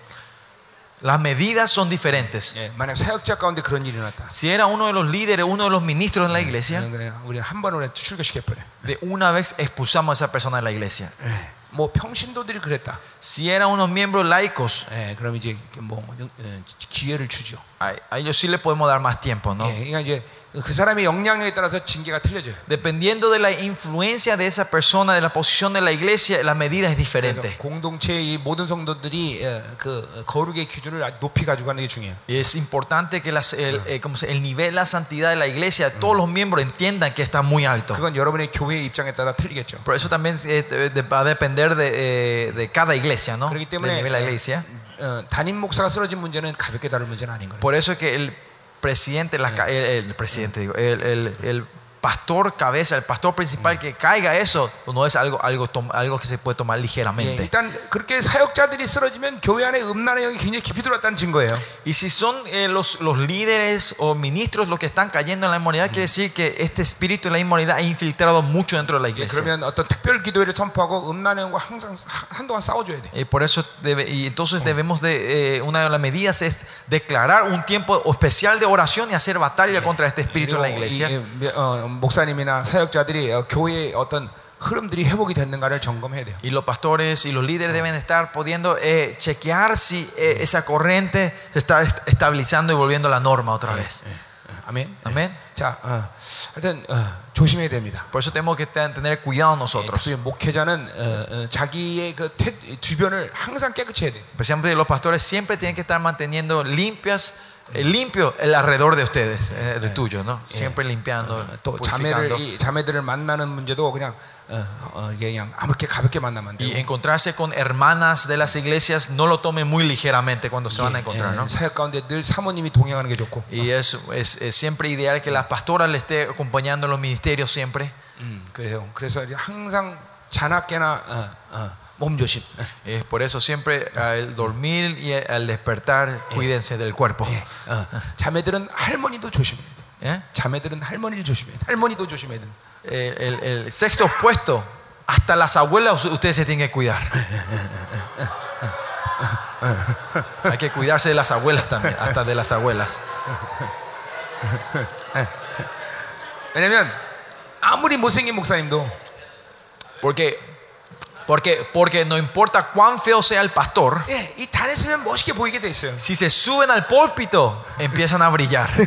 las medidas son diferentes. 예, 만약 사역자 가운데 그런 일이 일어났다. Si era uno de los líderes, uno de los ministros en la iglesia, 그냥 우리 한 번으로 출교시켜 버려. de una vez expulsamos a esa persona de la iglesia. 뭐 평신도들이 그랬다. Si eran unos miembros laicos, 예, 그럼 이제 뭐 어, 기회를 주죠. a, a ellos sí le podemos dar más tiempo, ¿no? 예, 그러니까 이제 그 사람의 영향력에 따라서 징계가 틀려져요. Dependiendo de la influencia de esa persona, de la posición de la iglesia, la medida es 그래서 diferente. 공동체의 이 모든 성도들이 예, 그 거룩의 기준을 아주 높이 가지고 가는 게 중요해요. Y es importante que las- el, eh, ¿cómo se- el nivel, la santidad de la iglesia, todos los miembros entiendan que está muy alto. 그건 여러분의 교회의 입장에 따라 틀리겠죠. Por eso también eh, de- de- va a depender de, eh, de cada iglesia, ¿no? 그렇기 Del 때문에 nivel de la iglesia. 어, 담임 목사가 쓰러진 문제는 가볍게 다룰 문제는 아닌 거예요. Por eso es que el presidente, la el, el presidente, digo, el, el- el pastor cabeza, el pastor principal que caiga eso, no es algo, algo, tom- algo que se puede tomar 예, ligeramente. 일단 그렇게 사역자들이 쓰러지면 교회 안에 음란의 영이 굉장히 깊이 들어왔다는 증거예요. Y si son eh, los, los líderes o ministros los que están cayendo en la inmoralidad, quiere decir que este espíritu de la inmoralidad ha infiltrado mucho dentro de la 예, iglesia. 그러면 어떤 특별 기도회를 선포하고 음란의 영과 항상 하- 한동안 싸워줘야 돼. Y por eso debe- y entonces debemos de eh, una de las medidas es declarar un tiempo especial de oración y hacer batalla contra este espíritu en la 그리고 iglesia. 이, 이, 어, 목사님이나 사역자들이 어, 교회의 어떤 흐름들이 회복이 됐는가를 점검해야 돼요. Y los pastores y los líderes deben estar pudiendo eh, chequear si eh, esa corriente se está est- estabilizando y volviendo a la norma otra vez. 아멘. Amén. 자, 어, 하여튼 어, 조심해야 됩니다. Por eso tenemos que ten- tener cuidado 예, nosotros. 특히 목회자는 어, 어, 자기의 그 태- 주변을 항상 깨끗이 해야 돼. Especialmente los pastores siempre tienen que estar manteniendo limpias, eh, limpio el alrededor de ustedes, eh, de tuyo, ¿no? Siempre limpiando, 어, 또 purificando. 자매를 이 자매들을 만나는 문제도 그냥 어, 어, 이게 그냥 아무렇게 가볍게 만나면 안 Y 돼요. encontrarse con hermanas de las iglesias no lo tomen muy ligeramente cuando se van a encontrar, ¿no? 예, 사역 가운데 늘 사모님이 동행하는 게 좋고. Y es, es, es siempre ideal que la pastora le esté acompañando en los ministerios siempre. 음, 그래요. 그래서 이제 항상 자나깨나 어, 어, eh, por eso siempre al dormir y al despertar cuídense del cuerpo. Ah. ¿Eh? El, el sexto puesto hasta las abuelas ustedes se tienen que cuidar. Hay que cuidarse de las abuelas también, hasta de las abuelas. Porque porque, porque no importa cuán feo sea el pastor, 예, 이 단에 서면 멋있게 보이게 돼 있어요. si se suben al púlpito, empiezan a brillar.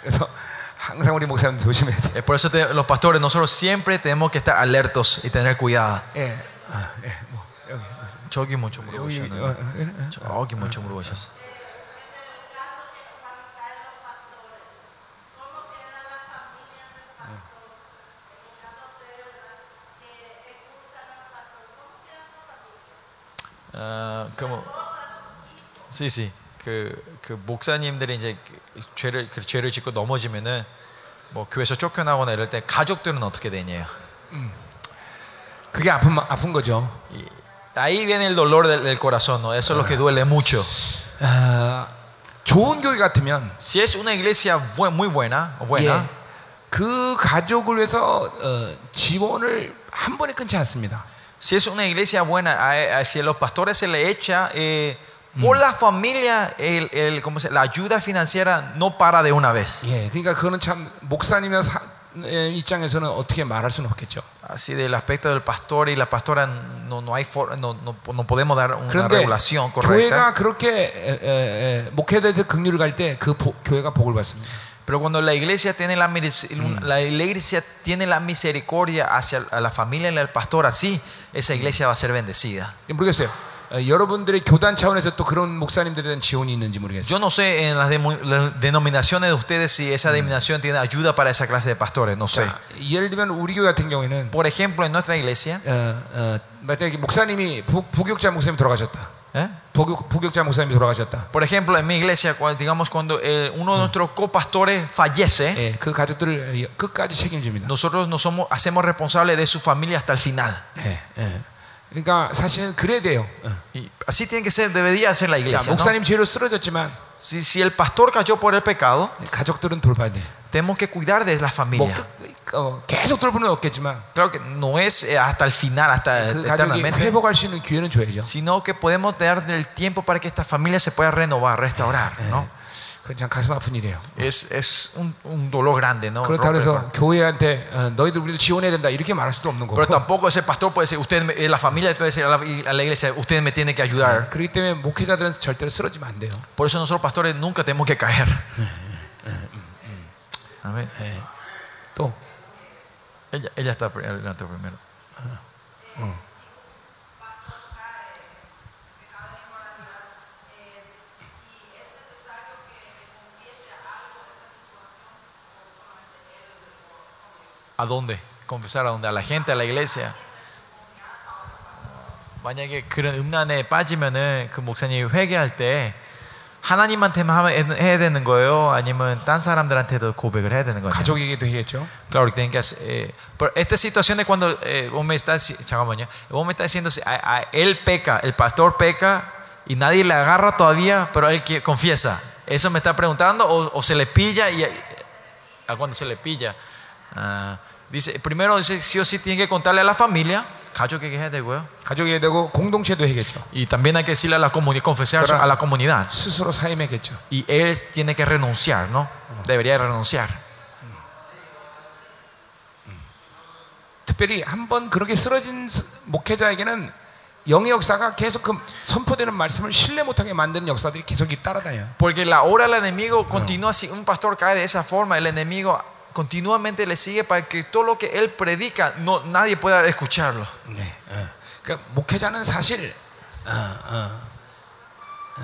그래서 항상 우리 목사님 조심해야 돼. Es por eso te- los pastores, nosotros siempre tenemos que estar alertos y tener cuidado. 예, 어, 예, 뭐 여기 저기 먼저 여기 물어보셨네. 어, 어, 어, 저기 먼저 아, como sí, sí. 그, 그 목사님들이 이제 그 죄를 그 죄를 짓고 넘어지면은 뭐 교회에서 쫓겨나거나 이럴 때 가족들은 어떻게 되냐요. 그게 아픈 마- 아픈 거죠. Ahí viene el dolor del, corazón, ¿no? Eso es lo que duele mucho. 아, 좋은 교회 같으면 Si es una iglesia muy buena, buena, 예, 그 가족을 위해서 어, 지원을 한 번에 끊지 않습니다. si es una iglesia buena, a- a- si a los pastores se le echa eh, por la familia, el, el- ¿cómo se- la ayuda financiera no para de una vez. 예, 그러니까 그거는 참 목사님의 사, 의 입장에서는 어떻게 말할 수는 없겠죠. Así del aspecto del pastor y la pastora no, no hay for- no, no, no podemos dar una 그런데 regulación correcta. 교회가 그렇게 에, 에, 에, 목회자한테 긍휼을 갈 때 그 교회가 복을 받습니다. Pero cuando la iglesia tiene la, mis- la iglesia tiene la misericordia hacia a la familia y al pastor, así esa iglesia va a ser bendecida. 모르겠어요. 어, 여러분들의 교단 차원에서 또 그런 목사님들에 대한 지원이 있는지 모르겠어요. Yo no sé en las, demo- las denominaciones de ustedes si esa denominación tiene ayuda para esa clase de pastores, no sé. 자, 예를 들면 우리 교회 같은 경우에는 Por ejemplo, en nuestra iglesia, 어, 어, 만약에 목사님이 부, 부교육자 목사님이 돌아가셨다. ¿eh? 부교, 부교육자 목사님이 돌아가셨다. por ejemplo, en mi iglesia, cuando- digamos cuando eh, uno de nuestros copastores fallece, 예, 그 가족들을 끝까지 책임집니다. nosotros nos somos, hacemos responsables de su familia hasta el final. 예, 예. 그러니까 사실은 그래야 돼요. 어. Y así tiene que ser, debería ser la 자, iglesia. ¿no? 목사님 죄로 쓰러졌지만 Si, si el pastor cayó por el pecado, 가족들은 돌봐야 돼. tenemos que cuidar de la 뭐 familia. 끝, 어, 계속 돌보는 없겠지만 Claro que no es eh, hasta el final, hasta 그 가족이 eternamente, 회복할 수 있는 기회는 줘야죠. sino que podemos dar el tiempo para que esta familia se pueda renovar, restaurar. ¿no? 그건 참 가슴 아픈 일이에요. Es, es un, un dolor grande, ¿no? 그렇다 Rompe el 그래서 corazón. 교회한테 어, 너희들 우리를 지원해야 된다 이렇게 말할 수도 없는 Pero 거고. tampoco ese pastor puede decir, usted, me- eh, la familia puede decir a la, y a la iglesia, usted me tiene que ayudar. 그렇기 때문에 목회자들은 절대로 쓰러지면 안 돼요. Por eso nosotros pastores nunca tenemos que caer. Amén. 또 Ella, ella está pri- adelante primero. ¿A dónde? Confesar a dónde? A la gente, a la iglesia. 만약에 그런 음란에 빠지면은 그 목사님이 회개할 때 하나님한테만 하면 해야 되는 거예요? 아니면 딴 사람들한테도 고백을 해야 되는 거예요? 가족에게도 해겠죠. Claro que tienen que hacer. eh, pero esta situación de cuando eh, vos me estás, chacamoña, vos me estás diciendo, si a- a- él peca, el pastor peca y nadie le agarra todavía, pero él que- confiesa. ¿Eso me está preguntando? ¿O, o se le pilla y a cuando se le pilla? Ah, dice, primero dice, sí o sí tiene que contarle a la familia, Que 해야 되고요. 가족에게 되고 공동체도 해겠죠. Y también hay que decirle a la comunidad, confesar Claro. a la comunidad. 스스로 사임하겠죠. Y él tiene que renunciar, ¿no? Debería renunciar. 특별히 한 번 그렇게 쓰러진 스- 목회자에게는 영의 역사가 계속 그 선포되는 말씀을 신뢰 못하게 만드는 역사들이 계속 이 따라다녀요. Porque la obra del enemigo continúa si un pastor cae de esa forma, el enemigo continuamente le sigue para que todo lo que él predica no nadie pueda escucharlo. 네. 어. 그러니까 목회자는 사실 어, 어, 어,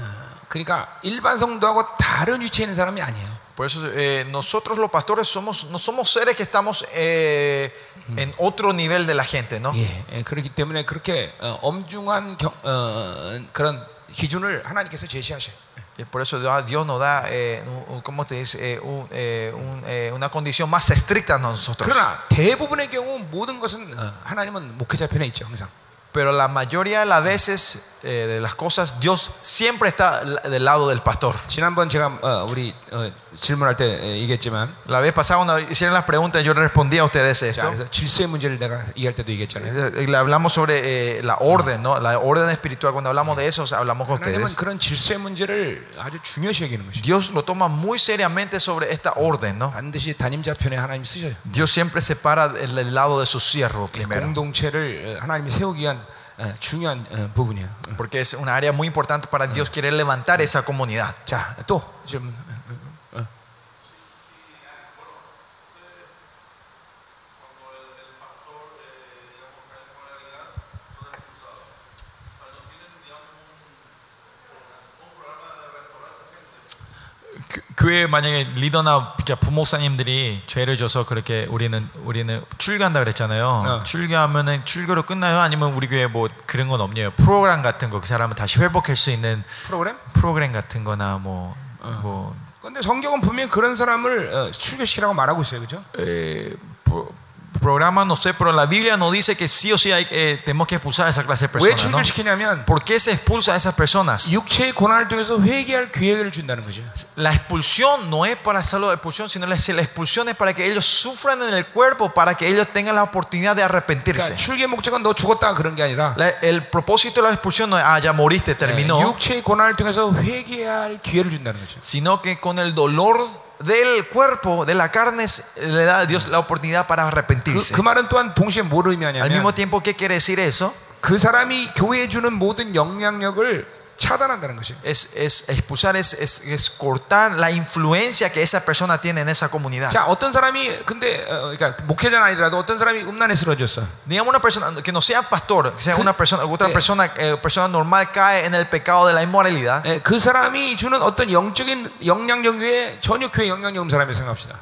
그러니까 일반 성도하고 다른 위치에 있는 사람이 아니에요. Por eso eh, nosotros los pastores somos no somos seres que estamos eh, en otro nivel de la gente, ¿no? 예, 예, 그렇기 때문에 그렇게 어, 엄중한 경- 어, 그런 기준을 하나님께서 제시하셔요. Y por eso Dios Dios nos da, eh, un- un- ¿cómo te dice? Eh, un, eh, un, eh, una condición más estricta a nosotros. 그러나 대부분의 경우 모든 것은 어, 하나님은 목회자 편에 있죠 항상. Pero la mayoría de las veces eh, de las cosas, Dios siempre está del lado del pastor. 지난번 제가 어, 우리 어, 질문할 때 에, 얘기했지만 La vez pasada cuando hicieron las preguntas yo respondí a ustedes 자, esto. 그래서 질서의 문제를 내가 얘기할 때도 얘기했잖아요. Eh, Le hablamos sobre eh, la orden, ¿no? La orden espiritual. Cuando hablamos de eso, o sea, hablamos con 하나님은 ustedes. 그런 질서의 문제를 아주 중요시 여기는 것이죠. Dios lo toma muy seriamente sobre esta orden, ¿no? 반드시 단임자 편에 하나님 쓰셔요. Dios siempre separa el, el lado de su siervo primero. 공동체를 어, 하나님이 세우기 위한 어, 중요한 어, 부분이에요. Porque es un área muy importante para Dios querer levantar esa comunidad. 자, 또 질문. 교회 만약에 리더나 부목사님들이 죄를 져서 그렇게 우리는 우리는 출교한다 그랬잖아요. 어. 출교하면은 출교로 끝나요? 아니면 우리 교회 뭐 그런 건 없냐요? 프로그램 같은 거 그 사람은 다시 회복할 수 있는 프로그램? 프로그램 같은 거나 뭐뭐 근데 성경은 분명히 그런 사람을 어, 출교시키라고 말하고 있어요, 그렇죠? eh, pro- programa no sé, pero la Biblia no dice que sí o sí hay, eh, tenemos que expulsar a esa clase de 왜 personas. ¿no? 출교시키냐면 ¿Por qué se expulsa a esas personas? 육체의 고난을 통해서 회개할 기회를 준다는 거죠. La expulsión no es para hacerlo de expulsión, sino la, la expulsión es para que ellos sufran en el cuerpo, para que ellos tengan la oportunidad de arrepentirse. 그러니까 출교의 목적은 너 죽었다 그런 게 아니라 La- el propósito de la expulsión no es, ah, ya moriste, terminó, 예, 육체의 고난을 통해서 회개할 기회를 준다는 거죠. sino que con el dolor del cuerpo, de la carne, le da a Dios la oportunidad para 그, arrepentirse. 그 말은 또한 동시에 뭘 Al 의미하냐면 mismo tiempo, ¿qué quiere decir eso? 그 사람이 교회에 주는 모든 영향력을 차단한다는 것이에요. Es, es expulsar, es, es, es cortar la influencia que esa persona tiene en esa comunidad. 자, 어떤 사람이 근데 어, 그러니까 목회자는 아니더라도 어떤 사람이 음란에 쓰러졌어. Digamos una persona que no sea pastor, que sea 그- una persona, otra 예. persona, eh, persona normal cae en el pecado de la inmoralidad. 예, 그 사람이 주는 어떤 영적인 영향력 외에 전혀 교회 영향력 없는 사람이 생각합시다.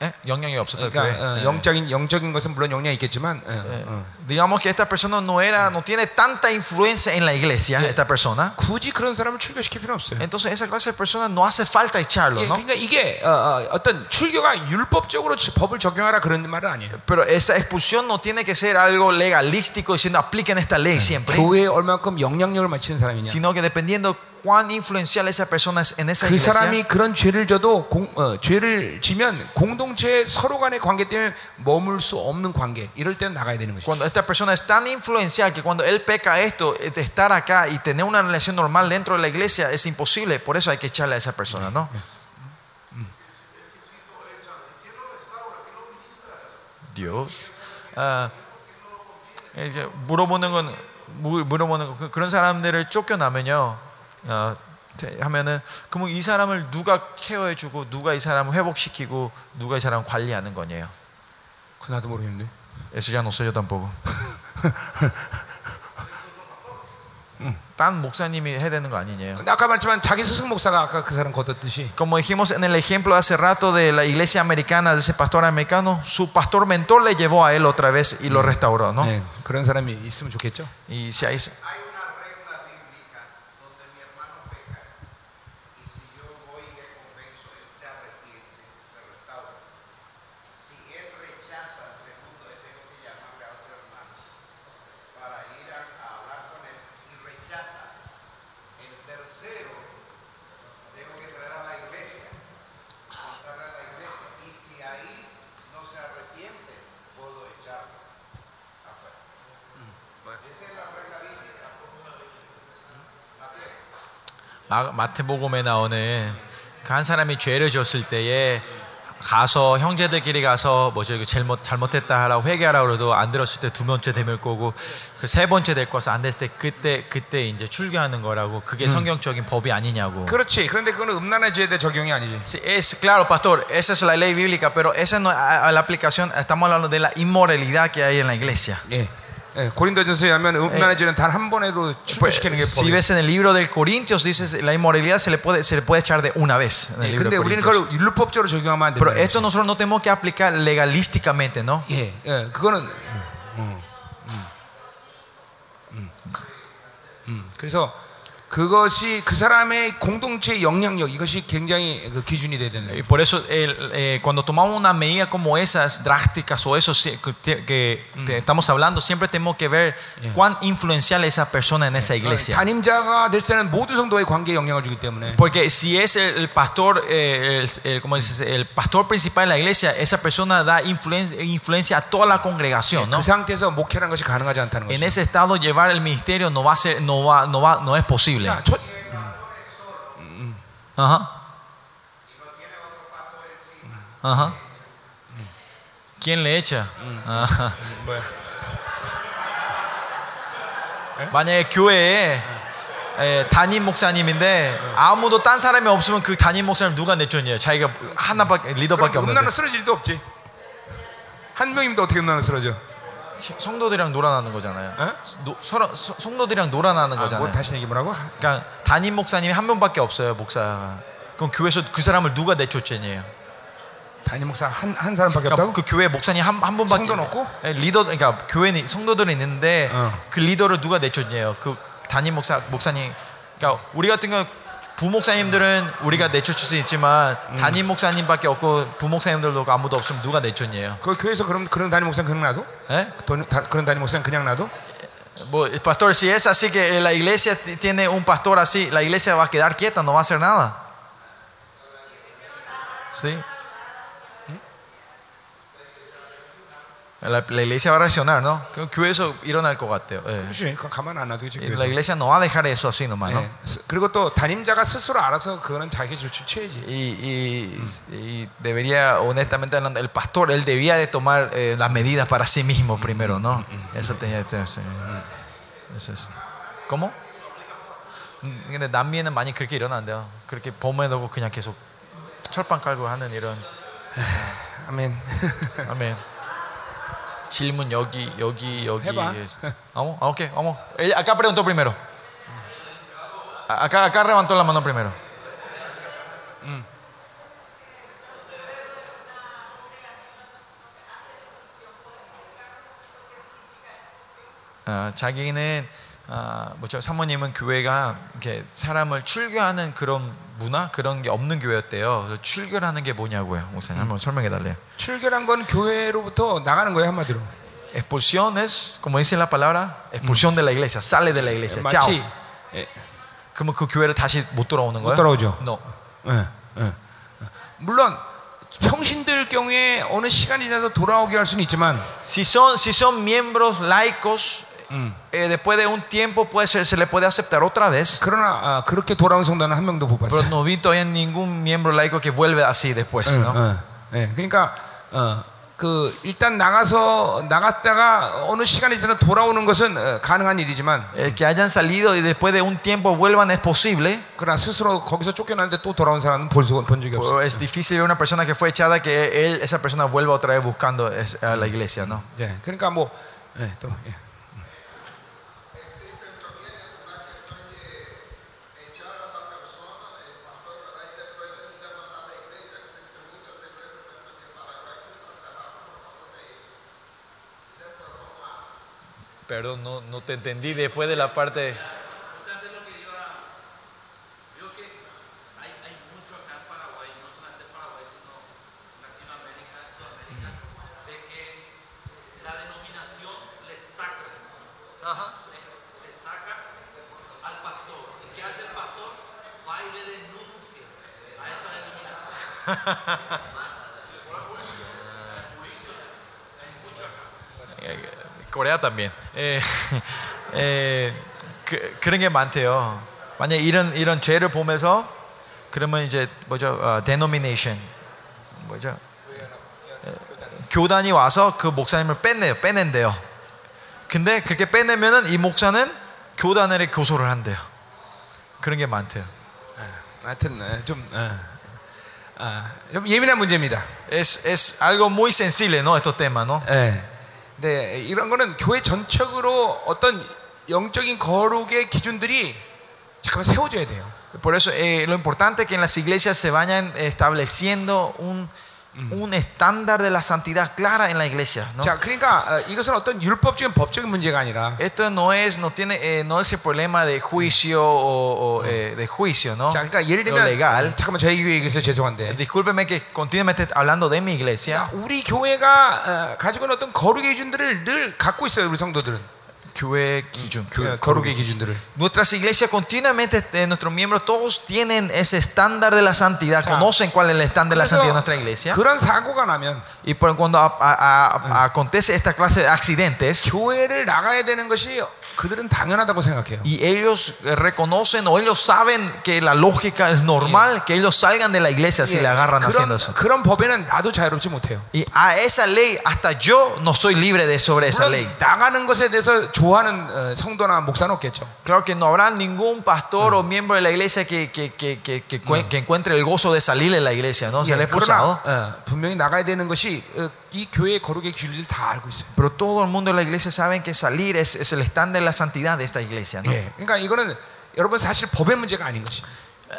¿Eh? 영향이 없었다. 그러니까 교회. 어, 예. 영적인 영적인 것은 물론 영향이 있겠지만 어, 어. Digamos que esta persona no era, no tiene tanta influencia en la iglesia, esta persona. 굳이 그런 사람을 출교시킬 필요 없어요. Entonces esa clase de personas no hace falta echarlo, 예, ¿no? 그러니까 이게 어, 떤 출교가 율법적으로 지- 법을 적용하라 그런 말은 아니에요. Pero esa expulsión no tiene que ser algo legalístico diciendo apliquen esta ley siempre, 교회에 얼마큼 영향력을 미치는 사람이냐. sino que dependiendo cuán influencial esa persona es en esa iglesia. 공, 어, 지면 관계 Cuando esta persona es tan influencial que cuando él peca esto de estar acá y tener una relación normal dentro de la iglesia es imposible. Por eso hay que echarle a esa persona, ¿no? Dios. Uh, 물어보는 건 물어보는 건 그런 사람들을 쫓겨나면요. 어, 대- 하면은 그러면 이 사람을 누가 케어해주고 누가 이 사람을 회복시키고 누가 이 사람을 관리하는 거냐요. 그 나도 모르겠는데. Sé yo tampoco. 딴 목사님이 해야 되는 거 아니냐요. 아까 말했지만 자기 스승 목사가 아까 그 사람 걷었듯이 Como dijimos en el ejemplo hace rato de la iglesia americana, de ese pastor americano, su pastor mentor le llevó a él otra vez y lo restauró, ¿no? 네, 그런 사람이 있으면 좋겠죠. Y si hay, Hay una regla bíblica donde mi hermano peca y si yo voy y le convenzo, él se arrepiente, se restaura. Si él rechaza al segundo, le tengo que llamarle a otro hermano para ir a, a hablar con él y rechaza. El tercero, tengo que traer a la iglesia, contarle a la iglesia y si ahí no se arrepiente, puedo echarlo afuera. Esa es la regla bíblica. Mateo. 마, 마태복음에 나오는 그 한 사람이 죄를 졌을 때에 가서 형제들끼리 가서 뭐죠 이거 잘못 잘못했다 하라고 회개하라고 그래도 안 들었을 때 두 번째 되면 거고 그 세 번째 될 거서 안 됐을 때 그때 그때 이제 출교하는 거라고 그게 성경적인 법이 아니냐고. 그렇지. 그런데 그거는 음란의 죄에 대해 적용이 아니지. Es claro, pastor, esa es la ley bíblica, pero esa no la aplicación estamos hablando de la inmoralidad que hay en la iglesia. 예. 예, 고린도전서에 하면 음란의 죄는 단 한 번에도 Pues, 출교시키는 게 si 법이에요. ves en el libro del Corintios dices la inmoralidad se le puede se le puede echar de una vez en el 예, libro 근데 de 우리는 Corintios. 그걸 율법적으로 적용하면 안 Pero 된다. esto nosotros no tenemos que aplicar legalísticamente, ¿no? 예, 예, 그거는 음, 음, 음, 음, 음. 그래서 그것이 그 사람의 공동체의 영향력 이것이 굉장히 그 기준이 돼야 되는 Y 거예요. por eso el, eh, cuando tomamos una medida como esas drásticas o eso sí, que, te- que te estamos hablando, siempre tenemos que ver cuán influencial es esa persona en esa iglesia. 단임자가 됐을 때는 모든 성도의 관계에 영향을 주기 때문에 Porque si es el, el pastor, eh, el, el- ¿cómo dices? el pastor principal de la iglesia, esa persona da influencia, influencia a toda la congregación, ¿no? 그 상태에서 목회라는 것이 가능하지 않다는 En 거죠. ese estado llevar el ministerio no va a ser, no va, no va, no es posible. 야, 저, Ajá. Ajá. ¿Quién le echa? Ajá. 만약에 교회에 에, 담임 목사님인데 아무도 딴 사람이 없으면 그 담임 목사님 누가 내쫓냐? 자기가 하나밖에 리더밖에 없는데 음란으로 쓰러질 일도 없지. 한 명이면 어떻게 음란으로 쓰러져? 성도들이랑 놀아나는 거잖아요. 어? 노, 서로, 서- 성도들이랑 놀아나는 아, 거잖아요. 뭐 다시 얘기 뭐라고? 그러니까 담임 목사님이 한 명밖에 없어요, 목사가. 그럼 교회에서 그 사람을 누가 내쫓냐요? 담임 목사 한, 한 사람밖에 그러니까 없다고? 그 교회 목사님 한, 한 분밖에 성도는 없고? 예, 리더 그러니까 교회는 성도들은 있는데 어. 그 리더를 누가 내쫓냐요? 그 담임 목사 목사님 그러니까 우리 같은 경우 부목사님들은 우리가 내쫓을 수 있지만 음. 담임 목사님밖에 없고 부목사님들도 아무도 없으면 누가 내쫓냐요? 그 교회에서 그럼 그런 담임 목사는 그냥 놔둬? 예? 돈- 다- 그런 담임 목사는 그냥 놔둬? Bo- Pastor, si es así que la iglesia t- tiene un pastor así, la iglesia va a quedar quieta, no va a hacer nada. ¿Sí? La, la iglesia va a reaccionar, ¿no? 그 교회에서 일어날 것 같아요. 예. 그렇지. 그 가만 안 놔두겠지. Y 교회에서. La iglesia no va a dejar eso así nomás, ¿no? 예. 스- 그리고 또 담임자가 스스로 알아서 그거는 자기 조치 취해야지. Y, y- y debería, honestamente hablando, el pastor, él debía de tomar eh, las medidas para sí mismo primero, ¿no? Eso tenía que ser. Eso es. ¿Cómo? 음, 근데 남미에는 많이 그렇게 일어난대요. 그렇게 봄에도 그냥 계속 철판 깔고 하는 이런. 아멘. 아멘. 질문 여기 여기 여기. 해봐. Vamos, ah, ok, vamos. Ella- acá preguntó primero. Acá, acá levantó la mano primero. 어, 자기는 아, 뭐죠? 사모님은 교회가 이렇게 사람을 출교하는 그런 문화 그런 게 없는 교회였대요. 출교라는 게 뭐냐고요, 목사님 한번 설명해 달래요. 출결한 건 교회로부터 나가는 거예요 한마디로. Expulsión es, como dice la palabra, expulsión de la iglesia, sale de la iglesia. Chao. 마치 예, 그러면 그 교회를 다시 못 돌아오는 못 거예요? 돌아오죠. No. 예, 예. 물론 평신들 경우에 어느 시간이 지나서 돌아오게 할 수는 있지만 Si son, si son miembros laicos, 음. eh, después de un tiempo puede ser, se le puede aceptar otra vez. 그러나 아, 그렇게 돌아온 성도는 한 명도 못 Pero 봤어요. no vi todavía ningún miembro laico que vuelve así después, ¿no? 어, 예, 그러니까 어, 그 일단 나가서 나갔다가 어느 시간이 지나 돌아오는 것은 어, 가능한 일이지만 El que hayan salido y después de un tiempo vuelvan es posible. 그러나 스스로 거기서 쫓겨났는데 또 돌아온 사람은 본, 적- 본 적이 없어. Pero es difícil ver una persona que fue echada que él, esa persona vuelva otra vez buscando es- a la iglesia, ¿no? 예, 그러니까 뭐 예, 또 예. Perdón, no, no te entendí después de la parte... Corea también. 예, 예, 그, 그런 게 많대요. 만약 이런 이런 죄를 보면서 그러면 이제 뭐죠? 어, denomination 뭐죠? 예, 교단이 와서 그 목사님을 빼내요. 빼낸대요. 근데 그렇게 빼내면은 이 목사는 교단에 교소를 한대요. 그런 게 많대요. 하여튼 예, 좀, 어, 아, 좀 예민한 문제입니다. Es, es algo muy sensible, ¿no? Estos temas, ¿no? 예. 네, 이런 거는 교회 전적으로 어떤 영적인 거룩의 기준들이 잠깐만 세워져야 돼요. Por eso eh, lo importante es que en las iglesias se vayan estableciendo un, un estándar de la santidad clara en la iglesia. ¿no? 자, 그러니까 어, 이것은 어떤 율법적인 법적인 문제가 아니라 Esto no es, no tiene, eh, no es el problema de juicio o, o, eh, de juicio, ¿no? 자, 그러니까 예를 Lo 들면 legal. 잠깐만 저희 교회 얘기해서 죄송한데 Discúlpeme que continuamente hablando de mi iglesia. 우리 교회가 어, 가지고 있는 어떤 거룩의 기준들을 늘 갖고 있어요, 우리 성도들은. 교회 기준, 그 거룩의 기준들을. Nuestras iglesias continuamente, eh, nuestros miembros, todos tienen ese estándar de la santidad, Claro. conocen cuál es el estándar de la santidad de 그래서 nuestra iglesia. 그런 사고가 나면 Y por, cuando a- a- a- acontece esta clase de accidentes, 교회를 나가야 되는 것이 그들은 당연하다고 생각해요. y ellos eh, reconocen o ellos saben que la lógica es normal que ellos salgan de la iglesia si 예, le agarran 그런, haciendo eso. 그런 법에는 나도 자유롭지 못해요. Y a esa ley, hasta yo no soy libre de sobre esa 물론 ley. 나가는 것에 대해서 좋아하는 어, 성도나 목사는 없겠죠. Claro que no habrá ningún pastor o miembro de la iglesia que, que, que, que, que cue- que encuentre el gozo de salir de la iglesia, ¿no? Ser 예, expulsado. 그러나 어, 분명히 나가야 되는 것이 어, 이 교회의 거룩의 기준을 다 알고 있어요. Pero todo el mundo de la iglesia sabe que salir es, es el estándar de la santidad de esta iglesia, ¿no? 예, 그러니까 이거는 여러분 사실 법의 문제가 아닌 것이.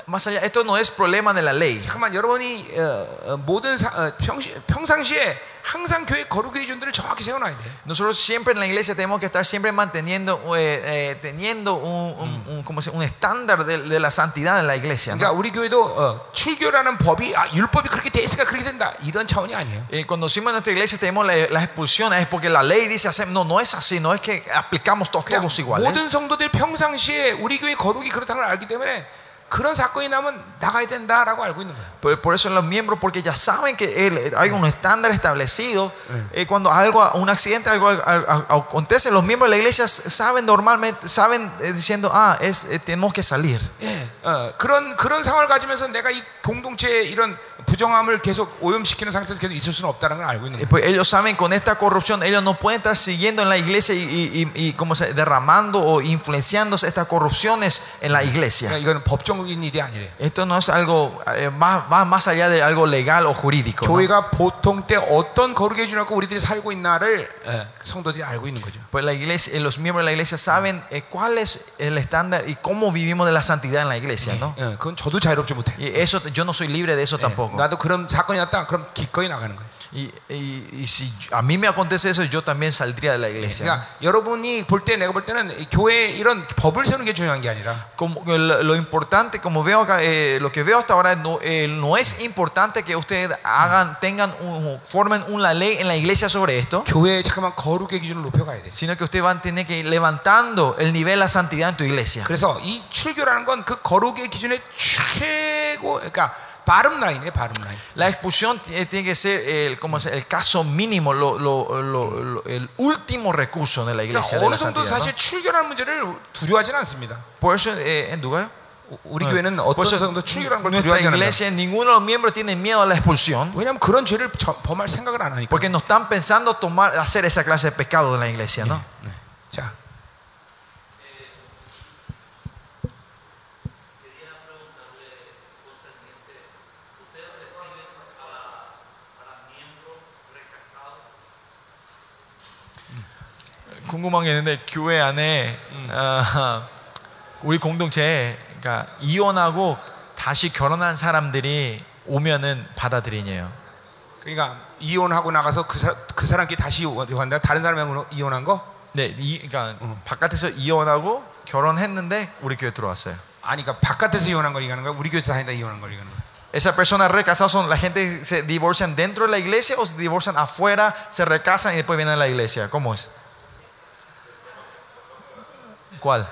Más allá, esto no es problema de la ley. 잠깐만 여러분이 어, 어, 모든 사, 어, 평시, 평상시에 항상 교회 거룩의 기준들을 정확히 세워놔야 돼. Nosotros siempre en la iglesia tenemos que estar siempre manteniendo, eh, eh, teniendo un, un- un- ¿cómo se- un estándar de, de la santidad de la iglesia. ¿no? 그러니까 우리 교회도 어, 출교라는 법이 아, 율법이 그렇게 돼 있으니까 그렇게 된다 이런 차원이 아니에요. Eh, cuando decimos en nuestra iglesia tenemos la- las expulsiones es porque la ley dice hacer, no, no es así, no es que aplicamos todos, 그냥 todos iguales. 모든 성도들 평상시에 우리 교회 거룩이 그렇다는 걸 알기 때문에 그런 사건이 나면 나가야 된다라고 알고 있는 거예요. Por, por eso los miembros, porque ya saben que el- hay un estándar establecido. eh, cuando algo, un accidente, algo, a- a- acontece, los miembros de la iglesia saben normalmente, saben eh, diciendo, ah, es, eh, tenemos que salir. 예, 어, 그런 그런 상황을 가지면서 내가 이 공동체의 이런 부정함을 계속 오염시키는 상태에서 계속 있을 수는 없다는 걸 알고 있는 Y 거예요. pues ellos saben con esta corrupción, ellos no pueden estar siguiendo en la iglesia y, y, y- y como se, derramando o influenciándose estas corrupciones en la iglesia. 그러니까 이거는 법 적인 일이 아니래. Esto no es algo, eh, va, va más allá de algo legal o jurídico. ¿no? 교회가 보통 때 어떤 거룩의 기준을 갖고 우리들이 살고 있나를 예, 성도들이 알고 있는 거죠. Pues la iglesia, eh, los miembros de la iglesia saben eh, cuál es el estándar y cómo vivimos de la santidad en la iglesia, ¿no? 예, 그건 저도 자유롭지 못해. Y eso, yo no soy libre de eso 예, tampoco. 나도 그런 사건이 났다. 그럼 기꺼이 나가는 거예요. Y, y- y si a mí me acontece eso, yo también saldría de la iglesia. ¿no? 그러니까 여러분이 볼 때 내가 볼 때는 이 교회에 이런 법을 세우는 게 중요한 게 아니라 Como que lo, lo importante, como veo acá, eh, lo que veo hasta ahora, no, eh, no es importante que ustedes hagan, tengan, un- formen una ley en la iglesia sobre esto, 교회에 잠깐만 거룩의 기준을 높여가야 돼. sino que ustedes van a tener que ir levantando el nivel de la santidad en tu iglesia. 그래서 이 출교라는 건 그 거룩의 기준의 최고, 그러니까 바름 라인이에요, 바름 라인. La expulsión t- tiene que ser el, como se- el caso mínimo, lo- lo- lo- lo- el último recurso de la iglesia. 그러니까 De 어느 la 정도 santidad, ¿no? 사실 출교라는 문제를 두려워하지는 않습니다. Por eso, eh, ¿en Dubái? 우리 교회는 어떤 Por eso, 성도 출교라는 걸 nuestra 두려워하지 않는다. iglesia, ninguno de los miembros tiene miedo a la expulsión. 왜냐하면 그런 죄를 저- 범할 생각을 안 하니까. Porque no están pensando tomar, hacer esa clase de pecado en la iglesia, ¿no? 네. 자, 궁금한 게 있는데 교회 안에 어, 우리 공동체에 그러니까 이혼하고 다시 결혼한 사람들이 오면은 받아들이냐요. 그러니까 이혼하고 나가서 그, 사, 그 사람끼리 다시 이혼한다. 다른 사람하고 이혼한 거? 네, 이, 그러니까 바깥에서 이혼하고 결혼했는데 우리 교회 들어왔어요. 아니, 그러니까 바깥에서 이혼한 걸 얘기하는 거야. 우리 교회에서 다니다 이혼한 걸 얘기하는 거야. Esas personas recasadas son la gente se divorcian dentro de la iglesia o se divorcian afuera, se recasan y después vienen a la iglesia. ¿Cómo es? ¿Cuál?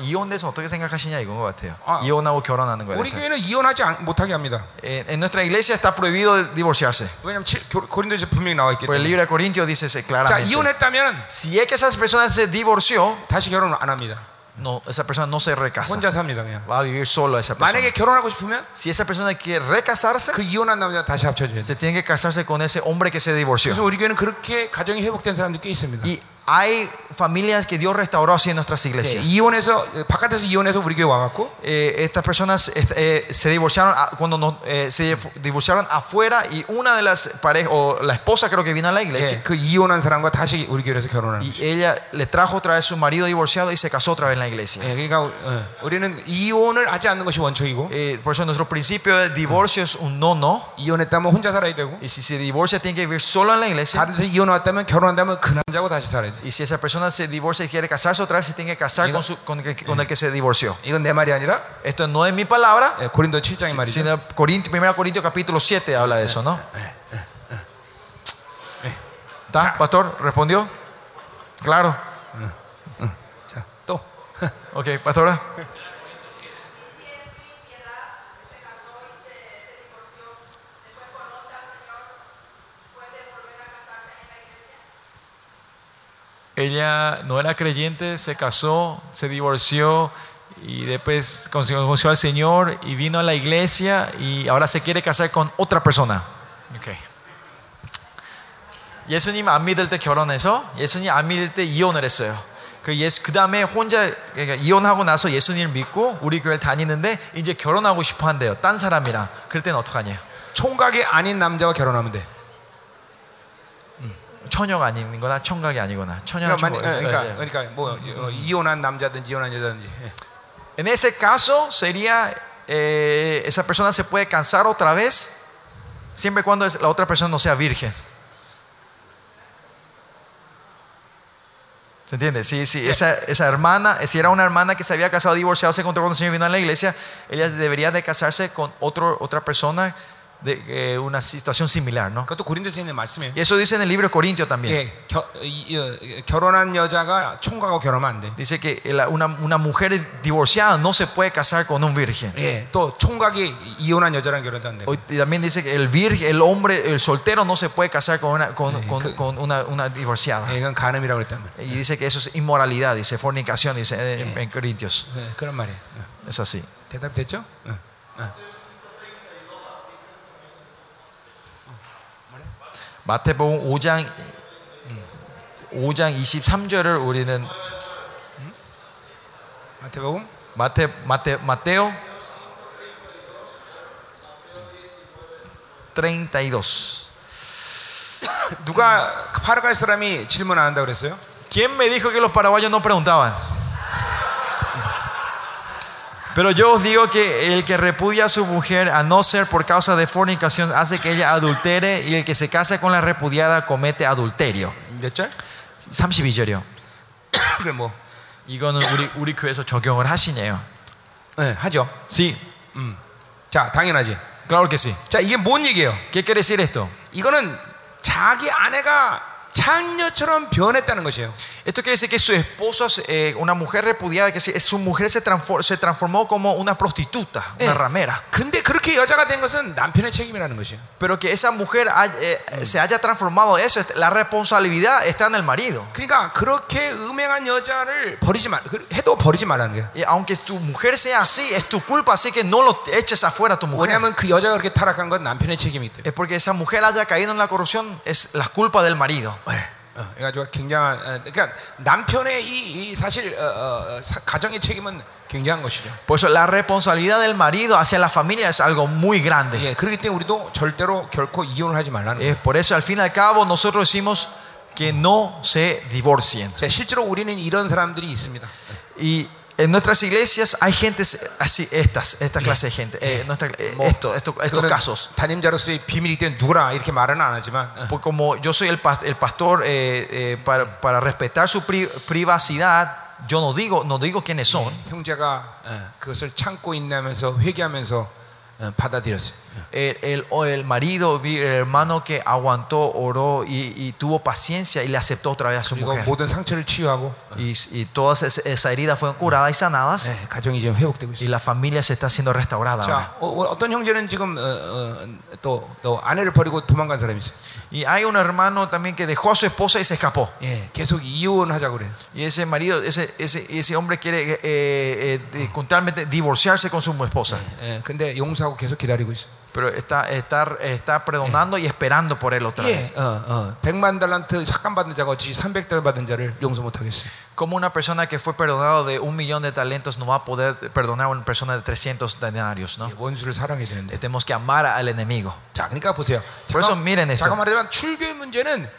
이혼 대해서 어떻게 생각하시냐 이건 것 같아요. 아, 이혼하고 결혼하는 거에 우리 대해서. 교회는 이혼하지 않- 못하게 합니다. Eh, en nuestra iglesia está prohibido divorciarse. 왜냐하면 칠- 교- 고린도에서 분명히 나와 있기 Por el 때문에. libro de Corintios dice 자, claramente. 이혼했다면 Si es que esa persona se divorció, 다시 결혼 안 합니다. no, esa persona no se recasa. 혼자 삽니다, 그냥. Va a vivir solo esa persona. 만약에 결혼하고 싶으면 Si esa persona quiere recasarse, 그 이혼한 남자 다시 합쳐줘야 돼. se tiene que casarse con ese hombre que se divorció. 그래서 우리 교회는 그렇게 가정이 회복된 사람들이 꽤 있습니다. Y hay familias que Dios restauró así en nuestras 네, iglesias. 이혼해서 어, 바깥에서 이혼해서 우리 교회 와갖고 Eh, estas personas est- eh, se divorciaron a- cuando no- eh, se divorciaron afuera y una de las parejas o la esposa creo que vino a la 예, iglesia 그 이혼한 사람과 다시 우리 교회에서 결혼하는 y 거죠. ella le trajo otra vez su marido divorciado y se casó otra vez en la iglesia. 예, 그러니까 어, 우리는 이혼을 하지 않는 것이 원칙이고 Eh, por eso nuestro principio de divorcio es un no no 이혼했다면 혼자 살아야 되고 y si se divorcia tiene que vivir solo en la iglesia 다른 데서 이혼 왔다면 결혼한다면 그 남자하고 다시 살아야 돼. y si esa persona se divorcia y quiere casarse otra vez se tiene que casar con, su- con el, con el que se divorció. 이건 내 말이 아니라 Esto no es mi palabra, 예, 고린도 7장의 말이죠. sino Corintios, 1 Corintios capítulo 7 habla de eso, ¿no? ¿Está, pastor? ¿Respondió? Claro. 자, 또 Ok, pastora. Ella no era creyente, se casó, se divorció y después conoció al Señor y vino a la iglesia y ahora se quiere casar con otra persona. Okay. 예수님 안 믿을 때 결혼해서 예수님 안 믿을 때 이혼을 했어요. 그 예수 그 다음에 혼자 그러니까 이혼하고 나서 예수님을 믿고 우리 교회 를 다니는데 이제 결혼하고 싶어 한대요. 딴 사람이랑 그럴 때는 어떡하냐? 총각이 아닌 남자와 결혼하면 돼. 처녀가 아닌거나 청각이 아니거나 처녀나 그러니까, 청각. 만- 어, 그러니까, 그러니까 뭐 어, 이혼한 남자든지 이혼한 여자든지 예. En ese caso sería eh, esa persona se puede casar otra vez siempre y cuando es- la otra persona no sea virgen. ¿Se entiende? Si, si esa, esa hermana, si era una hermana que se había casado divorciado, se encontró cuando el Señor vino a la iglesia, ella debería de casarse con otro, otra persona de eh, una situación similar, ¿no? 그것도 고린도서 있는 말씀이에요. Y eso dice en el libro de Corintios también. 예, 겨, 이, 어, 결혼한 여자가 총각하고 결혼하면 안 돼. Dice que la- una, una mujer divorciada no se puede casar con un virgen. 예, 또 총각이 이혼한 여자랑 결혼도 안 돼. Hoy- Y también dice que el virgen, el hombre, el soltero no se puede casar con una, con, Sí, con- que- con una, una divorciada. 예, 이건 간음이라고 그랬단 말이에요. Y dice que eso es inmoralidad, dice fornicación, dice en, en Corintios. 예, 그런 말이에요. 어, Es así. 대답 됐죠? 어, 어. 마태복음 5장 5장 23절을 우리는 마태복음 마태 마태 마테오 32. 누가 파라과이 사람이 질문 안 한다고 그랬어요? ¿Quién me dijo que los paraguayos no preguntaban? Pero yo os digo que el que repudia a su mujer a no ser por causa de fornicación hace que ella adultere y el que se casa con la repudiada comete adulterio. 몇 절? 32절이요. 그래 뭐 이거는 우리 우리 교회에서 적용을 하시네요. 예, 하죠. Sí, 자, 당연하지. claro que sí. 자, 이게 뭔 얘기예요? ¿Qué quiere decir esto? 이거는 자기 아내가 esto quiere decir que su esposa, eh, una mujer repudiada, que su mujer se transformó, se transformó como una prostituta, una ramera. 근데 그렇게 여자가 된 것은 남편의 책임이라는 것이에요. Pero que esa mujer hay- eh, se haya transformado eso, es- la responsabilidad está en el marido. 그러니까 그렇게 음행한 여자를 버리지 말, 그- 해도 버리지 말라는 거예요. Y aunque tu mujer sea así, es tu culpa, así que no lo eches afuera a tu mujer. 왜냐하면 그 여자가 그렇게 타락한 건 남편의 책임이기 때문에. Es porque esa mujer haya caído en la corrupción, es la culpa del marido. 네. 어, 그래가지고 굉장한, 어, 그러니까 남편의 이, 이 사실 어, 어, 어, 사- 가정의 책임은 굉장한 것이죠. Por eso la responsabilidad del marido hacia la familia es algo muy grande. 예, 그렇기 때문에 우리도 절대로 결코 이혼을 하지 말라는 거예요. Es por eso al fin y al cabo nosotros decimos que no se divorcien. 자, 실제로 우리는 이런 사람들이 있습니다. Y en nuestras iglesias hay gente así, estas, esta clase de gente, eh, nuestra- eh, esto, esto- estos 저는 casos. 담임자로서의 비밀이기 때문에 누구라 이렇게 말은 안 하지만 어, Pues como yo soy el, pas- el pastor, eh, eh, para, para respetar su pri- privacidad, yo no digo, no digo quiénes son. 형제가 어, 그것을 참고 있나면서 회개하면서 어, 받아들였어요. El, el- o el marido, vi- el hermano que aguantó, oró y, y tuvo paciencia y le aceptó otra vez a su 그리고 mujer. 모든 상처를 치유하고 Y, y todas esa, esa herida fueron curadas y sanadas 네, 가정이 지금 회복되고 y 있어요. la familia se está siendo restaurada. ahora. 자, 어, 떤 형제는 지금 어, 어, 또, 또 아내를 버리고 도망간 사람이 있어요. Y hay un hermano también que dejó a su esposa y se escapó. 예, 계속 이혼하자고 그래요. Y ese marido, ese, ese, ese hombre quiere eh, eh, eh, continuamente divorciarse con su esposa. 예, 근데 용서하고 계속 기다리고 있어요. Pero está, está, está perdonando y esperando por él otra 예, vez. 어, 어, 100만 달란트 삭감 받은 자가 어찌 300달러 받은 자를 용서 못 하겠어요. Como una persona que fue perdonado de un millón de talentos no va a poder perdonar a una persona de 300 denarios, ¿no? 예, 원수를 사랑해야 되는데. Tenemos que amar al enemigo. 자, 그러니까 보세요. Por eso miren esto. 잠깐 말하자면 출교의 문제는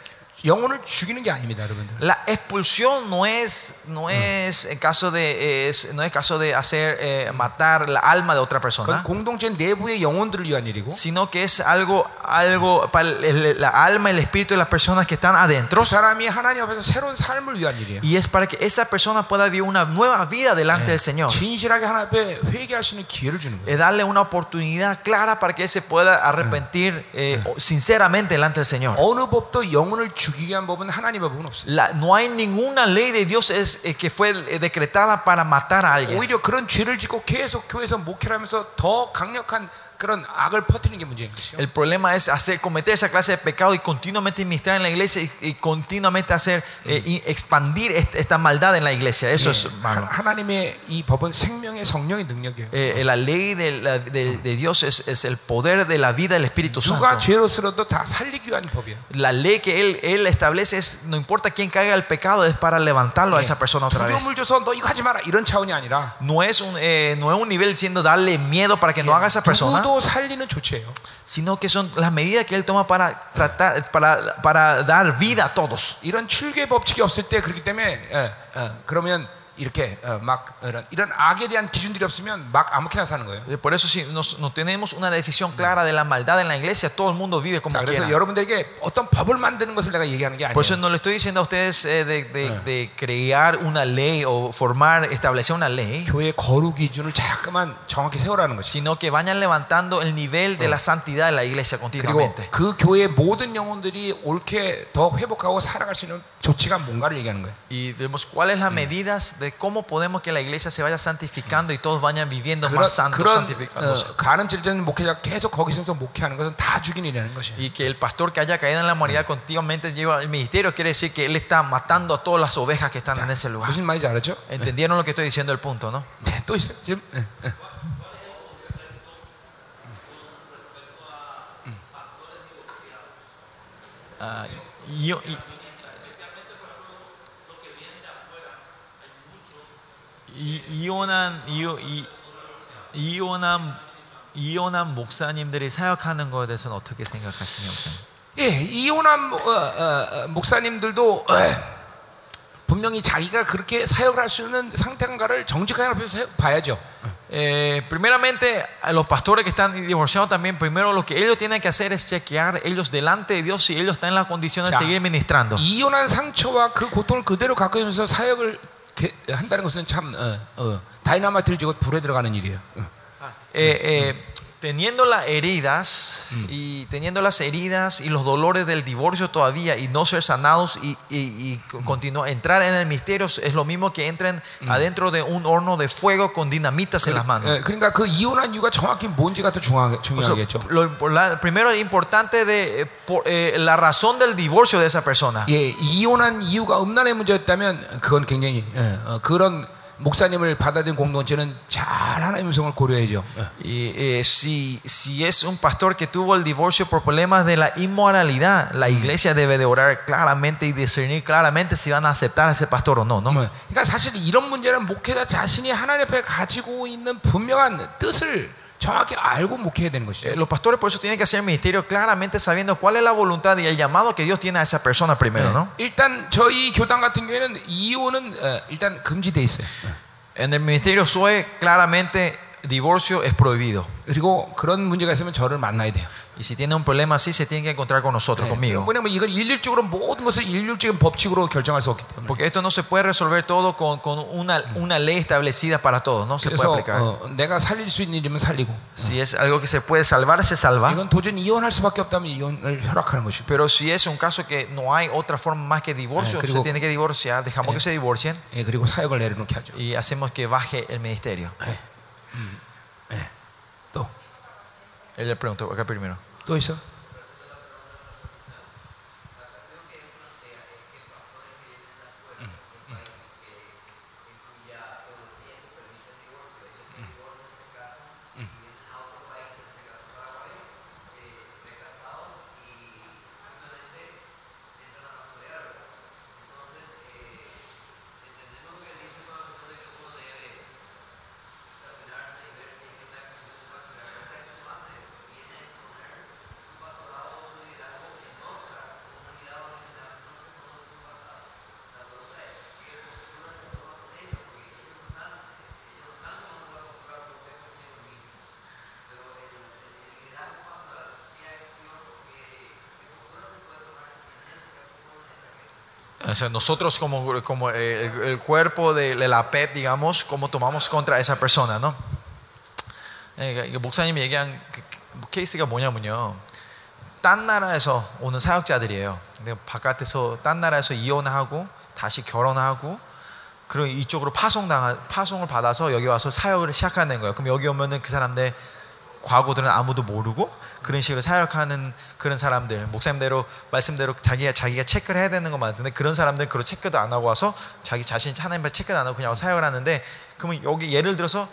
영혼을 죽이는 게 아닙니다, 여러분들. La expulsión no es, no es en caso de, es- no es caso de hacer eh, matar la alma de otra 그건 persona, 공동체 내부의 영혼들을 위한 일이고 sino que es algo, algo para el- el- la alma y el espíritu de las personas que están adentro. 그 사람이 하나님 앞에서 새로운 삶을 위한 일이에요. Y es para que esa persona pueda vivir una nueva vida delante del Señor. 진실하게 하나님 앞에 회개할 수 있는 기회를 주는 거예요. Es darle una oportunidad clara para que él se pueda arrepentir eh, sinceramente delante del Señor. 어느 법도 영혼을 죽 No hay ninguna ley de Dios eh, que fue eh, decretada para matar a alguien. El problema es hacer, cometer esa clase de pecado y continuamente ministrar en la iglesia y, continuamente hacer eh, expandir esta, maldad en la iglesia. Eso es malo. Eh, eh, la ley de, Dios es, el poder de la vida del Espíritu Santo. La ley que él, establece es no importa quién caiga el pecado es para levantarlo a esa persona otra vez. no es un no es un nivel siendo darle miedo para que no haga esa persona 누구도 살리는 조치예요. sino que son las medidas que él toma para tratar, para, para dar vida a todos. 이런 출계 법칙이 없을 때 그렇기 때문에 어, 어, 그러면 이렇게 어, 막 이런, 이런 악에 대한 기준들이 없으면 막 아무렇게나 사는 거예요. Eh, Por eso si nos- no tenemos una definición clara de la maldad en la iglesia, todo el mundo vive como 자, 그래서 quiera. 여러분들에게 어떤 법을 만드는 것을 내가 얘기하는 게 Por eso 아니에요. no le estoy diciendo a ustedes eh, de, de- de crear una ley o formar, establecer una ley, 교회 거룩 기준을 자꾸만 정확히 세우라는 것이. sino que vayan levantando el nivel de la santidad de la iglesia 그리고 continuamente. 그 교회의 모든 영혼들이 옳게 더 회복하고 살아갈 수 있는 조치가 뭔가를 얘기하는 거예요. Y vemos cuáles las medidas de cómo podemos que la iglesia se vaya santificando y todos vayan viviendo 그런, más santos, 그런 santificándose. 어, 가늠질전 목회자 계속 거기 있으면서 목회하는 것은 다 죽인 일이라는 것이에요. Y que el pastor que haya caído en la humanidad continuamente lleva el ministerio, quiere decir que él está matando a todas las ovejas que están en ese lugar. 무슨 말인지 알았죠? ¿Entendieron lo que estoy diciendo el punto, no? 네, 또 있어요. 지금 네, 네. Ah, y, y- 이- 이혼한 이혼- 이- 이 혼한 이혼한 목사님들이 사역하는 거에 대해서는 어떻게 생각하시냐고 예, 이혼한 모- 어, 어, 어, 목사님들도 어, 분명히 자기가 그렇게 사역을 할 수 있는 상태인가를 정직하게 앞에서 봐야죠. Eh, primeramente, a los pastores que están divorciados también, primero lo que ellos tienen que hacer es chequear ellos delante de Dios si ellos están en las condiciones de 자, seguir ministrando. 이혼한 상처와 그 고통을 그대로 갖고 있면서 사역을 게- 한다는 것은 참 어, 어, 다이나마이트를 쥐고 불에 들어가는 일이에요. 어. Eh, eh, Teniendo las heridas y teniendo las heridas y los dolores del divorcio todavía y no ser sanados y, y, y continuar entrar en el misterio es lo mismo que entren adentro de un horno de fuego con dinamitas en las manos. 예, 그러니까 그 이혼한 이유가 정확히 뭔지가 더 중요하, Por eso, 중요하겠죠. lo, por la- primero es importante de eh, por, eh, la razón del divorcio de esa persona. 예, 이혼한 이유가 음란의 문제였다면 그건 굉장히 예, 어, 그런 목사님을 받아들인 공동체는 잘 하나님의 음성을 고려해야죠. 예. Y eh, si, si es un pastor que tuvo el divorcio por problemas de la inmoralidad, la iglesia debe de orar claramente y discernir claramente si van a aceptar a ese pastor o no. ¿no? 뭐, 그러니까 사실 이런 문제는 목회자 자신이 하나님 앞에 가지고 있는 분명한 뜻을 정확히 알고 목회해야 되는 Eh, 것이죠. los pastores por eso tienen que hacer ministerio claramente sabiendo cuál es la voluntad y el llamado que Dios tiene a esa persona primero. ¿no? 일단 저희 교단 같은 경우에는 이혼은 어, 일단 금지돼 있어요. En el ministerio SOE claramente divorcio es prohibido. 그리고 그런 문제가 있으면 저를 만나야 돼요. Y si tiene un problema así, se tiene que encontrar con nosotros, conmigo. 왜냐면 이건 일률적으로 모든 것을 일률적인 법칙으로 결정할 수 없기 때문에. Porque esto no se puede resolver todo con, con una, una ley establecida para todos, no se puede 그래서 aplicar. 어, 내가 살릴 수 있는 일이면 살리고 Si es algo que se puede salvar, se salva. 이건 도저히 이혼할 수밖에 없다면 이혼을 허락하는 것이고 Pero si es un caso que no hay otra forma más que divorcio, Eh, se 그리고- tiene que divorciar, dejamos que se divorcien 예, 그리고 사역을 내려놓게 하죠. y hacemos que baje el ministerio. 또 또 Él le preguntó acá primero. todo eso. O sea, nosotros como, como eh, el, el cuerpo de, de la PEP, digamos, cómo tomamos contra esa persona, ¿no? 예, 이게 목사님이 얘기한 그- 그 케이스가 뭐냐면요. 딴 나라에서 오는 사역자들이에요. 근데 바깥에서 딴 나라에서 이혼하고 다시 결혼하고 그리고 이쪽으로 파송당 파송을 받아서 여기 와서 사역을 시작하는 거예요. 그럼 여기 오면은 그 사람들 과거들은 아무도 모르고 그런 식으로 사역하는 그런 사람들 목사님대로 말씀대로 자기가 자기가 체크를 해야 되는 것 같은데 그런 사람들은 그런 체크도 안 하고 와서 자기 자신 하나님 앞에 체크도 안 하고 그냥 사역을 하는데 그러면 여기 예를 들어서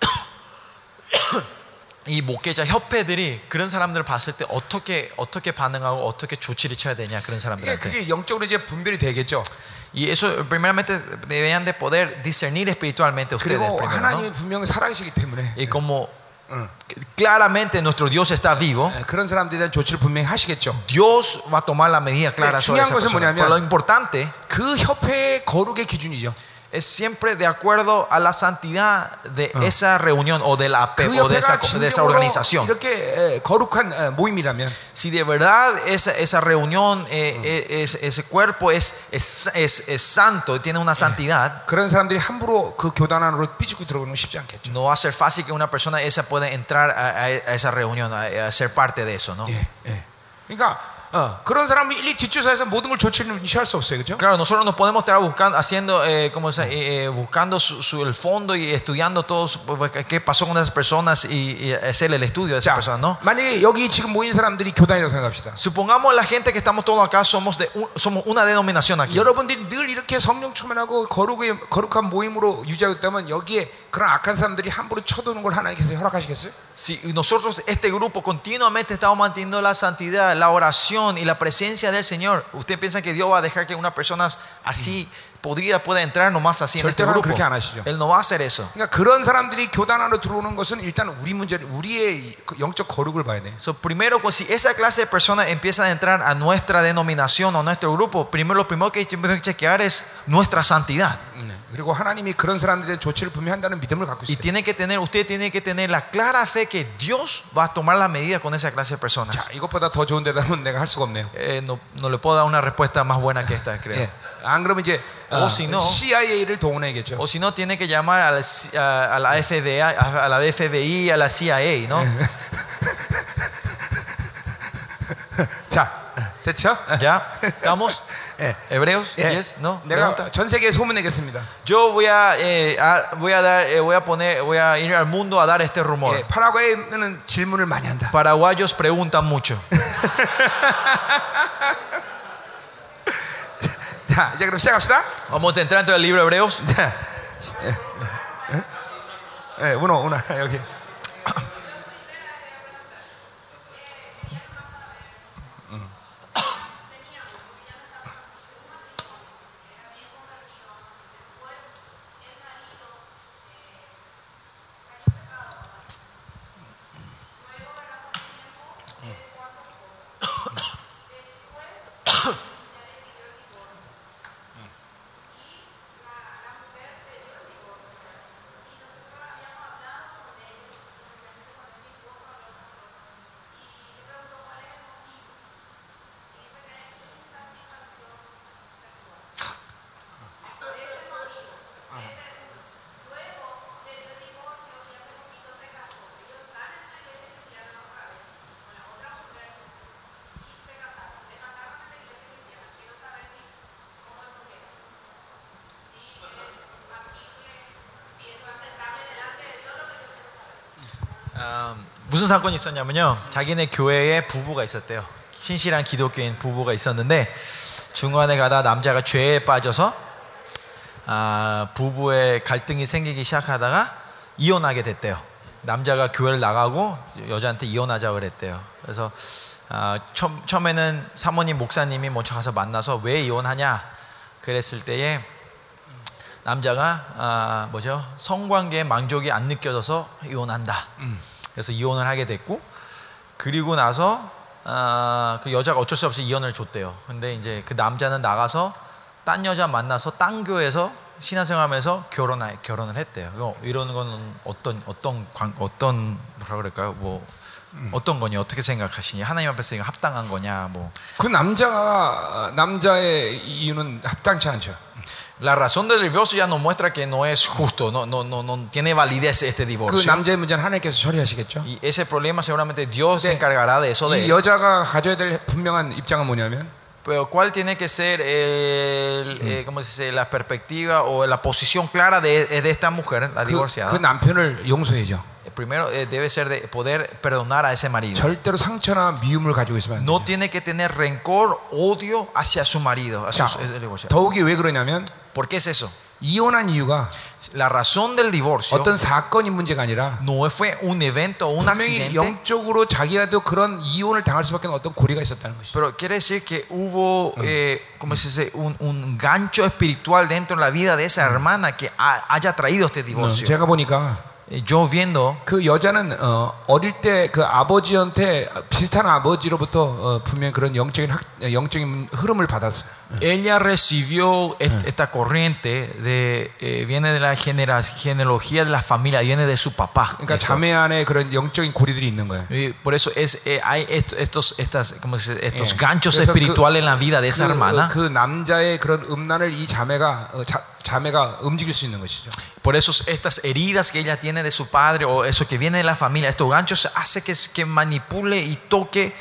이 목회자 협회들이 그런 사람들을 봤을 때 어떻게 어떻게 반응하고 어떻게 조치를 쳐야 되냐 그런 사람들한테 그게 영적으로 이제 분별이 되겠죠. y eso primeramente deberían de poder discernir espiritualmente ustedes 그리고 하나님이. 분명히 살아계시기 때문에 y como 응. claramente nuestro Dios está vivo 예, 그런 사람들에 대한 조치를 분명히 하시겠죠. Dios va a tomar la medida clara 네, sobre esa 중요한 것은 persona. 뭐냐면- Pero lo importante 그 협회의 거룩의 기준이죠. es siempre de acuerdo a la santidad de esa reunión o de la APEP 그 o de esa, 협회가 de esa 진정으로 organización. 이렇게 에, 거룩한 에, 모임이라면 Si de verdad esa, esa reunión, eh, eh, es- ese cuerpo es, es, es- es santo, tiene una santidad, 그런 사람들이 함부로 그 교단 안으로 삐죽고 들어오는 건 쉽지 않겠죠. no va a ser fácil que una persona esa pueda entrar a, a- a esa reunión, a, a ser parte de eso. ¿no? 예, 예. 그러니까 어, 그런 사람이 일일이 뒷조사해서 모든 걸 조치를 취할 수 없어요, 그렇죠? Claro, nosotros nos podemos estar buscando, haciendo, eh, ¿cómo se- eh, eh, buscando su- su- el fondo y estudiando todo su- qué pasó con esas personas y, y hacer el estudio de esas 자, personas, ¿no? 만약에 여기 지금 모인 사람들이 교단이라고 생각합시다. Supongamos la gente que estamos todos acá somos de un- somos una denominación aquí. 여러분들이 늘 이렇게 성령 충만하고 거룩의 거룩한 모임으로 유지하고 있다면 여기에 그런 악한 사람들이 함부로 쳐도는 걸 하나님께서 허락하시겠어요? Si nosotros, este grupo, continuamente estamos manteniendo la santidad, la oración unción y la presencia del Señor, ¿usted piensa que Dios va a dejar que una persona así podrida pueda entrar nomás así en este grupo? Él no va a hacer eso. So, primero, pues, si esa clase de personas empieza a entrar a nuestra denominación o nuestro grupo, primero lo primero que tenemos que chequear es nuestra santidad. 네. 그리고 하나님이 그런 사람들에 대한 조치를 분명히 한다는 믿음을 갖고 Y 있어요. tiene que tener, usted tiene que tener la clara fe que Dios va a tomar las medidas con esa clase de personas. 자, 이것보다 더 좋은 대답은 내가 할 수가 없네요. Eh, no, no le puedo dar una respuesta más buena que esta, creo. 예. 안 그러면 이제 오, 어, si no. CIA를 동원해야겠죠. O si no, tiene que llamar a la, C- a, a la FBI, a, a la FBI, a la CIA, ¿no? 자, 됐죠? ¿Ya? ¿Estamos? 예. ¿Hebreos? 예. ¿Yes? ¿No? 내가 ¿Pregunta? 전 세계에 소문내겠습니다. Yo voy a, eh, a- voy a dar, eh, voy a poner, voy a ir al mundo a dar este rumor. 예, 파라과이는 질문을 많이 한다. Paraguayos preguntan mucho. 자, 이제 그럼 시작합시다. Vamos a entrar dentro del libro de Hebreos. 자, 예, 문어, 문어 여기. 무슨 사건이 있었냐면요. 자기네 교회에 부부가 있었대요. 신실한 기독교인 부부가 있었는데 중간에 가다 남자가 죄에 빠져서 아, 부부의 갈등이 생기기 시작하다가 이혼하게 됐대요. 남자가 교회를 나가고 여자한테 이혼하자 그랬대요. 그래서 아, 처음, 처음에는 사모님 목사님이 먼저 가서 만나서 왜 이혼하냐 그랬을 때에 남자가 아, 뭐죠 성관계에 만족이 안 느껴져서 이혼한다. 그래서 이혼을 하게 됐고 그리고 나서 아, 그 여자가 어쩔 수 없이 이혼을 줬대요. 근데 이제 그 남자는 나가서 딴 여자 만나서 딴 교회에서 신화생활하면서 결혼 결혼을 했대요. 이거 이러는 거는 어떤 어떤 관, 어떤 뭐라 그럴까요? 뭐 어떤 거냐 어떻게 생각하시니? 하나님 앞에서 이거 합당한 거냐? 뭐 그 남자가 남자의 이유는 합당치 않죠. la razón del divorcio ya nos muestra que no es justo, no no no no tiene validez este 그 divorcio. 남자의 문제는 하나님께서 처리하시겠죠. Y ese problema seguramente Dios se 네. encargará de eso de 이 él. 여자가 가져야 될 분명한 입장은 뭐냐면 Pero ¿cuál tiene que ser el, eh, ¿cómo se dice? la perspectiva o la posición clara de, de esta mujer, la 그, divorciada? 그 남편을 용서해죠. Primero eh, debe ser de poder perdonar a ese marido. 절대로 상처나 미움을 가지고 있으면 안 No 돼요. tiene que tener rencor, odio hacia su marido, hacia 자, su- el divorciado. 더욱이 왜 그러냐면 ¿Por qué es eso? 이혼한 이유가 La razón del divorcio 어떤 사건이 문제가 아니라 no fue un evento o un 분명히 accidente, 영적으로 자기가도 그런 이혼을 당할 수밖에 없는 어떤 고리가 있었다는 것이죠. pero quiere decir que hubo, eh, ¿cómo se dice? Un, un gancho espiritual dentro de la vida de esa hermana que ha- haya traído este divorcio. 제가 보니까 Eh, Yo viendo 그 여자는 어, 어릴 때 그 아버지한테 비슷한 아버지로부터 어, 분명히 그런 영적인 학, 영적인 흐름을 받았어요. Ella recibió est- esta corriente de eh, viene de la genera- genealogía de la familia, viene de su papá. 그러니까 Esto. 자매 안에 그런 영적인 고리들이 있는 거예요. Y por eso es eh, hay est- estos estas ¿cómo se dice? estos 예. ganchos 그래서 espirituales en la vida de esa 그, hermana. 그 남자의 그런 음란을 이 자매가 어, 자, 자매가 움직일 수 있는 것이죠. Por eso estas heridas que ella tiene de su padre o eso que viene de la familia, estos ganchos hace que, que manipule y toque,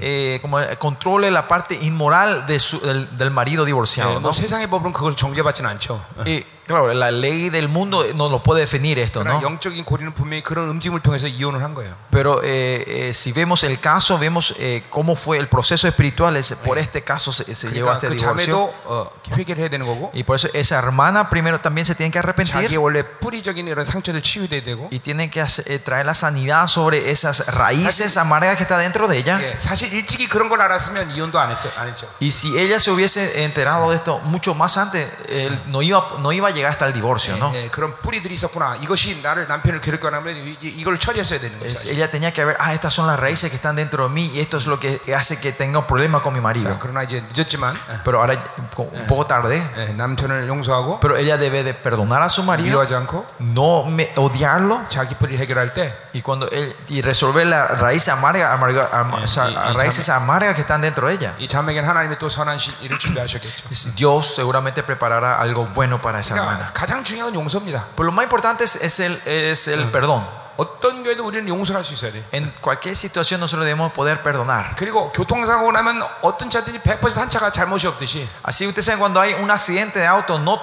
eh, como eh, controle la parte inmoral de su- del, del marido 예, divorciado. 뭐 ¿no? 세상의 법은 그걸 정죄받지는 않죠. Y claro, la ley del mundo no lo puede definir esto, 그러나 ¿no? 영적인 고리는 분명히 그런 움직임을 통해서 이혼을 한 거예요. Pero eh, eh, si vemos el caso, vemos eh, cómo fue el proceso espiritual, es- por este caso se, se llegó a 그러니까 este 그 divorcio. 자매도 어, 회개를 해야 되는 거고 Y por eso esa hermana primero también se tiene que 자기의 arrepentir 원래 뿌리적인 이런 상처들 치유돼야 되고 y tiene que hacer- eh, traer la sanidad sobre esas raíces amargas que está dentro de ella. 예, 사실 일찍이 그런 걸 알았으면 이혼도 안 했어, 안 했죠. Y si ella se hubiese enterado de esto mucho más antes, él no iba, no iba a llegar hasta el divorcio, ¿no? 예, 그런 뿌리들이 있었구나. 이것이 나를 남편을 괴롭게 하면 이- 이- 이걸 처리했어야 되는 거죠. Es- 사실. ella tenía que ver, ah, estas son las raíces que están dentro de mí y esto es lo que hace que tenga un problema con mi marido. 자, 그러나 이제 늦었지만 Pero ahora, un poco tarde, 예, 남편을 용서하고 pero ella debe de perdonar a su marido, 미워하지 않고 no me- odiarlo 자기 뿌리 해결할 때 y cuando él y resolver la raíz amarga, amarga- am- Eh, o sea, y- y raíces amargas que están dentro de ella. 이 자매에게는 하나님이 또 선한 실- 일을 준비하셨겠죠. Dios seguramente preparará algo bueno para esa 그러니까 hermana. 가장 중요한 건 용서입니다. Pero lo más importante es, el, es el perdón. 어떤 교회도 우리는 용서를 할 수 있어야 돼. En cualquier situación nosotros debemos poder perdonar. 그리고 교통사고 나면 어떤 차들이 100%한 차가 잘못이 없듯이 Así ustedes saben cuando hay un accidente de auto, no,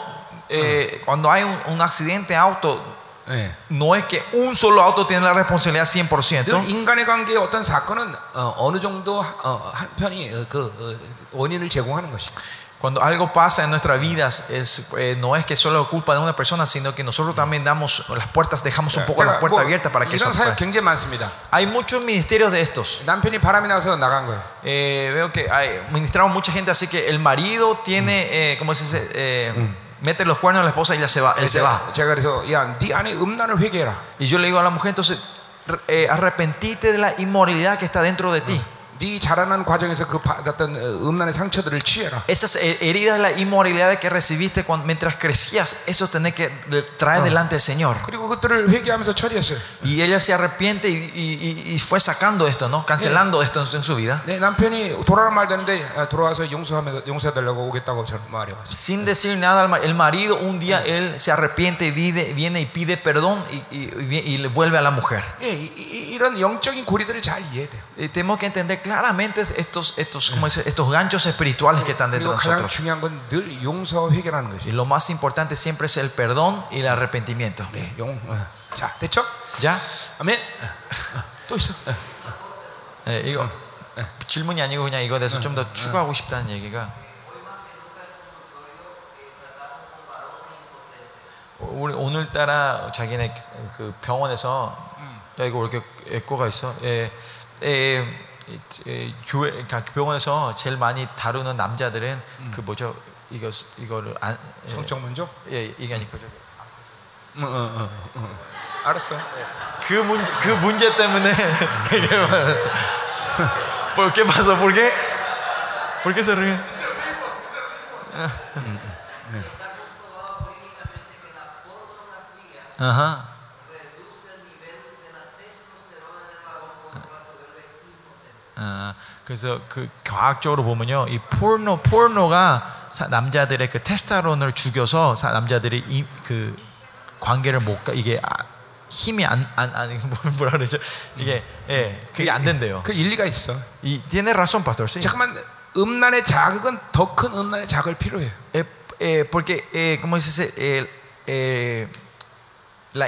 eh, cuando hay un, un accidente de auto, 예. no es que un solo auto tiene la responsabilidad 늘 100%. 인간의 관계의 어떤 사건은 어, 느 정도 어, 한 편이 어, 그 어, 원인을 제공하는 것이. Cuando algo pasa en nuestra vida, es, eh, no es que solo culpa de una persona, sino que nosotros también damos las puertas, dejamos un poco las puertas 뭐, abiertas para que eso. Hay muchos ministerios de estos. Eh, veo que hay, ministramos mucha gente, así que el marido tiene, mm. eh, ¿cómo se dice? Eh, mm. mete los cuernos a la esposa y ella se va, él se va. Y yo le digo a la mujer, entonces eh, arrepentite de la inmoralidad que está dentro de ti. Mm. Esas eh, heridas la inmoralidad que recibiste cuando, mientras crecías, eso tenés que traer delante del Señor. Y ella se arrepiente y, y, y fue sacando esto, ¿no? Cancelando esto en su vida. Sin decir nada, el marido un día él se arrepiente y vive, viene y pide perdón y, y, y vuelve a la mujer. Tenemos que entender claramente estos, estos, ¿cómo dice? estos ganchos espirituales que están dentro 그리고 de 가장 nosotros. 중요한 건 늘 용서 회개라는 Y 것이. lo más importante siempre es el perdón y el arrepentimiento. 네, 용. 어. 자, 됐죠? ¿Ya? 아멘. 어, 어, 또 있어. 어. 예, 이거 질문이 아니고 그냥 이거에 대해서 좀 더 추가하고 싶다는 얘기가 우리 오늘따라 자기네 그 병원에서 야 이거 왜 이렇게 에코가 있어? 예, 예, 예, 교회 그러니까 병원에서 제일 많이 다루는 남자들은 그 뭐죠? 이거 이거를 안 예, 성적 문제? 예 이게 아니고 저- 응, 응, 응, 응. 알았어. 그 문제 그 문제 때문에. ¿Por qué? ¿Por qué se ríen? Ajá. 아, 그래서 그 과학적으로 보면요, 이 포르노 포르노가 사- 남자들의 그 테스타론을 죽여서 사- 남자들이 이, 그 관계를 못 가, 이게 아, 힘이 안안 뭐라 그러죠? 이게 예 그게 안 된대요. 그 일리가 있어. 이 tiene razón, pastor. Sí. 잠깐만 음란의 자극은 더 큰 음란의 자극을 필요해요. Eh, eh, porque, eh, ¿cómo dice? El, eh, la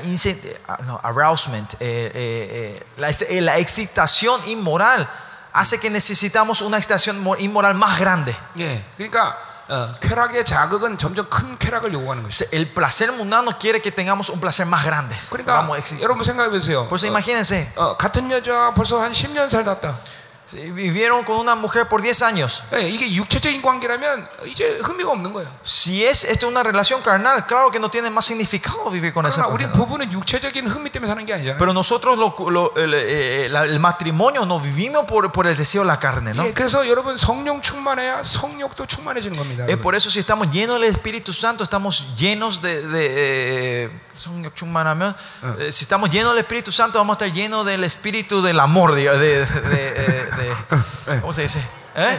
ah, no, arousement, eh, eh, eh, la, la excitación inmoral hace que necesitamos una excitación mo- inmoral más grande. 예. 그러니까 어, 쾌락의 자극은 점점 큰 쾌락을 요구하는 O 것이. sea, El placer mundano quiere que tengamos un placer más grande. 그러니까 Vamos, exi- 여러분 생각해 보세요. Por eso imagínense, 어, 같은 여자 벌써 한 10년 살았다. si vivieron con una mujer por 10 años. 예, 이게 육체적인 관계라면 이제 흥미가 없는 거예요. Si es esto una relación carnal, claro que no tiene más significado vivir con esa 그러나 우리 mujer. ¿no? 부부는 육체적인 흥미 때문에 사는 게 아니잖아요. Pero nosotros lo- lo- el, eh, la- el matrimonio no vivimos por, por el deseo de la carne, ¿no? 예, 그래서 여러분 성령 충만해야 성욕도 충만해지는 겁니다. Es 여러분. por eso si estamos llenos del Espíritu Santo, estamos llenos de... de, eh, 성령 충만하면, eh, si estamos llenos del Espíritu Santo, vamos a estar llenos del Espíritu del amor, diga- de, de- de- de- ¿cómo se dice? ¿Eh?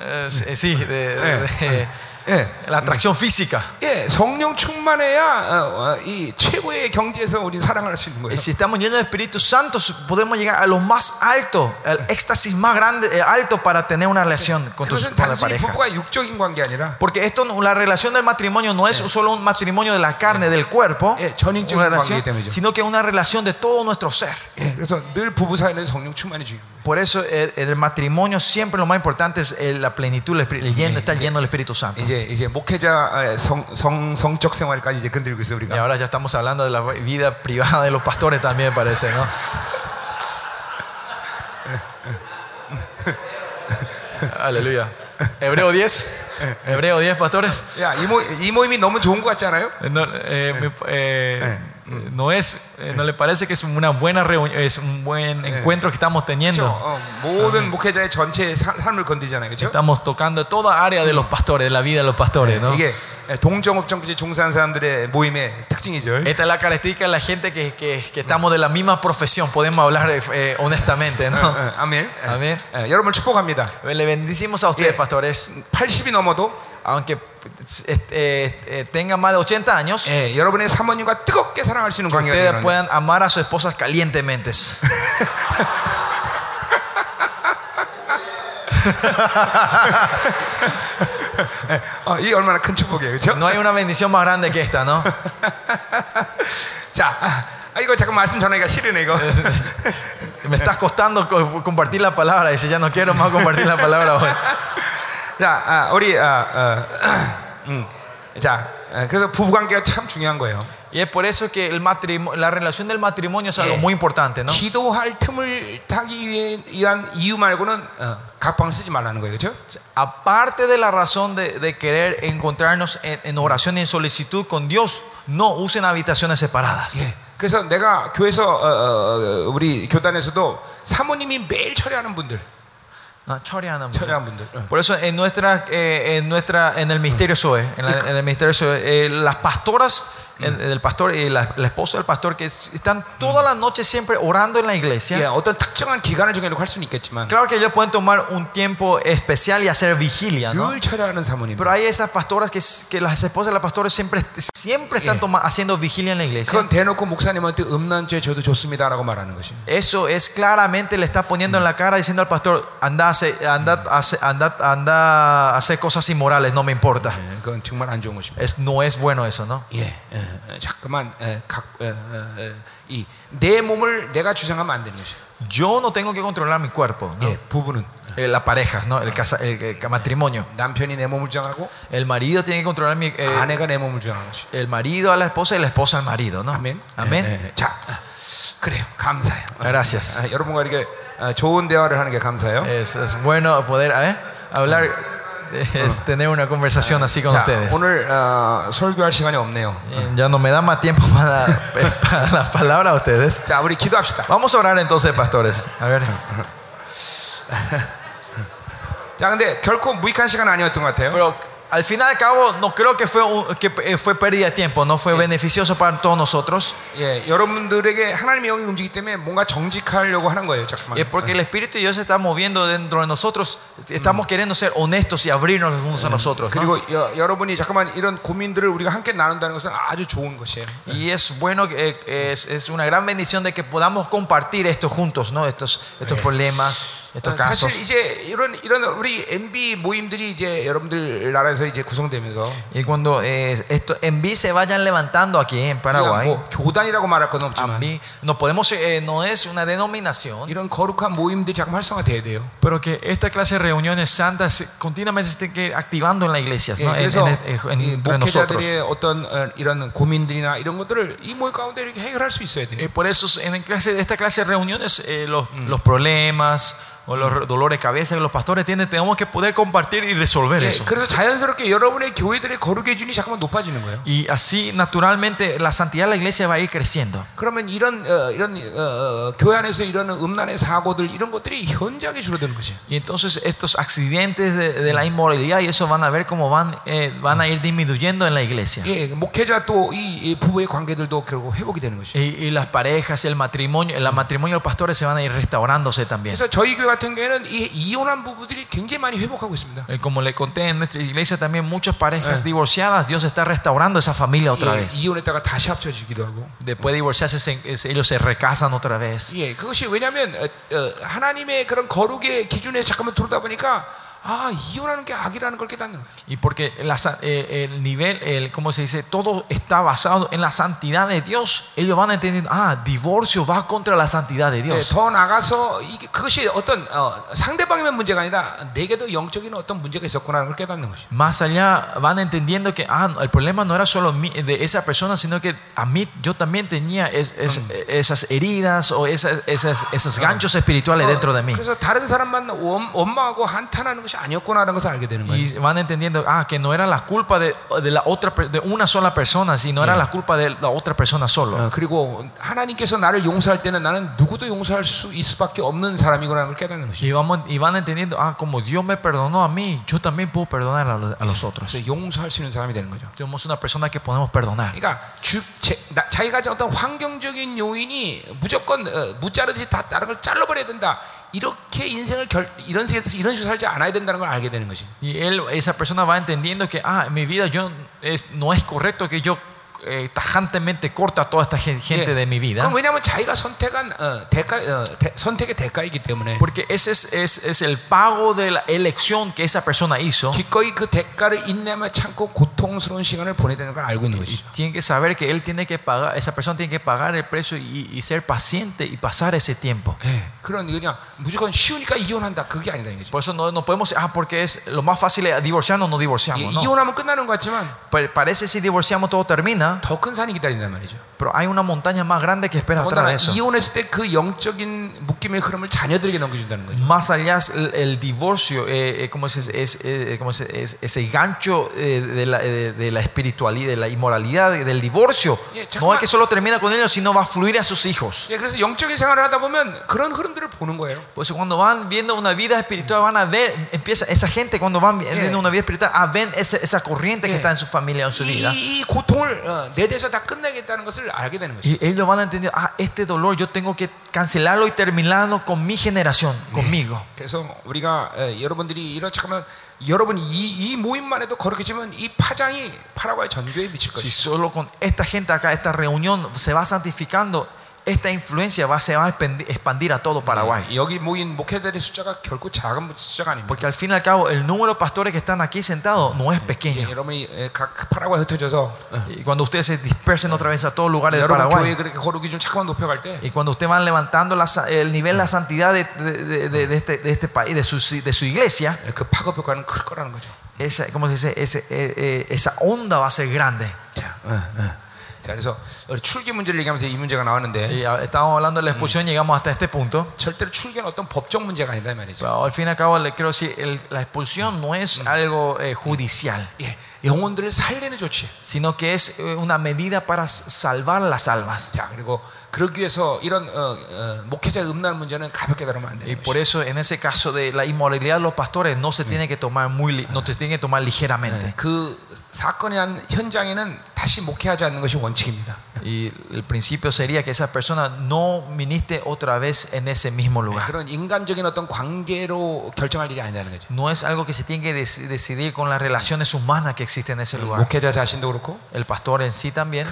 Eh, sí, de, de- de- 예. la atracción física. 예, 성령 충만해야 어, 어, 이 최고의 경지에서 우리 사랑할 수 있는 Y 거예요. si estamos llenos del Espíritu Santo, podemos llegar a lo más alto, el éxtasis más grande, eh, alto para tener una relación con, tu, 그것은 con la 단순히 pareja. 부부가 육적인 관계 아니라 Porque esto, no- la relación del matrimonio no es solo un matrimonio de la carne, del cuerpo, 예, 전인적인 una relación, 관계이기 때문이죠. sino que es una relación de todo nuestro ser. 예, 그래서 늘 부부 사이는 성령 충만이 중요해요. Por eso eh, el, matrimonio siempre lo más importante es eh, la plenitud, el, espíritu- el lleno, estar lleno del Espíritu Santo. 이제 이제 목회자 어, 성, 성 성적 생활까지 이제 건드리고 있어 Y 우리가. ahora ya estamos hablando de la vida privada de los pastores también, parece, ¿no? Aleluya. Hebreo 10. Hebreo 10, pastores. 야, 이, 모, 이 mo임이 너무 좋은 것 같지 않아요? No, eh, me- eh, no es, eh, no le parece que es una buena reunión, es un buen encuentro que estamos 그렇죠? teniendo. 어, 모든 목회자의 전체 사- 삶을 건드리잖아요. 그렇죠? Estamos tocando toda área de los pastores, de la vida de los pastores, ¿no? 이게 동정업종까지 종사하는 사람들의 모임의 특징이죠. Esta es la característica de la gente que, que- que estamos de la misma profesión, podemos hablar eh, honestamente, 어, ¿no? 어, 아멘. 아멘. 예, 여러분을 축복합니다. Le bendecimos a ustedes, 예. pastores, 80이 넘어도 aunque eh, eh, tengan más de 80 años, 예, 여러분의 사모님과 뜨겁게 사랑할 수 있는 que 관계가 ustedes 되는 puedan amar a sus esposas calientemente. 어, 이게 얼마나 큰 축복이에요. 그렇죠? No hay una bendición más grande que esta, ¿no? 자, 아, 이거 잠깐 말씀 전하기가 싫으네 이거. Me está costando co- compartir la palabra. Dice, ya no quiero más compartir la palabra hoy. 자, 아, 우리 아, 어, 음, 자, 아, 그래서 부부 관계가 참 중요한 거예요. Y es por eso que el matrimonio, la relación del matrimonio es algo 예. muy importante, ¿no? 기도할 틈을 타기 위해- 위한 이유 말고는 어, 각방 쓰지 말라는 거예요, 그렇죠? Aparte de la razón de, de querer encontrarnos en, en oración y en solicitud con Dios, no usen habitaciones separadas. 예. 그래서 내가 교회에서 어, 어, 어, 우리 교단에서도 사모님이 매일 철회하는 분들, Ah, 분들. Por eso en nuestra, eh, en nuestra, en el ministerio Zoe, en, en el ministerio Zoe, eh, las pastoras el, el pastor y la, la esposa del pastor que es- están toda la noche siempre orando en la iglesia. 예, 어떤 특정한 기간을 정해놓고 할 수는 있겠지만 Claro que ellos pueden tomar un tiempo especial y hacer vigilia, ¿no? 늘 철회하는 사모님. Pero hay esas pastoras que, s- que las esposas de las pastoras siempre, siempre están Yeah. toma- haciendo vigilia en la iglesia. 그건 대놓고 목사님한테 음란죄 저도 좋습니다라고 말하는 것이. Eso es claramente le está poniendo en la cara diciendo al pastor, anda, a hacer- anda, a hacer- anda, anda a hacer cosas inmorales, no me importa. 예, 그건 정말 안 좋은 것입니다. Es, no es bueno eso, ¿no? 예, 예, 예, 자꾸만 예, 각, 어, 어, 어, 이내 몸을 내가 주장하면 안 되는 것이야. Yo no tengo que controlar mi cuerpo, ¿no? 예, 부부는 Eh, la pareja, ¿no? El, casa- el- el matrimonio. 남편이 내 몸을 주장하고 El marido tiene que controlar mi, eh, 아내가 내 몸을 주장하는 것이. el marido a la esposa y la esposa al marido, ¿no? 아멘. Amén. 예, 예. 자, 아, 그래요. 감사해요. Gracias. 아, 여러분과 이렇게 아, 좋은 대화를 하는 게 감사해요. Es, es bueno poder ¿eh? hablar, es tener una conversación así con 자, ustedes. 오늘 어, 설교할 시간이 없네요. Eh, Ya no me da más tiempo para, para la palabra a ustedes. 자, 우리 기도합시다. Vamos a orar entonces, pastores. A ver. 자, 근데 결코 무익한 시간 아니었던 것 같아요. Pero al final y al cabo, no creo que fue, un- que eh, fue pérdida de tiempo, no fue beneficioso para todos nosotros. 예, 여러분들에게 하나님의 영이 움직이기 때문에 뭔가 정직하려고 하는 거예요. 잠깐만. Y es porque el Espíritu de Dios se está moviendo dentro de nosotros. Estamos queriendo ser honestos y abrirnos los unos a nosotros. ¿no? 그리고 여, 여러분이 잠깐만 이런 고민들을 우리가 함께 나눈다는 것은 아주 좋은 것이에요. Y es bueno, que, eh, es, es una gran bendición de que podamos compartir esto juntos, ¿no? Estos, estos problemas, estos 어, casos. 사실 이제 이런 이런 우리 MB 모임들이 이제 여러분들 나라에서 이제 구성되면서 Y cuando eh, esto, enví se vayan levantando aquí en 우리가 Paraguay, 뭐 교단이라고 말할 건 없지만 enví, no podemos, eh, no es una denominación, 이런 거룩한 모임들이 잠깐 활성화돼야 돼요. pero que esta clase de reuniones santas se- continuamente se estén que activando en las iglesias, 예, ¿no? En- 그래서 en- en- 이 entre nosotros. 목회자들의 어떤 어, 이런 고민들이나 이런 것들을 이 모임 가운데 이렇게 해결할 수 있어야 돼요. Eh, por eso en el clase, esta clase de reuniones eh, los, los problemas o los dolores de cabeza que los pastores tienen, tenemos que poder compartir y resolver 예, eso. 그래서 자연스럽게 여러분의 교회들의 거룩의 기준이 잠깐만 높아지는 거예요. Y así naturalmente la santidad de la iglesia va a ir creciendo. 그러면 이런 어, 이런 어, 어, 교회 안에서 이런 음란의 사고들 이런 것들이 현저하게 줄어드는 것이에요. Y entonces estos accidentes de, de la inmoralidad y eso van a ver cómo van, eh, van a ir disminuyendo en la iglesia. 예, 목회자 또 이 부부의 관계들도 결국 회복이 되는 것이에요. Y, y las parejas, el matrimonio, el matrimonio de los pastores se van a ir restaurándose también. 그래서 저희 교회 같은 경우에는 이 이혼한 부부들이 굉장히 많이 회복하고 있습니다. Eh, Como le conté en nuestra iglesia también muchas parejas divorciadas, Dios está restaurando esa familia otra 예, vez. 이혼했다가 다시 합쳐지기도 하고. Después de divorciarse, se- es- ellos se recasan otra vez. 예, 그것이 왜냐하면 어, 어, 하나님의 그런 거룩의 기준에 잠깐만 들어다 보니까 y porque la, eh, el nivel, el, ¿cómo se dice? Todo está basado en la santidad de Dios. Ellos van entendiendo, ah, divorcio va contra la santidad de Dios. Más allá van entendiendo que ah, el problema no era solo de esa persona, sino que a mí yo también tenía es, es, esas heridas o esas, esas, esos ganchos espirituales dentro de mí. 것이 것이 아니었구나라는 것을 알게 되는 거예요. Y van entendiendo, ah, que no era la culpa de, de la otra, de una sola persona, sino era la culpa de la otra persona solo. 어, 그리고 하나님께서 나를 용서할 때는 나는 누구도 용서할 수 있을 수밖에 없는 사람이구나라는 걸 깨닫는 것이죠. Y, vamos, y van entendiendo, ah, como Dios me perdonó a mí, yo también puedo perdonar a los, a los otros. 용서할 수 있는 사람이 되는 거죠. Somos una persona que podemos perdonar. 그러니까 주, 제, 나, 자기가 어떤 환경적인 요인이 무조건 어, 무자르듯이 다 다른 걸 잘라버려야 된다. 이렇게 인생을 결, 이런 세계에서 이런 식으로 살지 않아야 된다는 걸 알게 되는 것이. Y él, esa persona va entendiendo que, ah, en mi vida yo, es, no es correcto que yo eh, tajantemente corta a toda esta gen- gente 예. de mi vida. 그럼 왜냐하면 자기가 선택한 어, 대가, 어, 대, 선택의 대가이기 때문에 Porque ese es, es, es el pago de la elección que esa persona hizo. 기꺼이 그 대가를 인내하며 참고 고통스러운 시간을 보내야 되는 걸 알고 있는 Y 것이죠. tiene que saber que él tiene que pagar, esa persona tiene que pagar el precio y, y ser paciente y pasar ese tiempo. 예. 그런 그냥 무조건 쉬우니까 이혼한다 그게 아니다 이거죠. Por eso no, no podemos decir, ah, porque es lo más fácil es divorciarnos, no 이- divorciamos. No. 이혼하면 끝나는 것 같지만 Pa- Parece si divorciamos todo termina, 더 큰 산이 기다린단 말이죠. pero hay una montaña más grande que espera atrás 더군다나 de eso. 이혼했을 때 그 영적인 묶임의 흐름을 자녀들에게 넘겨준다는 거죠. Más allá es el, el divorcio, eh, eh, ¿cómo es, es, eh, cómo es, es- ese gancho eh, de, la, eh, de la espiritualidad, de la inmoralidad, del divorcio. Yeah, No 잠깐만. es que solo termina con ellos, sino va a fluir a sus hijos. 예, 그래서 영적인 생활을 하다 보면 그런 흐름들을 보는 거예요. Por eso cuando van viendo una vida espiritual van a ver, empieza esa gente cuando van viendo una vida espiritual, a ven esa, esa corriente que Yeah. está en su familia o en su vida. 이, 이 고통을 어, Y ellos van a entender, ah, este dolor yo tengo que cancelarlo y terminarlo con mi generación, conmigo. Si solo con esta gente acá, esta reunión se va santificando esta influencia va, se va a expendi- expandir a todo Paraguay. 여기 모인 목회자들의 숫자가 결코 작은 숫자가 아닙니다. Porque al fin y al cabo, el número de pastores que están aquí sentados no es 예, pequeño. 여러분이 에, 각 파라과이 흩어져서 어, Y cuando ustedes se dispersen otra vez a todos lugares de 여러분 교회 Paraguay, 그렇게 거룩이 좀 잠깐만 높여갈 때 y cuando ustedes van levantando la sa- el nivel de la santidad de, de- de- de este, de este país, de su, de su iglesia, 예, 그 파급 효과는 클 거라는 거죠. esa, ¿cómo se dice? Ese, eh, eh, esa onda va a ser grande. 자, 어, 어. 자, 그래서 우리 출기 문제를 얘기하면서 이 문제가 나왔는데 Y ah, estábamos hablando de la expulsión, llegamos hasta este punto. 절대로 출기는 어떤 법적 문제가 아니다 이 말이죠. Pero al fin y al cabo, le quiero decir, el- la expulsión no es algo eh, judicial, 예, 영혼들을 살리는 조치. sino que es eh, una medida para s- salvar las almas. 자, 그리고 Y por eso en ese caso de la inmoralidad de los pastores no se tiene que tomar muy no se tiene que tomar ligeramente. Y el principio sería que esa persona no ministre otra vez en ese mismo lugar. No es algo que se tiene que decidir con las relaciones humanas que existen en ese lugar. El pastor en sí también.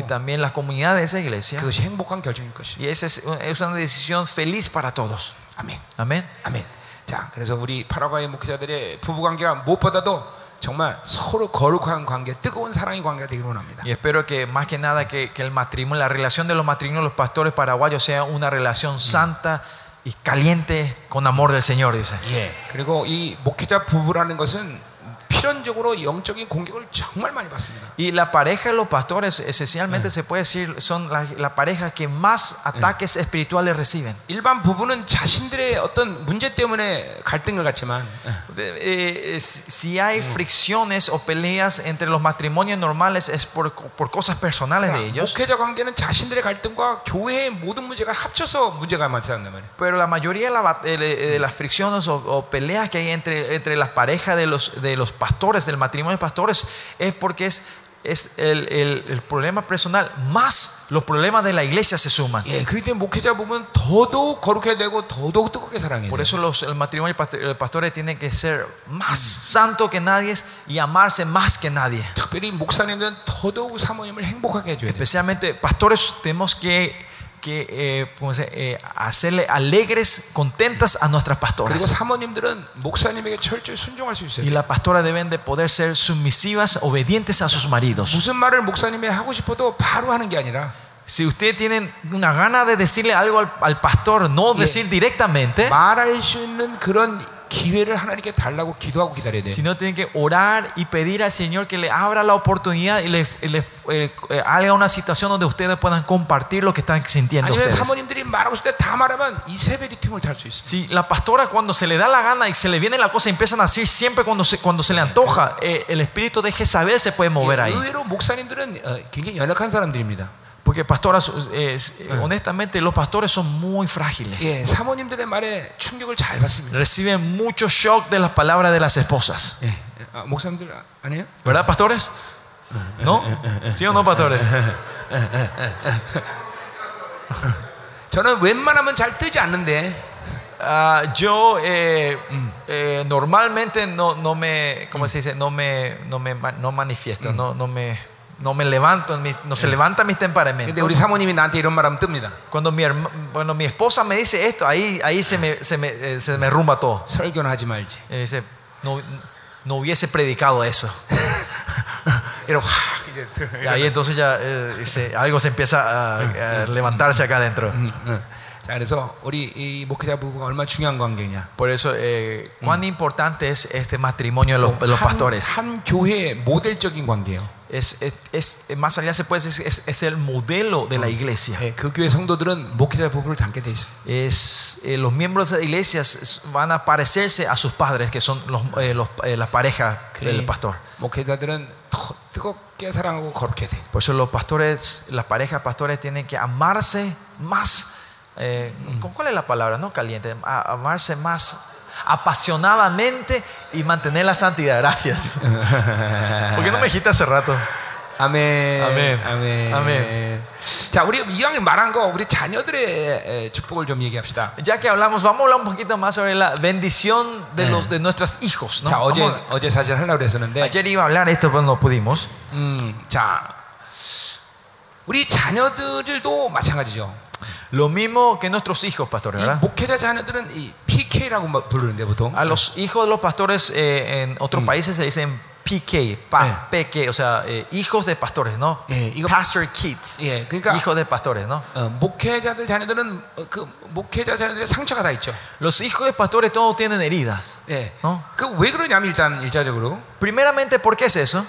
y también las comunidades esa iglesia. 그것이 행복한 결정일 것이. Y esa es, es una decisión feliz para todos. 아멘. Amén. 아멘. 자, 그래서 우리 파라과이 목회자들의 부부 관계가 무엇보다도 정말 서로 거룩한 관계, 뜨거운 사랑의 관계가 되기를 원합니다. Y espero que más que nada que, que el matrimonio, la relación de los matrimonios de los pastores paraguayos sea una relación santa y caliente con amor del Señor, dice. 예. 그리고 이 목회자 부부라는 것은 Y la pareja de los pastores, esencialmente se puede decir, son la, la pareja que más ataques espirituales reciben. 일반 부부는 자신들의 어떤 문제 때문에 갈등을 갖지만 Eh, eh, si si hay fricciones o peleas entre los matrimonios normales es por, por cosas personales de ellos. 목회자 관계는 자신들의 갈등과 교회의 모든 문제가 합쳐서 문제가 많다는 말이에요. Pero la mayoría de, la bat- de- de las fricciones o, o peleas que hay entre, entre las parejas de los, de los pastores, del matrimonio de pastores, es porque es, es el, el- el problema personal más los problemas de la iglesia se suman. 예, 그렇기 때문에 목회자 부부는 더더욱 거룩해야 되고 더더욱 뜨겁게 사랑해야 Por 돼요. eso los, el matrimonio de pasto- de pastores tienen que ser más santo que nadie y amarse más que nadie. 특별히 목사님들은 더더욱 사모님을 행복하게 해줘야 돼요. Especialmente pastores tenemos que, que eh, ¿cómo se dice? Eh, hacerle alegres, contentas a nuestras 그리고 pastoras. 사모님들은 목사님에게 철저히 순종할 수 있어요. Y las pastoras deben de poder ser submisivas, obedientes a sus maridos. 무슨 말을 목사님이 하고 싶어도 바로 하는 게 아니라 Si ustedes tienen una gana de decirle algo al, al pastor, no Yeah. decir directamente, 말할 수 있는 그런 기회를 하나님께 달라고 기도하고 기다려야 돼. Sino tienen que orar y pedir al Señor que le abra la oportunidad y le, y le- eh, eh, haga una situación donde ustedes puedan compartir lo que están sintiendo 아니면 ustedes. 사모님들이 말하고 싶을 때 다 말하면 이세벨이 틈을 탈 수 있어. Si la pastora cuando se le da la gana y se le viene la cosa empiezan a decir siempre cuando se, cuando se le antoja, eh, el espíritu de Jezabel se puede mover ahí. 의외로 목사님들은 어, 굉장히 연약한 사람들입니다. Porque pastoras, eh, eh, honestamente los pastores son muy frágiles. 예, 사모님들의 말에 충격을 잘 받습니다. Reciben mucho shock de las palabras de las esposas. 예, 아, 목사님들 아니에요? ¿Verdad, pastores? ¿No? ¿Sí o no, pastores? 저는 웬만하면 잘 뜨지 않는데 Ah, yo eh, eh, normalmente no, no me, ¿cómo se dice? No me, no me ma- no manifiesto, no, no me, no me levanto, en mi- no se levanta mis 근데 temperamentos. 우리 사모님이 나한테 이런 말하면 뜹니다. Cuando mi, herma- cuando mi esposa me dice esto, ahí, ahí se, me, se, me, eh, se me rumba todo. 설교는 하지 말지. Eh, dice, no, no hubiese predicado eso. 이런 확 이제 들- Y ahí entonces ya eh, dice, algo se empieza a, a levantarse acá adentro. 음, 음. 자 그래서 우리 이 목회자 부부가 얼마나 중요한 관계냐. Por eso, eh, cuán importante es este matrimonio de los, de los 한, pastores. 한 교회의 모델적인 관계예요. Es, es, es- más allá se puede decir, es, es el modelo de la iglesia. 예, 그 교회 성도들은 목회자 부부를 닮게 돼 있어요. Es, eh, los miembros de la iglesia es- van a parecerse a sus padres, que son los, eh, los- eh, la pareja del pastor. 목회자들은 더 뜨겁게 사랑하고 거룩해야 돼. Por eso los pastores, las parejas pastores tienen que amarse más. eh, ¿con ¿Cuál es la palabra? No caliente. a- amarse más apasionadamente y mantener la santidad. Gracias. ¿Por qué no me dijiste hace rato? 아멘. 아멘. 아멘. 아멘. 자, 우리 이왕 말한 거 우리 자녀들의 에, 축복을 좀 얘기합시다. Ya que hablamos, vamos a hablar un poquito más sobre la bendición de, los, de nuestros hijos. ¿no? 자, 어제 Vamos 어제 사실 하려고 그랬었는데 a- ayer iba a hablar esto, pero no pudimos. 음, 자. 우리 자녀들도 마찬가지죠. Lo mismo que nuestros hijos, pastor, 이 ¿verdad? 목회자 자녀들은 이 PK라고 막 부르는데 보통 A los hijos de los pastores eh, en otros países se dicen PK, pa, PK, o sea, eh, hijos de pastores, ¿no? 예, 이거- Pastor kids, 예, 그러니까 hijos de pastores, ¿no? 어, 목회자들 자녀들은 어, 그 목회자 자녀들의 상처가 다 있죠. Los hijos de pastores todos tienen heridas, 예. ¿no? 그 왜 그러냐면 일단 일차적으로 Primeramente, ¿por qué es eso?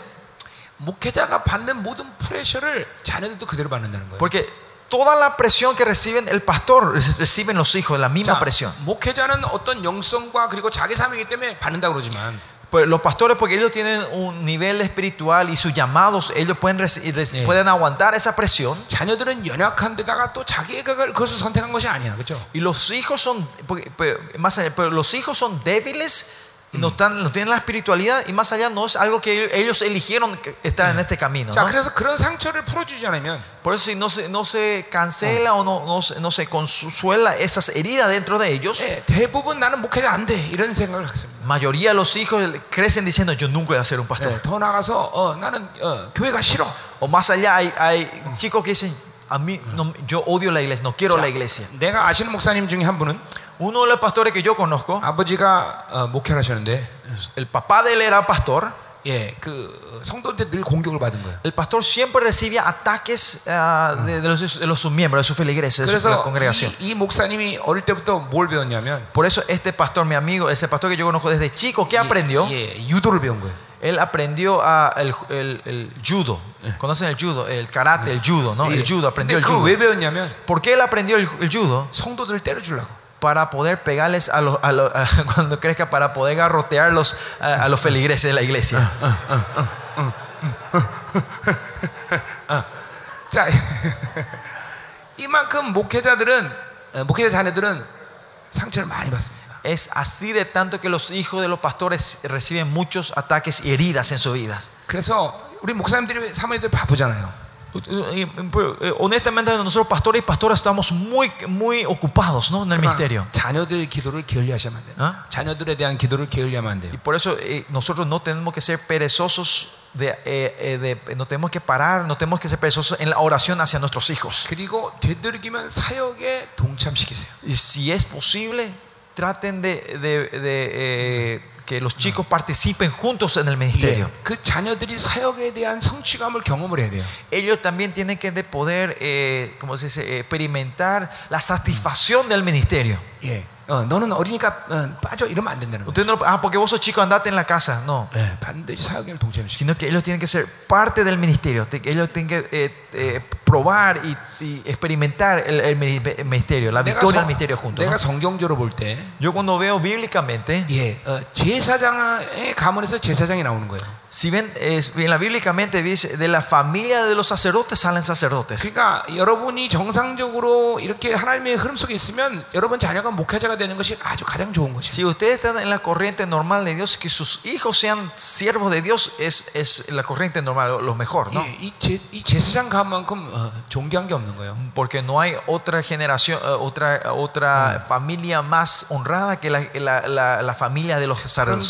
목회자가 받는 모든 프레셔를 자녀들도 그대로 받는다는 거예요. Porque toda la presión que reciben el pastor, reciben los hijos, la misma 자, presión. 목회자는 어떤 영성과 그리고 자기 삶이기 때문에 받는다 그러지만 Pues los pastores, porque ellos tienen un nivel espiritual y sus llamados, ellos pueden, reci- reci- Sí. pueden aguantar esa presión. 자녀들은 연약한 데다가 또 자기가 그걸- 그것을 선택한 것이 아니야, 그렇죠? Y los hijos son, porque- pero, más allá, pero los hijos son débiles, y no, están, no tienen la espiritualidad y más allá no es algo que ellos eligieron que- estar en este camino. 자, ¿no? 그래서 그런 상처를 풀어주지 않으면 Por eso si no se, no se cancela o no, no, se- no se consuela esas heridas dentro de ellos, 예, 대부분 나는 목회자 안 돼 이런 생각을 갖습니다. mayoría de los hijos crecen diciendo yo nunca voy a ser un pastor. 예, 더 나가서 어, 나는 어, 교회가 싫어. O más allá hay, hay chicos que dicen a mí no- yo odio la iglesia, no quiero la iglesia. 내가 아시는 목사님 중에 한 분은 Uno de los pastores que yo conozco, 아버지가 어, 목회를 하셨는데 el papá de él era pastor. 예, 그 성도한테 늘 공격을 받은 거예요. El pastor siempre recibía ataques ah, de, de los, de los sus miembros, de sus feligreses, de su 그래서 congregación. 이, 이 목사님이 어릴 때부터 뭘 배웠냐면 Por eso este pastor, mi amigo, ese pastor que yo conozco desde chico, ¿qué aprendió? 예, 예, 유도를 배운 거예요. Él aprendió a el, el- el judo. ¿Conocen el judo? El karate, el judo, ¿no? 예. El judo, aprendió 근데 el 그걸 judo. 왜 배웠냐면 ¿Por qué él aprendió el, el judo? 성도들을 때려주려고. Para poder pegarles a los, a los- a- cuando crezca, para poder garrotearlos a, a los feligreses de la iglesia. 자, 이만큼 목회자들은 어, 목회자 자녀들은 상처를 많이 받습니다. Es así de tanto que los hijos de los pastores reciben muchos ataques y heridas en sus vidas. 그래서 우리 목사님들이 사모님들 바쁘잖아요. Eh, eh, Honestamente, nosotros pastores y pastoras estamos muy, muy ocupados ¿no? en el ministerio. 자녀들 기도를 게을리하시면 안 돼요. 어? 자녀들에 대한 기도를 게을리하면 안 돼요. Y por eso eh, nosotros no tenemos que ser perezosos, de, eh, eh, de- no tenemos que parar, no tenemos que ser perezosos en la oración hacia nuestros hijos. 그리고 되도록이면 사역에 동참시키세요. Y si es posible, traten de, de- de, eh, que los chicos participen juntos en el ministerio. 예, 그 자녀들이 사역에 대한 성취감을 경험을 해야 돼요. Ellos también tienen que de poder, eh, ¿cómo se dice? Eh, experimentar la satisfacción del ministerio. 예. 어, 너는 어리니까 어, 빠져 이러면 안 된다는 거예요. Usted no, ah, porque vos sos chico, andate en la casa. No. 예, 반드시 사역을 동참시키고 Sino que ellos tienen que ser parte del ministerio. Te- Ellos tienen que eh, eh, probar y, y experimentar el, el mini- el ministerio, la victoria del ministerio juntos. 내가 ¿no? 성경적으로 볼 때, Yo cuando veo bíblicamente, 예, 어, 제사장의 가문에서 제사장이 나오는 거예요. si ven, es, bien, la bíblicamente dice, de la familia de los sacerdotes salen sacerdotes. 그러니까 여러분이 정상적으로 이렇게 하나님의 흐름 속에 있으면 여러분 자녀가 목회자가 되는 것이 아주 가장 좋은 것이에요. Si ustedes están en la corriente normal de Dios, que sus hijos sean siervos de Dios es, es la corriente normal, lo mejor, ¿no? 예, 이, 제, 이 제사장 가문만큼 어, Mm, porque no hay otra generación, eh, otra, otra familia más honrada que la, la, la, familia de los sacerdotes.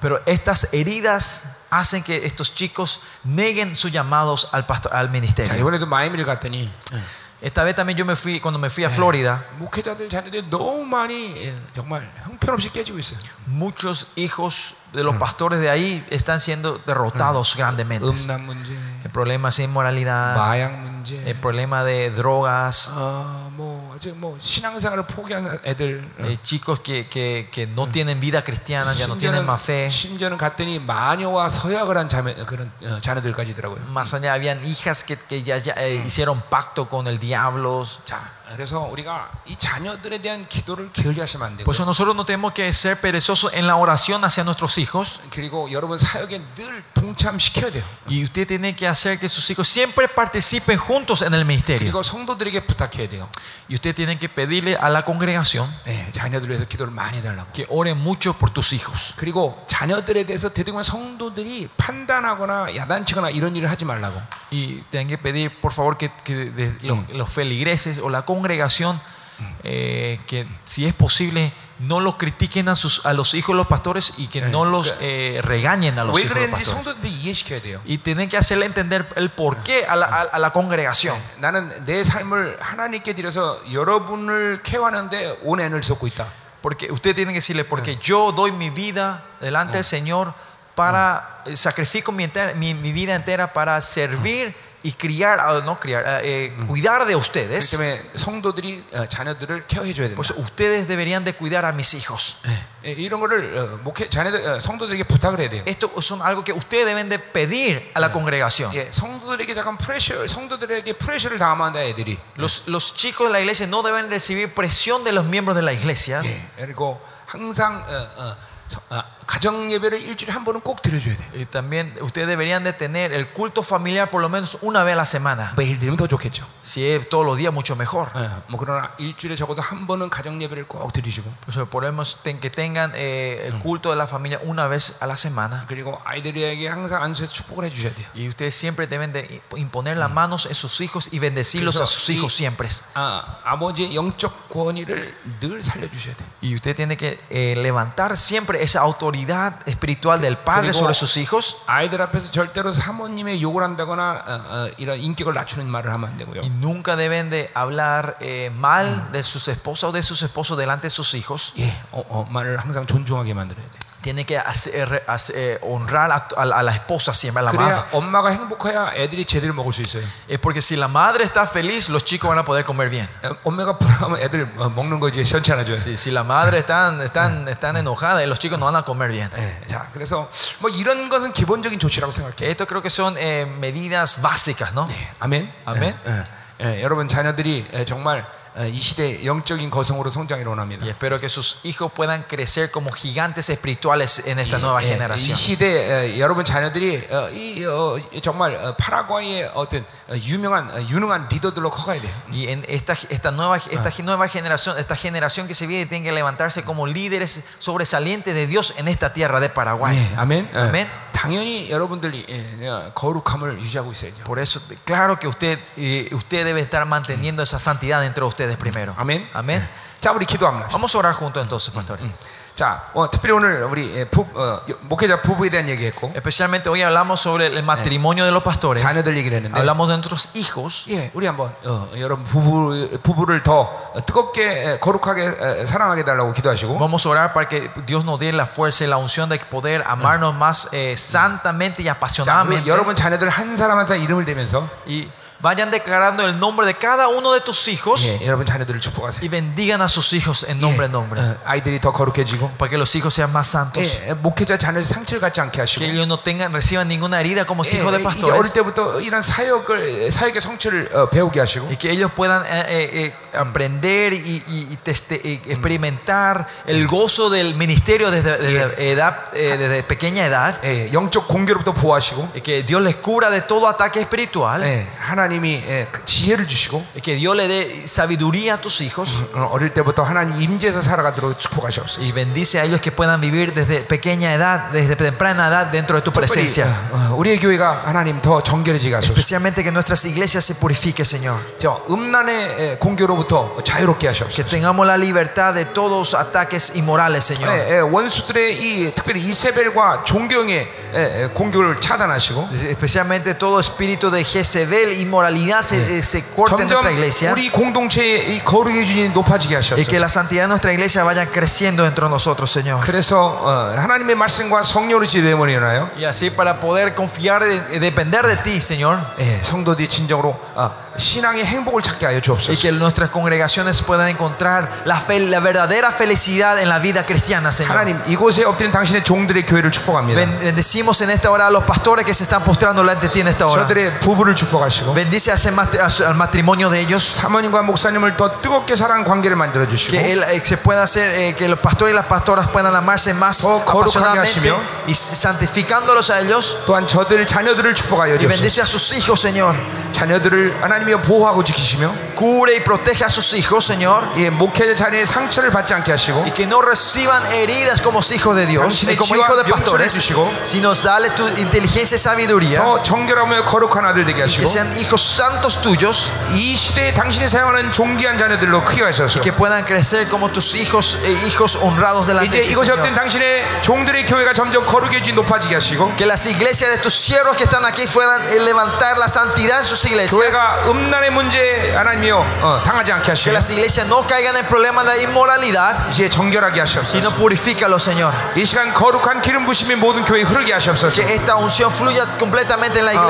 Pero estas heridas hacen que estos chicos neguen sus llamados al, pastor, al ministerio. 이번에도 마이미를 갔더니 Esta vez también yo me fui, cuando me fui a Florida, 목회자들 자녀들이 너무 많이 예, 정말 형편없이 깨지고 있어요. muchos hijos de los pastores de ahí están siendo derrotados grandemente. 음란 문제, El problema es inmoralidad, 마약 문제, el problema de drogas, 어, 뭐 아직 뭐 신앙생활을 포기한 애들, 어, eh, chicos que, que, que no tienen vida cristiana, ya no tienen 심지어는, más fe. 심지어는 갔더니 마녀와 서약을 한 자매, 그런 어, 자녀들까지더라고요. Más allá habían hijas que, que ya, ya, eh, hicieron pacto con el diablo. 자, Por eso nosotros no tenemos que ser perezosos en la oración hacia nuestros hijos. Y usted tiene que hacer que sus hijos siempre participen juntos en el ministerio. Y usted tiene que pedirle a la congregación que ore mucho por tus hijos. Y tienen que pedir, por favor, que, que los, los feligreses o la congregación congregación eh, que si es posible no los critiquen a, sus, a los hijos de los pastores y que no los eh, regañen a los hijos los pastores. Y tienen que hacerle entender el porqué a la, a la congregación. Porque usted tiene que decirle, porque yo doy mi vida delante del Señor para, eh, sacrifico mi, entera, mi, mi, vida entera para servir y criar, ah, no criar, ah, eh, cuidar de 그렇기 ustedes. 때문에 성도들이 어, 자녀들을 케어해 줘야 된다. Por eso ustedes deberían de cuidar a mis hijos. 예, 이런 거를 어, 목회 자녀들 어, 성도들에게 부탁을 해야 돼요. Esto son algo que ustedes deben de pedir a la congregación. 예, 성도들에게 잠깐 프레셔, 성도들에게 프레셔를 당하면 안 돼, 애들이. Los, los chicos de la iglesia no deben recibir presión de los miembros de la iglesia. 예, 그리고 항상 어, 어, 서- 아, 가정 예배를 일주일에 한 번은 꼭 드려줘야 돼. Y también ustedes deberían de tener el culto familiar por lo menos una vez a la semana. 매일 드리면 더 좋겠죠. Si es todos los días, mucho mejor. 예, 뭐 그러나 일주일에 적어도 한 번은 가정 예배를 꼭 드리시고 Por eso podemos ten- que tengan eh, el culto de la familia una vez a la semana. 그리고 아이들에게 항상 안수해서 축복을 해주셔야 돼요. Y ustedes siempre deben de imponer las manos en sus hijos y bendecirlos a sus hijos siempre. 아, 아버지의 영적 권위를 늘 살려주셔야 돼. Y usted tiene que eh, levantar siempre esa autoridad espiritual del Padre 그리고 sobre sus hijos. 아이들 앞에서 절대로 사모님의 욕을 한다거나 어, 어, 이런 인격을 낮추는 말을 하면 안 되고요. Y nunca deben de hablar eh, mal de sus esposas o de sus esposos delante de sus hijos. 예, 어, 엄마를 항상 존중하게 만들어야 돼. Tiene que hacer- hacer- eh, honrar a, a la- a la esposa siempre, a la 그래야 madre. 엄마가 행복해야 애들이 제대로 먹을 수 있어요. Es porque si la madre está feliz, los chicos van a poder comer bien. 어, 엄마가 불안하면 애들 어, 먹는 거 이제 시원찮아져요. Si, si la madre están, están, están enojadas, los chicos no van a comer bien. 예, 자, 그래서 뭐 이런 것은 기본적인 조치라고 생각해요. Esto creo que son eh, medidas básicas, ¿no? 아멘. 아멘. 예, 예, 예, 여러분 자녀들이 예, 정말 Y espero que sus hijos puedan crecer como gigantes espirituales en esta nueva generación. Y en esta, esta nueva esta nueva generación, esta generación que se viene tiene que levantarse como líderes sobresalientes de Dios en esta tierra de Paraguay. Amén. Amén. Por eso claro que usted eh, usted debe estar manteniendo esa santidad dentro de usted ustedes primero. 아멘. Amén. 자, 우리 기도합니다. Vamos a orar juntos entonces, pastor. 자, 어, 특별히 오늘 우리 예, 부, 어, 목회자 부부에 대한 얘기했고 Especialmente hoy hablamos sobre el matrimonio de los pastores. 자녀들 얘기를 했는데 Hablamos de nuestros hijos. 예, 우리 한번 어, 여러분 부부 부부를 더 뜨겁게 에, 거룩하게 에, 사랑하게 달라고 기도하시고 Vamos a orar para que Dios nos dé la fuerza y la unción de poder amarnos más eh, santamente y 자, 그리고 apasionadamente. 여러분 자녀들 한 사람 한 사람 이름을 대면서 Y vayan declarando el nombre de cada uno de tus hijos 예, 여러분 자녀들을 y 축복하세요. bendigan a sus hijos en nombre en nombre. 어, 아이들이 더 거룩해지고 Para que los hijos sean más santos. 예, 목회자 자녀들 상처를 갖지 않게 하시고 Que ellos no tengan, reciban ninguna herida como 예, hijos de 이제 어릴 pastores. 때부터 이런 사역을 사역의 성취를 어, 배우게 하시고 Y que ellos puedan eh, eh, eh, aprender y, y- y teste- y experimentar el gozo del ministerio desde, desde edad, eh, desde pequeña edad. 예, 영적 공격로부터 보호하시고 Y que Dios les cura de todo ataque espiritual. 예, 하나님 이 예, 그 지혜를 주시고 Y que Dios le dé sabiduría a tus hijos. 어, 어릴 때부터 하나님 임재에서 살아가도록 축복하시옵소서. Y bendice a ellos que puedan vivir desde pequeña edad, desde temprana edad dentro de tu 특별히, presencia. 어, 어, 우리의 교회가 하나님 더 정결해지게 하소서. Especialmente que nuestras iglesias se purifique, Señor. 저 음란의 예, 공격로부터 자유롭게 Que 하시옵소서. tengamos la libertad de todos ataques inmorales, Señor. 예, 예, 원수들의 이 특별히 이세벨과 존경의 예, 예, 공격을 차단하시고 Especialmente todo espíritu de Jezebel, inmoralidad se, eh, se corte en 점점 nuestra iglesia. 우리 공동체의 이 거룩의 기준이 높아지게 Y que 하시옵소서. la santidad de nuestra iglesia vaya creciendo dentro de nosotros, Señor. 그래서 어, 하나님의 말씀과 성령으로 지대문이 인하여 Y así para poder confiar y depender de ti, Señor. 예, 성도들이 진정으로 어, 신앙의 행복을 찾게 하여 Y 주옵소서. que nuestras congregaciones puedan encontrar la, fe- la verdadera felicidad en la vida cristiana, Señor. 하나님 이곳에 엎드린 당신의 종들의 교회를 축복합니다. Ben- Bendecimos en esta hora a los pastores que se están postrando delante de ti en esta hora. 저들의 부부를 축복하시고 Bendice a ese mat- a su- al matrimonio de ellos. 사모님과 목사님을 더 뜨겁게 사랑하는 관계를 만들어 주시고 Que, él, eh, se pueda hacer, eh, que los pastores y las pastoras puedan amarse más 더 거룩하게 apasionadamente 하시며 y santificándolos a ellos. 또한 저들 자녀들을 축복하여 Y 주옵소서. bendice a sus hijos, Señor. 자녀들을 하나님 이 보호하고 지키시며 Cubre y protege a sus hijos, Señor. 예, 목회자 자녀의 상처를 받지 않게 하시고 Y que no reciban heridas como hijos de Dios, 당신의 y como 지혜와 hijos de 명철을 pastores, 주시고 sino dale tu inteligencia y sabiduría. 더 정결하며 거룩한 아들 되게 Que 하시고 sean hijos santos tuyos, 이 시대에 당신이 사용하는 존귀한 자녀들로 크게 하셔서 que puedan crecer como tus hijos, eh, hijos honrados delante 이제 de ti, 이곳에 엎드린 Señor. 당신의 종들의 교회가 점점 거룩의 지 높아지게 하시고 Que las iglesias de tus siervos que están aquí puedan eh, levantar la santidad en sus iglesias. 교회가 음란의 문제 하나님이여 어, 당하지 않게 하시고 las iglesias no caigan en el problema de la inmoralidad, 이제 정결하게 sino 하시옵소서 purifícalo, Señor. 이 시간 거룩한 기름 부심이 모든 교회에 흐르게 하시옵소서 Que esta unción fluya completamente en la 어.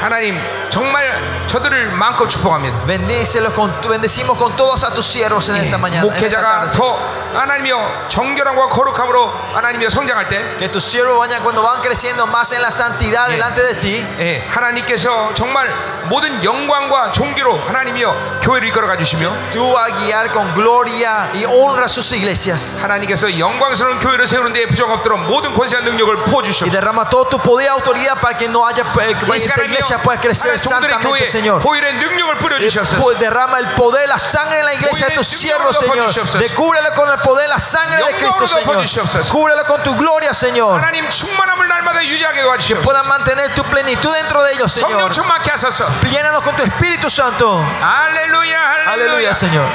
하나님 정말 저들을 마음껏 축복합니다 Bendícelos con, bendecimos con todos a tus siervos en esta 예, mañana. en esta 목회자가. 더 하나님이여 정결함과 거룩함으로 하나님이여 성장할 때 Que tus siervos vayan cuando van creciendo más en la santidad delante de ti. 예, 하나님께서 정말 모든 영광 과 존귀로 하나님이여 교회를 이끌어가 주시며 Tú vas a guiar con gloria y honra a sus iglesias. 하나님께서 영광스러운 교회를 세우는 데 부족 없도록 모든 권세와 능력을 부어 Y 주시옵소서. derrama todo tu poder y autoridad para que no haya eh, que 이 esta 시간에 iglesia pueda crecer 종들의 santamente, 교회 Señor. 보일의 능력을 뿌려 Eh, 주시옵소서. pues, Derrama el poder, la sangre en la iglesia de tus siervos, Señor. Decúbrelo con el poder, la sangre de Cristo, Señor. Cúbrelo con tu gloria, Señor. 하나님 충만함을 날마다 유지하게 도와주시옵소서. Puedan mantener tu plenitud dentro de ellos, 성령 Señor. 충만케 하소서. Llénanos con tu Espíritu Santo. 할렐루야, 할렐루야. Aleluya, Señor.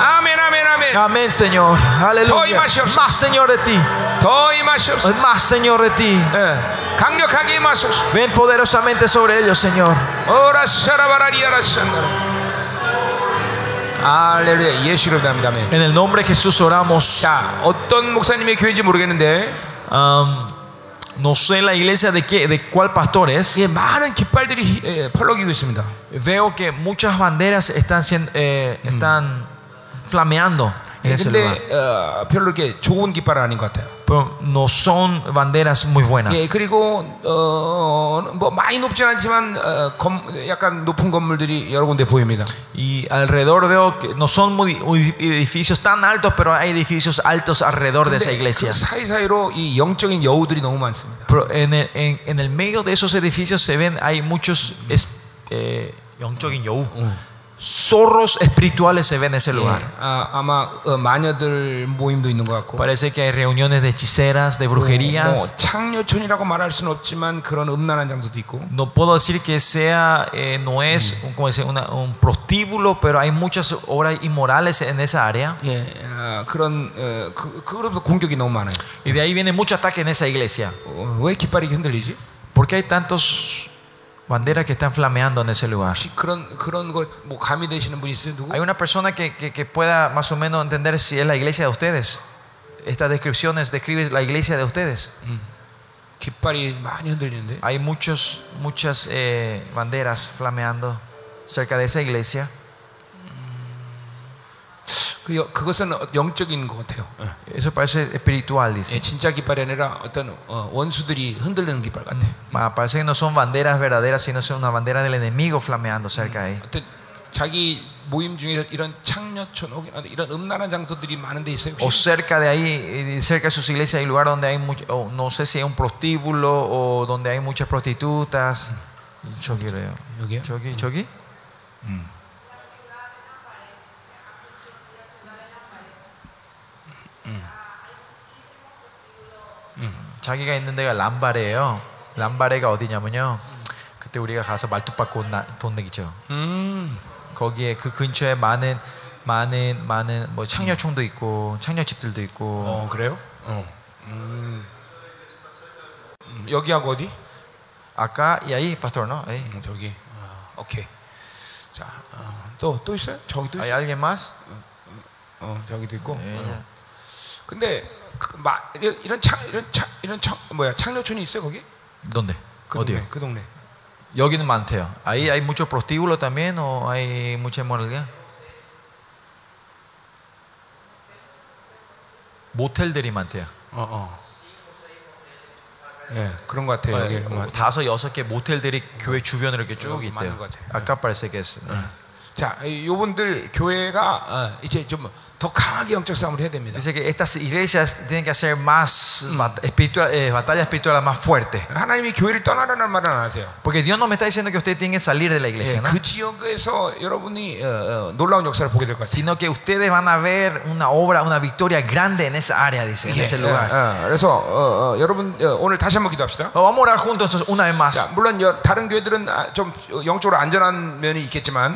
아멘, 아멘, 아멘. Amén, Señor. Aleluya. imasi옵소서. Más, Señor, de ti. 더 임하시옵소서. Más, Señor, de ti. 예, 강력하게 임하소서. Ven poderosamente sobre ellos, Señor. 오라 샤라바라리아라 샹나라. 할렐루야. 예수로 답니다. 아멘. En el nombre de Jesús oramos. 자, 어떤 목사님의 교회인지 모르겠는데 Um, no sé la iglesia de qué, de cuál pastor es. 예, 많은 깃발들이 예, 펄럭이고 있습니다. Veo que muchas banderas están, siendo, eh, están flameando en 예, ese lugar. 근데 어, 별로 이렇게 좋은 깃발은 아닌 것 같아요. Pero no son banderas muy buenas. 예, 그리고 어, 뭐 많이 높진 않지만 어, 검, 약간 높은 건물들이 여러 군데 보입니다. Y alrededor veo que no son muy- muy edificios tan altos, pero hay edificios altos alrededor de esa 근데 iglesia. 그 사이사이로 이 영적인 여우들이 너무 많습니다. Pero en el, en- en el medio de esos edificios se ven, hay muchos es- eh, 영적인 여우. zorros espirituales se ven en ese lugar. 예, 아, 아마 어, 마녀들 모임도 있는 것 같고 Parece que hay reuniones de hechiceras, de brujerías. 뭐 창녀촌이라고 말할 수는 없지만 그런 음란한 장소도 있고 No puedo decir que sea, eh, no es un, como decir, una- un prostíbulo, pero hay muchas obras inmorales en esa área. 예, 아, 그런 어, 그, 그로부터 공격이 너무 많아요. Y de ahí viene mucho ataque en esa iglesia. 어, 왜 깃발이 흔들리지? ¿Por qué hay tantos banderas que están flameando en ese lugar? 혹시 그런 그런 거뭐 감이 되시는 분이 있어요? 누구? Hay una persona que, que- que pueda más o menos entender si es la iglesia de ustedes. Estas descripciones describen la iglesia de ustedes. 깃발이 많이 흔들리는데. Hay muchos, muchas eh, banderas flameando cerca de esa iglesia. 그 여- 그것은 어- 영적인 것 같아요. 예. Eso parece espiritual, 예, dice. 진짜 깃발이 아니라 어떤 어, 원수들이 흔들리는 깃발 같아. Ma- Parece que no son banderas verdaderas, sino son una bandera del enemigo flameando cerca de ahí. 어떤 자기 모임 중에서 이런 창녀촌 혹은 이런 음란한 장소들이 많은 데 있어요. O 혹시? cerca de ahí, eh, cerca de sus iglesias, hay lugar donde hay mucho, o no sé si hay un prostíbulo o donde hay muchas prostitutas. Yo creo. 여기요? 저기, 저기? 자기가 있는 데가 람바레예요. 람바레가 어디냐면요. 그때 우리가 가서 말뚝 받고 나- 돈 내기죠. 음. 거기에 그 근처에 많은 많은 많은 뭐 창녀총도 있고 창녀집들도 있고 어 그래요? 어. 음. 음, 여기하고 어디? ahí pastor no ahí. 음, 저기. 어, 오케이. 자, 또또 있어요? 저기도 alguien más 어, 저기도 있고. 예. 어. 근데 그, 마, 이런 이런 창 이런 창 이런 창 뭐야 창녀촌이 있어요 거기? dónde 그 어디요 동네. 그 동네. 여기는 많대요 ahí hay mucho prostíbulo también o hay mucha inmoralidad 모텔들이 많대요 어, 어. 예, 그런 것 같아요. 여기. 어, 다섯 여섯 개 모텔들이 교회 주변으로 이렇게 쭉 있대요. 아까 parece que es 자, 이- 요분들 교회가 어, 이제 좀 Dice que estas iglesias tienen que hacer más mm. bat espiritual, eh, batalla espiritual más fuerte. Porque Dios no me está diciendo que ustedes tienen que salir de la iglesia, ¿no? sino que ustedes van a ver una obra, una victoria grande en esa área, dice, en ese lugar. vamos a orar juntos una vez más.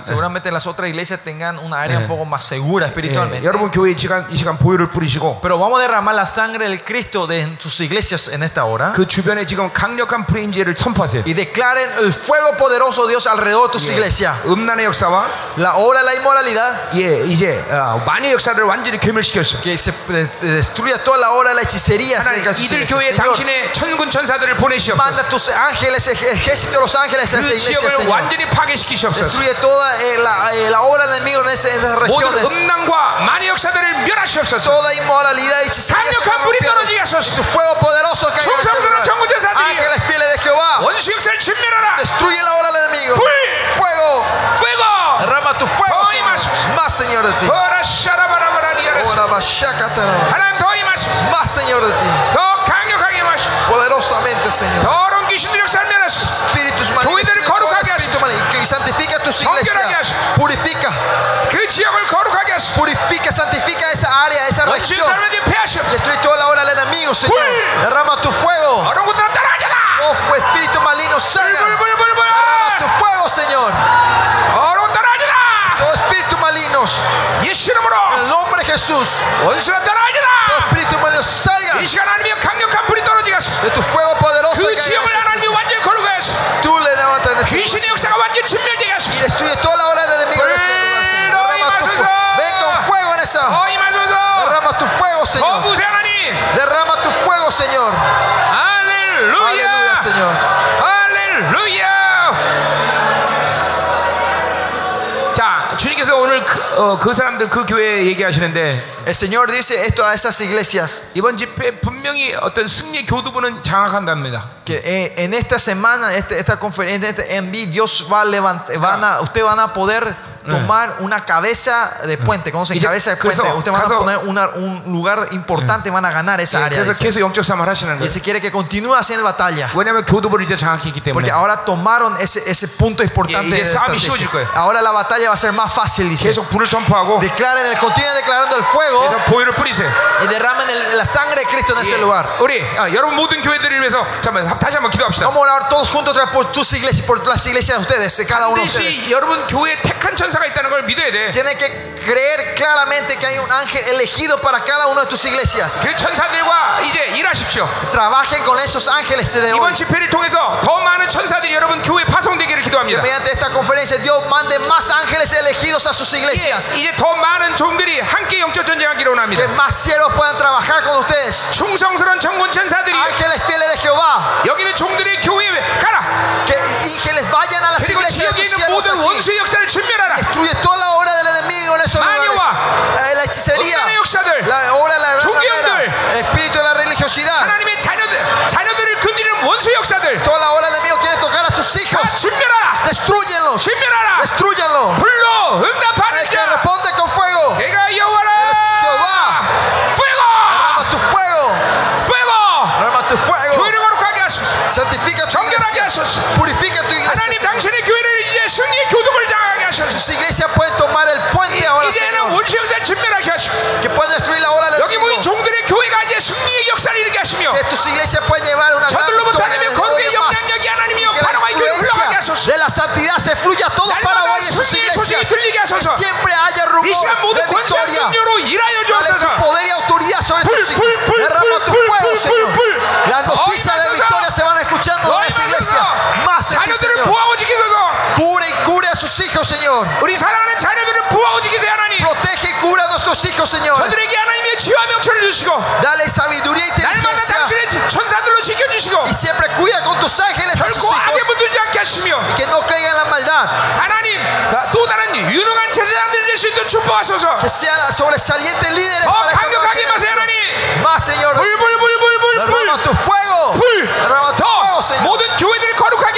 seguramente las otras iglesias tengan una área un poco más segura espiritualmente. 여러분 교회 이 시간, 이 시간 보혈을 뿌리시고 Pero vamos a derramar la sangre del Cristo de en sus iglesias en esta hora. 그 주변에 지금 강력한 프레임제를 선포하세요. Y declaren el fuego poderoso de Dios alrededor de tus iglesias. 음란의 역사와 La obra de la inmoralidad. 예, 이제 어, 만의 역사를 완전히 괴멸시켰어. Que se, se destruya toda la obra de la hechicería. 하나님 cerca de sus 이들 iglesias. 교회에 Señor, 당신의 천군 천사들을 보내시옵소서. manda tus ángeles, ej- ejército de los ángeles a esta 그 iglesia, 지역을 Señor. 완전히 파괴시키시옵소서. Destruye toda eh, la, eh, la obra del enemigo en, ese- en esas 모든 regiones. 음란과 만의 역사들을 멸하시옵소서. Toda inmoralidad y hechicería. 강력한 Señor, 불이 rompiendo. 떨어지게 하소서. Tu fuego poderoso caiga en ese 충성스러운 lugar. 전구제사들이 Ángeles fieles de Jehová. 원수 역사를 진멸하라. Destruye la obra del enemigo. 불! Fuego. fuego. Derrama tu fuego, 더 Señor. 임하소서. Más, Señor, de ti. 어라 샤라바라바라니아라스. Ora, bashakatara. 하나님 더 임하소서. Más, Señor, de ti. 더 강력하게 임하소서. Poderosamente, Señor. 더러운 귀신들 역사를 멸하소서. Santifica tus iglesias. Purifica. Purifica, santifica esa área, esa región. Destruye toda la obra del enemigo, Señor. Derrama tu fuego. Oh, fue espíritu maligno, salga. Derrama tu fuego, Señor. oh espíritu maligno. En el nombre de Jesús. Todo oh, espíritu maligno, salga. De tu fuego poderoso. 귀신의 역사가 완전히 진멸되게 y 하소서. destruye toda la obra del enemigo en ese lugar, Señor. Derrama tu imasoso. fu- Ven con fuego en esa. Derrama tu fuego, 더 Señor. Derrama tu fuego, Señor. Aleluya, 할렐루야. Señor. 할렐루야. 자, 주님께서 오늘 그, 어, 그 사람들 그 교회 얘기하시는데 El Señor dice esto a esas iglesias. 이번 집회 분명히 어떤 승리 교두부는 장악한답니다. Que eh, en esta semana, este- esta conferencia, este enví, Dios va a levantar, van a, ustedes van a poder tomar una cabeza de puente. ¿Conocen? Y ya- Cabeza de 그래서 puente. Ustedes van a 가서- poner una- un lugar importante, van a ganar esa área. 그래서 dice. 계속 영적 싸움을 하시는 Y 거예요. se quiere que continúe haciendo batalla. 왜냐하면 교두부를 이제 장악했기 때문에. Porque ahora tomaron ese, ese punto importante. Y- y de 싸움이 estrategia. 쉬워질 거예요. Ahora la batalla va a ser más fácil, dice. 계속 불을 선포하고 Declaren, el, continúen declarando el fuego 그래서 보혈을 뿌리세요. y derramen el- la sangre de Cristo en ese 예. lugar. 우리 아, 여러분 모든 교회들을 위해서 잠깐 다시 한번 기도합시다. Vamos a orar todos juntos otra vez por tus iglesias, por las iglesias de ustedes, de cada uno de ustedes. 반드시 여러분 교회에 택한 천사가 있다는 걸 믿어야 돼. Tienen que creer claramente que hay un ángel elegido para cada una de tus iglesias. 그 천사들과 이제 일하십시오. Trabajen con esos ángeles de hoy. 이번 집회를 통해서 더 많은 천사들이 여러분 교회 파송되기를 Que 기도합니다. mediante esta conferencia Dios mande más ángeles elegidos a sus 예, iglesias. 이제 더 많은 종들이 함께 영적 Que más siervos puedan trabajar con ustedes. ángeles fieles de Jehová. Que ángeles vayan a las iglesias Destruye toda la obra del enemigo en esos lugares. La hechicería. La obra de la 종교들. El espíritu de la religiosidad. Toda la obra del enemigo quiere tocar a tus hijos. 진멸하라. Destruyenlos. 진멸하라. Destruyenlos. 불로 응답 tu 정결하게 iglesia. 하소서 Purifica tu iglesia. 하나님 Señor. 당신의 교회를 이제 승리의 교동을 장하게 하소서 Sus iglesias pueden tomar el puente ahora, 이제는 Señor. 원수 역사를 진멸하게 하시고 Que pueden destruir la ola del 여기 모인 enemigo. 종들의 교회가 이제 승리의 역사를 일으게 하시며 Que tus iglesias pueden llevar una gran 저들로부터 victoria 하나님의 desde hoy 거룩의 en más. 영향력이 하나님이여 Que la 파라와의 교회를 흘러가게 influencia 하소서 de la santidad se fluya a todo 날마다 Paraguay y sus 승리의 소식이 iglesias. 들리게 Que 하소서 siempre haya rumor 이 시간 모든 de 권세와 victoria. 능력으로 일하여 Dale tu 주옵소서 poder y autoridad sobre Pul, tus pul, hijos. pul, Derrama hijos, Señor. 우리 사랑하는 자녀들을 보호하고 지키세요 하나님 Protege y cura a nuestros hijos, Señor. 저들에게 하나님의 지혜와 명철을 주시고 Dale sabiduría y 날마다 inteligencia. 당신의 천사들로 지켜주시고 Y siempre cuida con tus ángeles a sus 결코 악에 hijos. 물들지 않게 하시며 Que no caigan en la maldad. 하나님 또 다른 유능한 제사장들이 될 수 있도록 축복하소서 Que sean sobresalientes líderes 더 para esta 강력하게 nueva 마세요 하나님 generación. Más, Señor. 불불불불불불 Derrama tu fuego. 불! Derrama tu fuego, 더 Señor. 모든 교회들을 거룩하게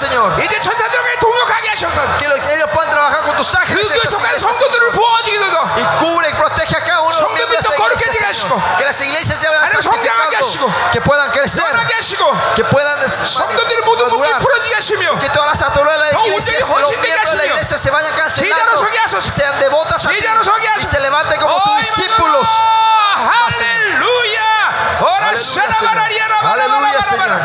Señor. 이제 천사들에게 동역하게 하셔서 Que lo- ellos puedan trabajar con tus ángeles. 그 en 교회 estas 속한 iglesias, 성도들을 보호하시기소서 Y cubre y protege a cada uno de los miembros de esa 성도들도 거룩해지게 iglesia, 하시고, Señor. Que las iglesias se vayan 하나님 성장하게 하시고, santificando. Que puedan crecer. 변하게 하시고 Que puedan des- 성도들의 모든 문제 madurar. 풀어지게 하시며 Que todas las autoridades de la 더 iglesia, 온전히 los 헌신되게 miembros de la 하시며, iglesia se vayan 제자로 cancelando. 서게 하소서. Y sean devotas a ti. 제자로 서게 Y 하소서 se levanten como tus 어이, discípulos. 할렐루야 오라 할렐루야, 샤라바라리아라 Señor. 할렐루야, Señor.